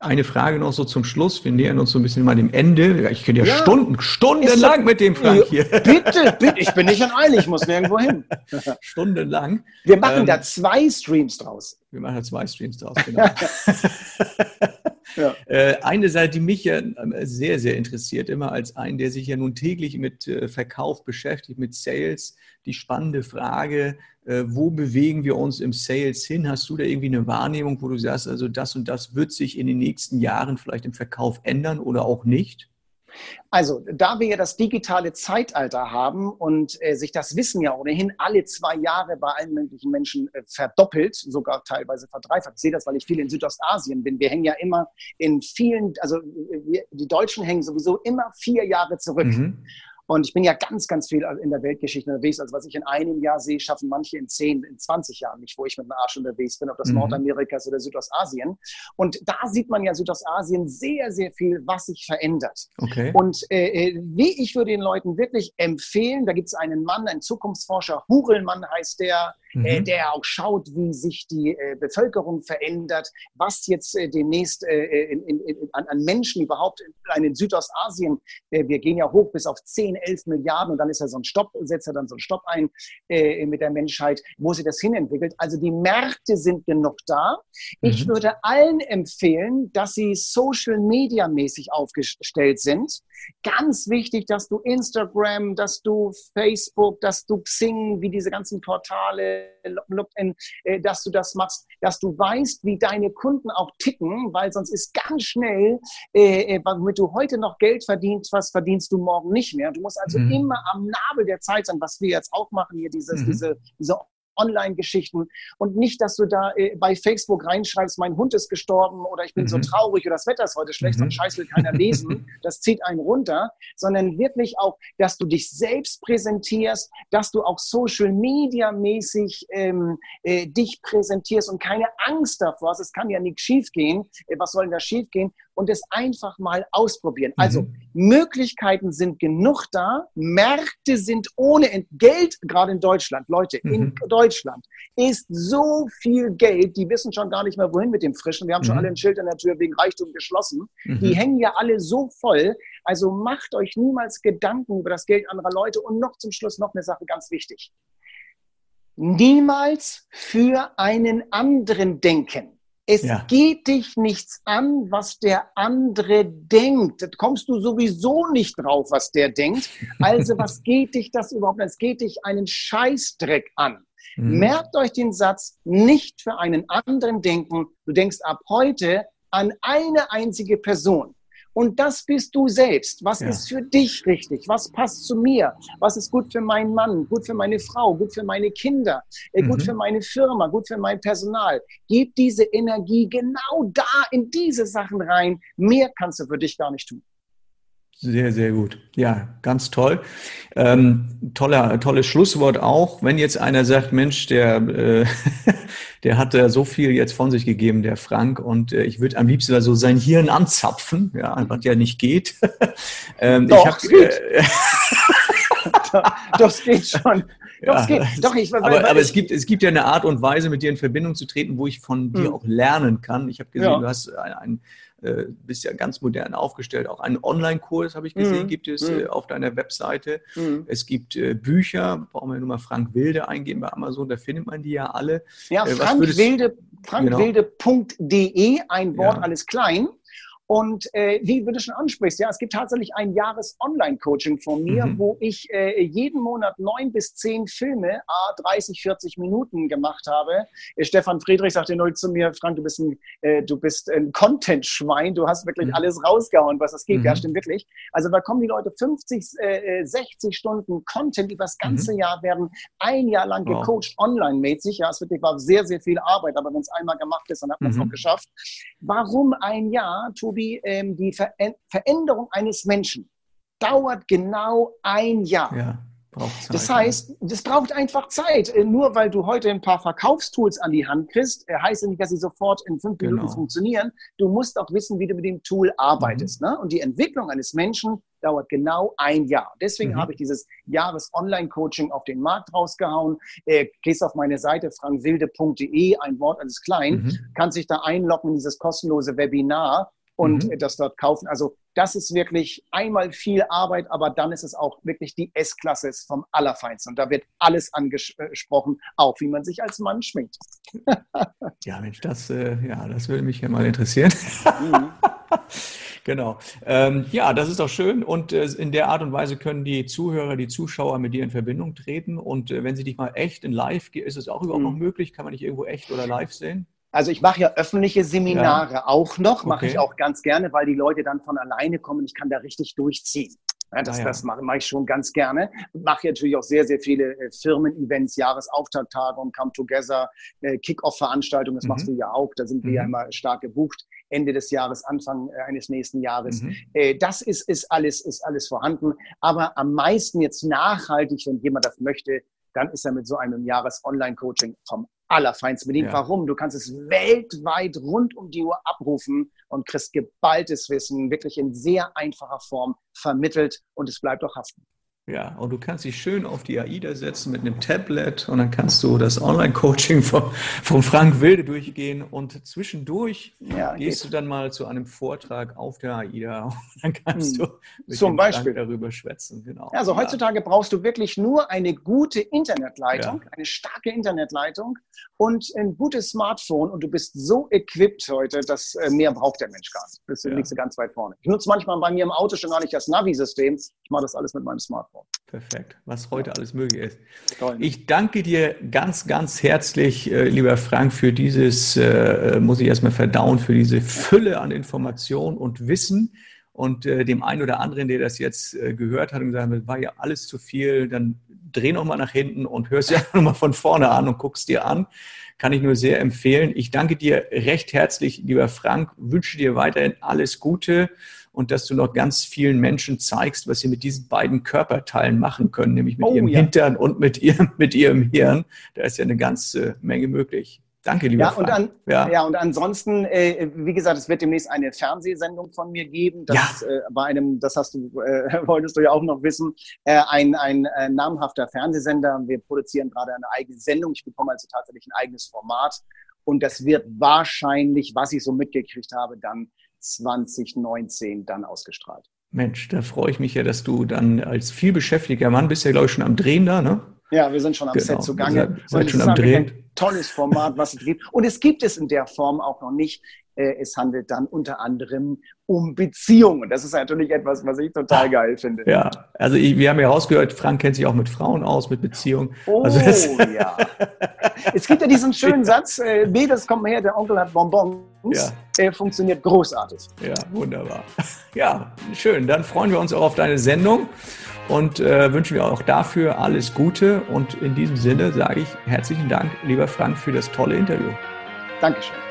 eine Frage noch so zum Schluss. Wir nähern uns so ein bisschen mal dem Ende. Ich könnte ja, ja Stunden, stundenlang mit dem Frank hier. Bitte, bitte, ich bin nicht in Eile, ich muss nirgendwo hin. Stundenlang. Wir machen ähm, da zwei Streams draus. Wir machen da zwei Streams draus, genau. ja. äh, eine Seite, die mich ja ähm, sehr, sehr interessiert, immer als einen, der sich ja nun täglich mit äh, Verkauf beschäftigt, mit Sales, die spannende Frage, äh, wo bewegen wir uns im Sales hin? Hast du da irgendwie eine Wahrnehmung, wo du sagst, also das und das wird sich in den nächsten Jahren vielleicht im Verkauf ändern oder auch nicht? Also, da wir ja das digitale Zeitalter haben und äh, sich das Wissen ja ohnehin alle zwei Jahre bei allen möglichen Menschen äh, verdoppelt, sogar teilweise verdreifacht. Ich sehe das, weil ich viel in Südostasien bin. Wir hängen ja immer in vielen, also wir, die Deutschen hängen sowieso immer vier Jahre zurück. Mhm. Und ich bin ja ganz, ganz viel in der Weltgeschichte unterwegs. Also was ich in einem Jahr sehe, schaffen manche in zehn, in 20 Jahren nicht, wo ich mit dem Arsch unterwegs bin, ob das mhm. Nordamerika ist oder Südostasien. Und da sieht man ja Südostasien sehr, sehr viel, was sich verändert. Okay. Und äh, äh wie ich würde den Leuten wirklich empfehlen, da gibt es einen Mann, einen Zukunftsforscher, Hurelmann heißt der, mhm. äh, der auch schaut, wie sich die äh, Bevölkerung verändert, was jetzt äh, demnächst äh, in, in, in, an, Menschen überhaupt in, in Südostasien, äh, wir gehen ja hoch bis auf 10, 11 Milliarden und dann ist ja so ein Stopp, setzt er dann so einen Stopp ein äh, mit der Menschheit, wo sie das hinentwickelt. Also die Märkte sind genug da. Ich mhm. würde allen empfehlen, dass sie Social Media mäßig aufgestellt sind. Ganz wichtig, dass du Instagram, dass du Facebook, dass du Xing, wie diese ganzen Portale, LinkedIn, äh, dass du das machst, dass du weißt, wie deine Kunden auch ticken, weil sonst ist ganz schnell, äh, äh, womit du heute noch Geld verdienst, was verdienst du morgen nicht mehr. Du musst also mhm. immer am Nabel der Zeit sein, was wir jetzt auch machen hier, dieses, mhm. diese, diese Online-Geschichten und nicht, dass du da äh, bei Facebook reinschreibst, mein Hund ist gestorben oder ich bin mhm. so traurig oder das Wetter ist heute schlecht, mhm. ein Scheiß will keiner lesen, das zieht einen runter, sondern wirklich auch, dass du dich selbst präsentierst, dass du auch Social Media mäßig ähm, äh, dich präsentierst und keine Angst davor hast, es kann ja nichts schiefgehen, äh, was soll denn da schiefgehen und es einfach mal ausprobieren. Also mhm. Möglichkeiten sind genug da, Märkte sind ohne Geld, gerade in Deutschland, Leute, mhm. in Deutschland ist so viel Geld, die wissen schon gar nicht mehr, wohin mit dem Frischen. Wir haben schon mhm. alle ein Schild an der Tür wegen Reichtum geschlossen. Die mhm. hängen ja alle so voll. Also macht euch niemals Gedanken über das Geld anderer Leute. Und noch zum Schluss noch eine Sache ganz wichtig. Niemals für einen anderen denken. Es ja. geht dich nichts an, was der andere denkt. Da kommst du sowieso nicht drauf, was der denkt. Also was geht dich das überhaupt an? Es geht dich einen Scheißdreck an. Mhm. Merkt euch den Satz, nicht für einen anderen denken. Du denkst ab heute an eine einzige Person. Und das bist du selbst. Was ja. ist für dich richtig? Was passt zu mir? Was ist gut für meinen Mann, gut für meine Frau, gut für meine Kinder, äh, gut mhm. für meine Firma, gut für mein Personal? Gib diese Energie genau da in diese Sachen rein. Mehr kannst du für dich gar nicht tun. Sehr, sehr gut. Ja, ganz toll. Ähm, toller, tolles Schlusswort auch. Wenn jetzt einer sagt, Mensch, der, äh, der hat äh, so viel jetzt von sich gegeben, der Frank, und äh, ich würde am liebsten so sein Hirn anzapfen, ja, was ja nicht geht. ähm, Doch, ich hab, geht. Äh, Doch, es geht schon. Doch, ja, es geht. Doch, ich, weil, aber, weil aber es, gibt, es gibt ja eine Art und Weise, mit dir in Verbindung zu treten, wo ich von dir hm. auch lernen kann. Ich habe gesehen, ja. du hast ein, ein äh, bist ja ganz modern aufgestellt. Auch einen Online-Kurs, habe ich gesehen, mhm. gibt es mhm. äh, auf deiner Webseite. Mhm. Es gibt äh, Bücher, brauchen wir nur mal Frank Wilde eingeben bei Amazon, da findet man die ja alle. Ja, äh, Frank Wilde, frankwilde.de, genau. ein Wort, ja. alles klein. Und äh, wie du schon ansprichst, ja, es gibt tatsächlich ein Jahres-Online-Coaching von mir, mhm. wo ich äh, jeden Monat neun bis zehn Filme, a 30, 40 Minuten gemacht habe. Äh, Stefan Friedrich sagte neu zu mir, Frank, du bist ein, äh, du bist ein Content-Schwein, du hast wirklich mhm. alles rausgehauen, was das geht. Mhm. Ja, stimmt wirklich. Also da kommen die Leute 50, äh, 60 Stunden Content über das ganze mhm. Jahr, werden ein Jahr lang wow. gecoacht, online-mäßig. Ja, es wirklich war sehr, sehr viel Arbeit, aber wenn es einmal gemacht ist, dann hat man es auch mhm. geschafft. Warum ein Jahr, Tobi? Wie ähm, die Ver Veränderung eines Menschen dauert genau ein Jahr. Ja. Zeit, das heißt, das braucht einfach Zeit. Äh, nur weil du heute ein paar Verkaufstools an die Hand kriegst, äh, heißt ja nicht, dass sie sofort in fünf genau. Minuten funktionieren. Du musst auch wissen, wie du mit dem Tool arbeitest. Mhm. Ne? Und die Entwicklung eines Menschen dauert genau ein Jahr. Deswegen mhm. habe ich dieses Jahres-Online-Coaching auf den Markt rausgehauen. Äh, gehst auf meine Seite frankwilde.de, ein Wort alles klein, mhm. kannst dich da einloggen in dieses kostenlose Webinar und mhm. das dort kaufen. Also das ist wirklich einmal viel Arbeit, aber dann ist es auch wirklich die S-Klasse vom Allerfeinsten. Und da wird alles angesprochen, auch wie man sich als Mann schminkt. ja, Mensch, das, äh, ja, das würde mich ja mal interessieren. Mhm. genau. Ähm, ja, das ist doch schön. Und äh, in der Art und Weise können die Zuhörer, die Zuschauer mit dir in Verbindung treten. Und äh, wenn sie dich mal echt in live, ist es auch überhaupt mhm. noch möglich? Kann man dich irgendwo echt oder live sehen? Also ich mache ja öffentliche Seminare ja. auch noch, mache okay. ich auch ganz gerne, weil die Leute dann von alleine kommen. Ich kann da richtig durchziehen. Ja, das, ah, ja. das mache, mache ich schon ganz gerne. Mache natürlich auch sehr, sehr viele äh, Firmen-Events, Jahresauftakttage Come Together, äh, Kick-Off-Veranstaltungen. Das mhm. machst du ja auch. Da sind wir ja mhm. immer stark gebucht. Ende des Jahres, Anfang äh, eines nächsten Jahres. Mhm. Äh, das ist, ist, alles, ist alles vorhanden. Aber am meisten jetzt nachhaltig, wenn jemand das möchte, dann ist er mit so einem Jahres-Online-Coaching vom allerfeinsten bedient. Ja. Warum? Du kannst es weltweit rund um die Uhr abrufen und kriegst geballtes Wissen, wirklich in sehr einfacher Form vermittelt und es bleibt auch haften. Ja, und du kannst dich schön auf die AIDA setzen mit einem Tablet und dann kannst du das Online-Coaching von, von Frank Wilde durchgehen und zwischendurch ja, gehst geht. du dann mal zu einem Vortrag auf der AIDA und dann kannst hm. du Zum Beispiel. Frank darüber schwätzen. Genau. Also heutzutage brauchst du wirklich nur eine gute Internetleitung, ja. eine starke Internetleitung und ein gutes Smartphone und du bist so equipped heute, dass äh, mehr braucht der Mensch gar nicht. Bist du ja. liegst du ganz weit vorne. Ich nutze manchmal bei mir im Auto schon gar nicht das Navi-System. Ich mache das alles mit meinem Smartphone. Perfekt, was heute alles möglich ist. Toll. Ich danke dir ganz, ganz herzlich, äh, lieber Frank, für dieses, äh, muss ich erstmal verdauen, für diese Fülle an Informationen und Wissen. Und äh, dem einen oder anderen, der das jetzt äh, gehört hat und gesagt hat, war ja alles zu viel, dann dreh nochmal nach hinten und hörst ja nochmal von vorne an und guckst dir an. Kann ich nur sehr empfehlen. Ich danke dir recht herzlich, lieber Frank, wünsche dir weiterhin alles Gute und dass du noch ganz vielen Menschen zeigst, was sie mit diesen beiden Körperteilen machen können, nämlich mit oh, ihrem ja. Hintern und mit ihrem, mit ihrem Hirn. Da ist ja eine ganze Menge möglich. Danke, lieber ja, und an, ja. ja. und ansonsten, äh, wie gesagt, es wird demnächst eine Fernsehsendung von mir geben. Das ja. äh, bei einem, das hast du, äh, wolltest du ja auch noch wissen, äh, ein, ein äh, namhafter Fernsehsender. Wir produzieren gerade eine eigene Sendung. Ich bekomme also tatsächlich ein eigenes Format. Und das wird wahrscheinlich, was ich so mitgekriegt habe, dann 2019 dann ausgestrahlt. Mensch, da freue ich mich ja, dass du dann als vielbeschäftigter Mann bist ja, glaube ich, schon am Drehen da, ne? Ja, wir sind schon am genau. Set zugange. Seid, seid schon am Drehen. Ein tolles Format, was es gibt. Und es gibt es in der Form auch noch nicht. Äh, es handelt dann unter anderem um Beziehungen. Das ist natürlich etwas, was ich total geil finde. Ja, also ich, wir haben ja rausgehört, Frank kennt sich auch mit Frauen aus, mit Beziehungen. Oh also ja. es gibt ja diesen schönen Satz, äh, B, das kommt her, der Onkel hat Bonbons. Ja. Der funktioniert großartig. Ja, wunderbar. Ja, schön. Dann freuen wir uns auch auf deine Sendung und äh, wünschen wir auch dafür alles Gute. Und in diesem Sinne sage ich herzlichen Dank, lieber Frank, für das tolle Interview. Dankeschön.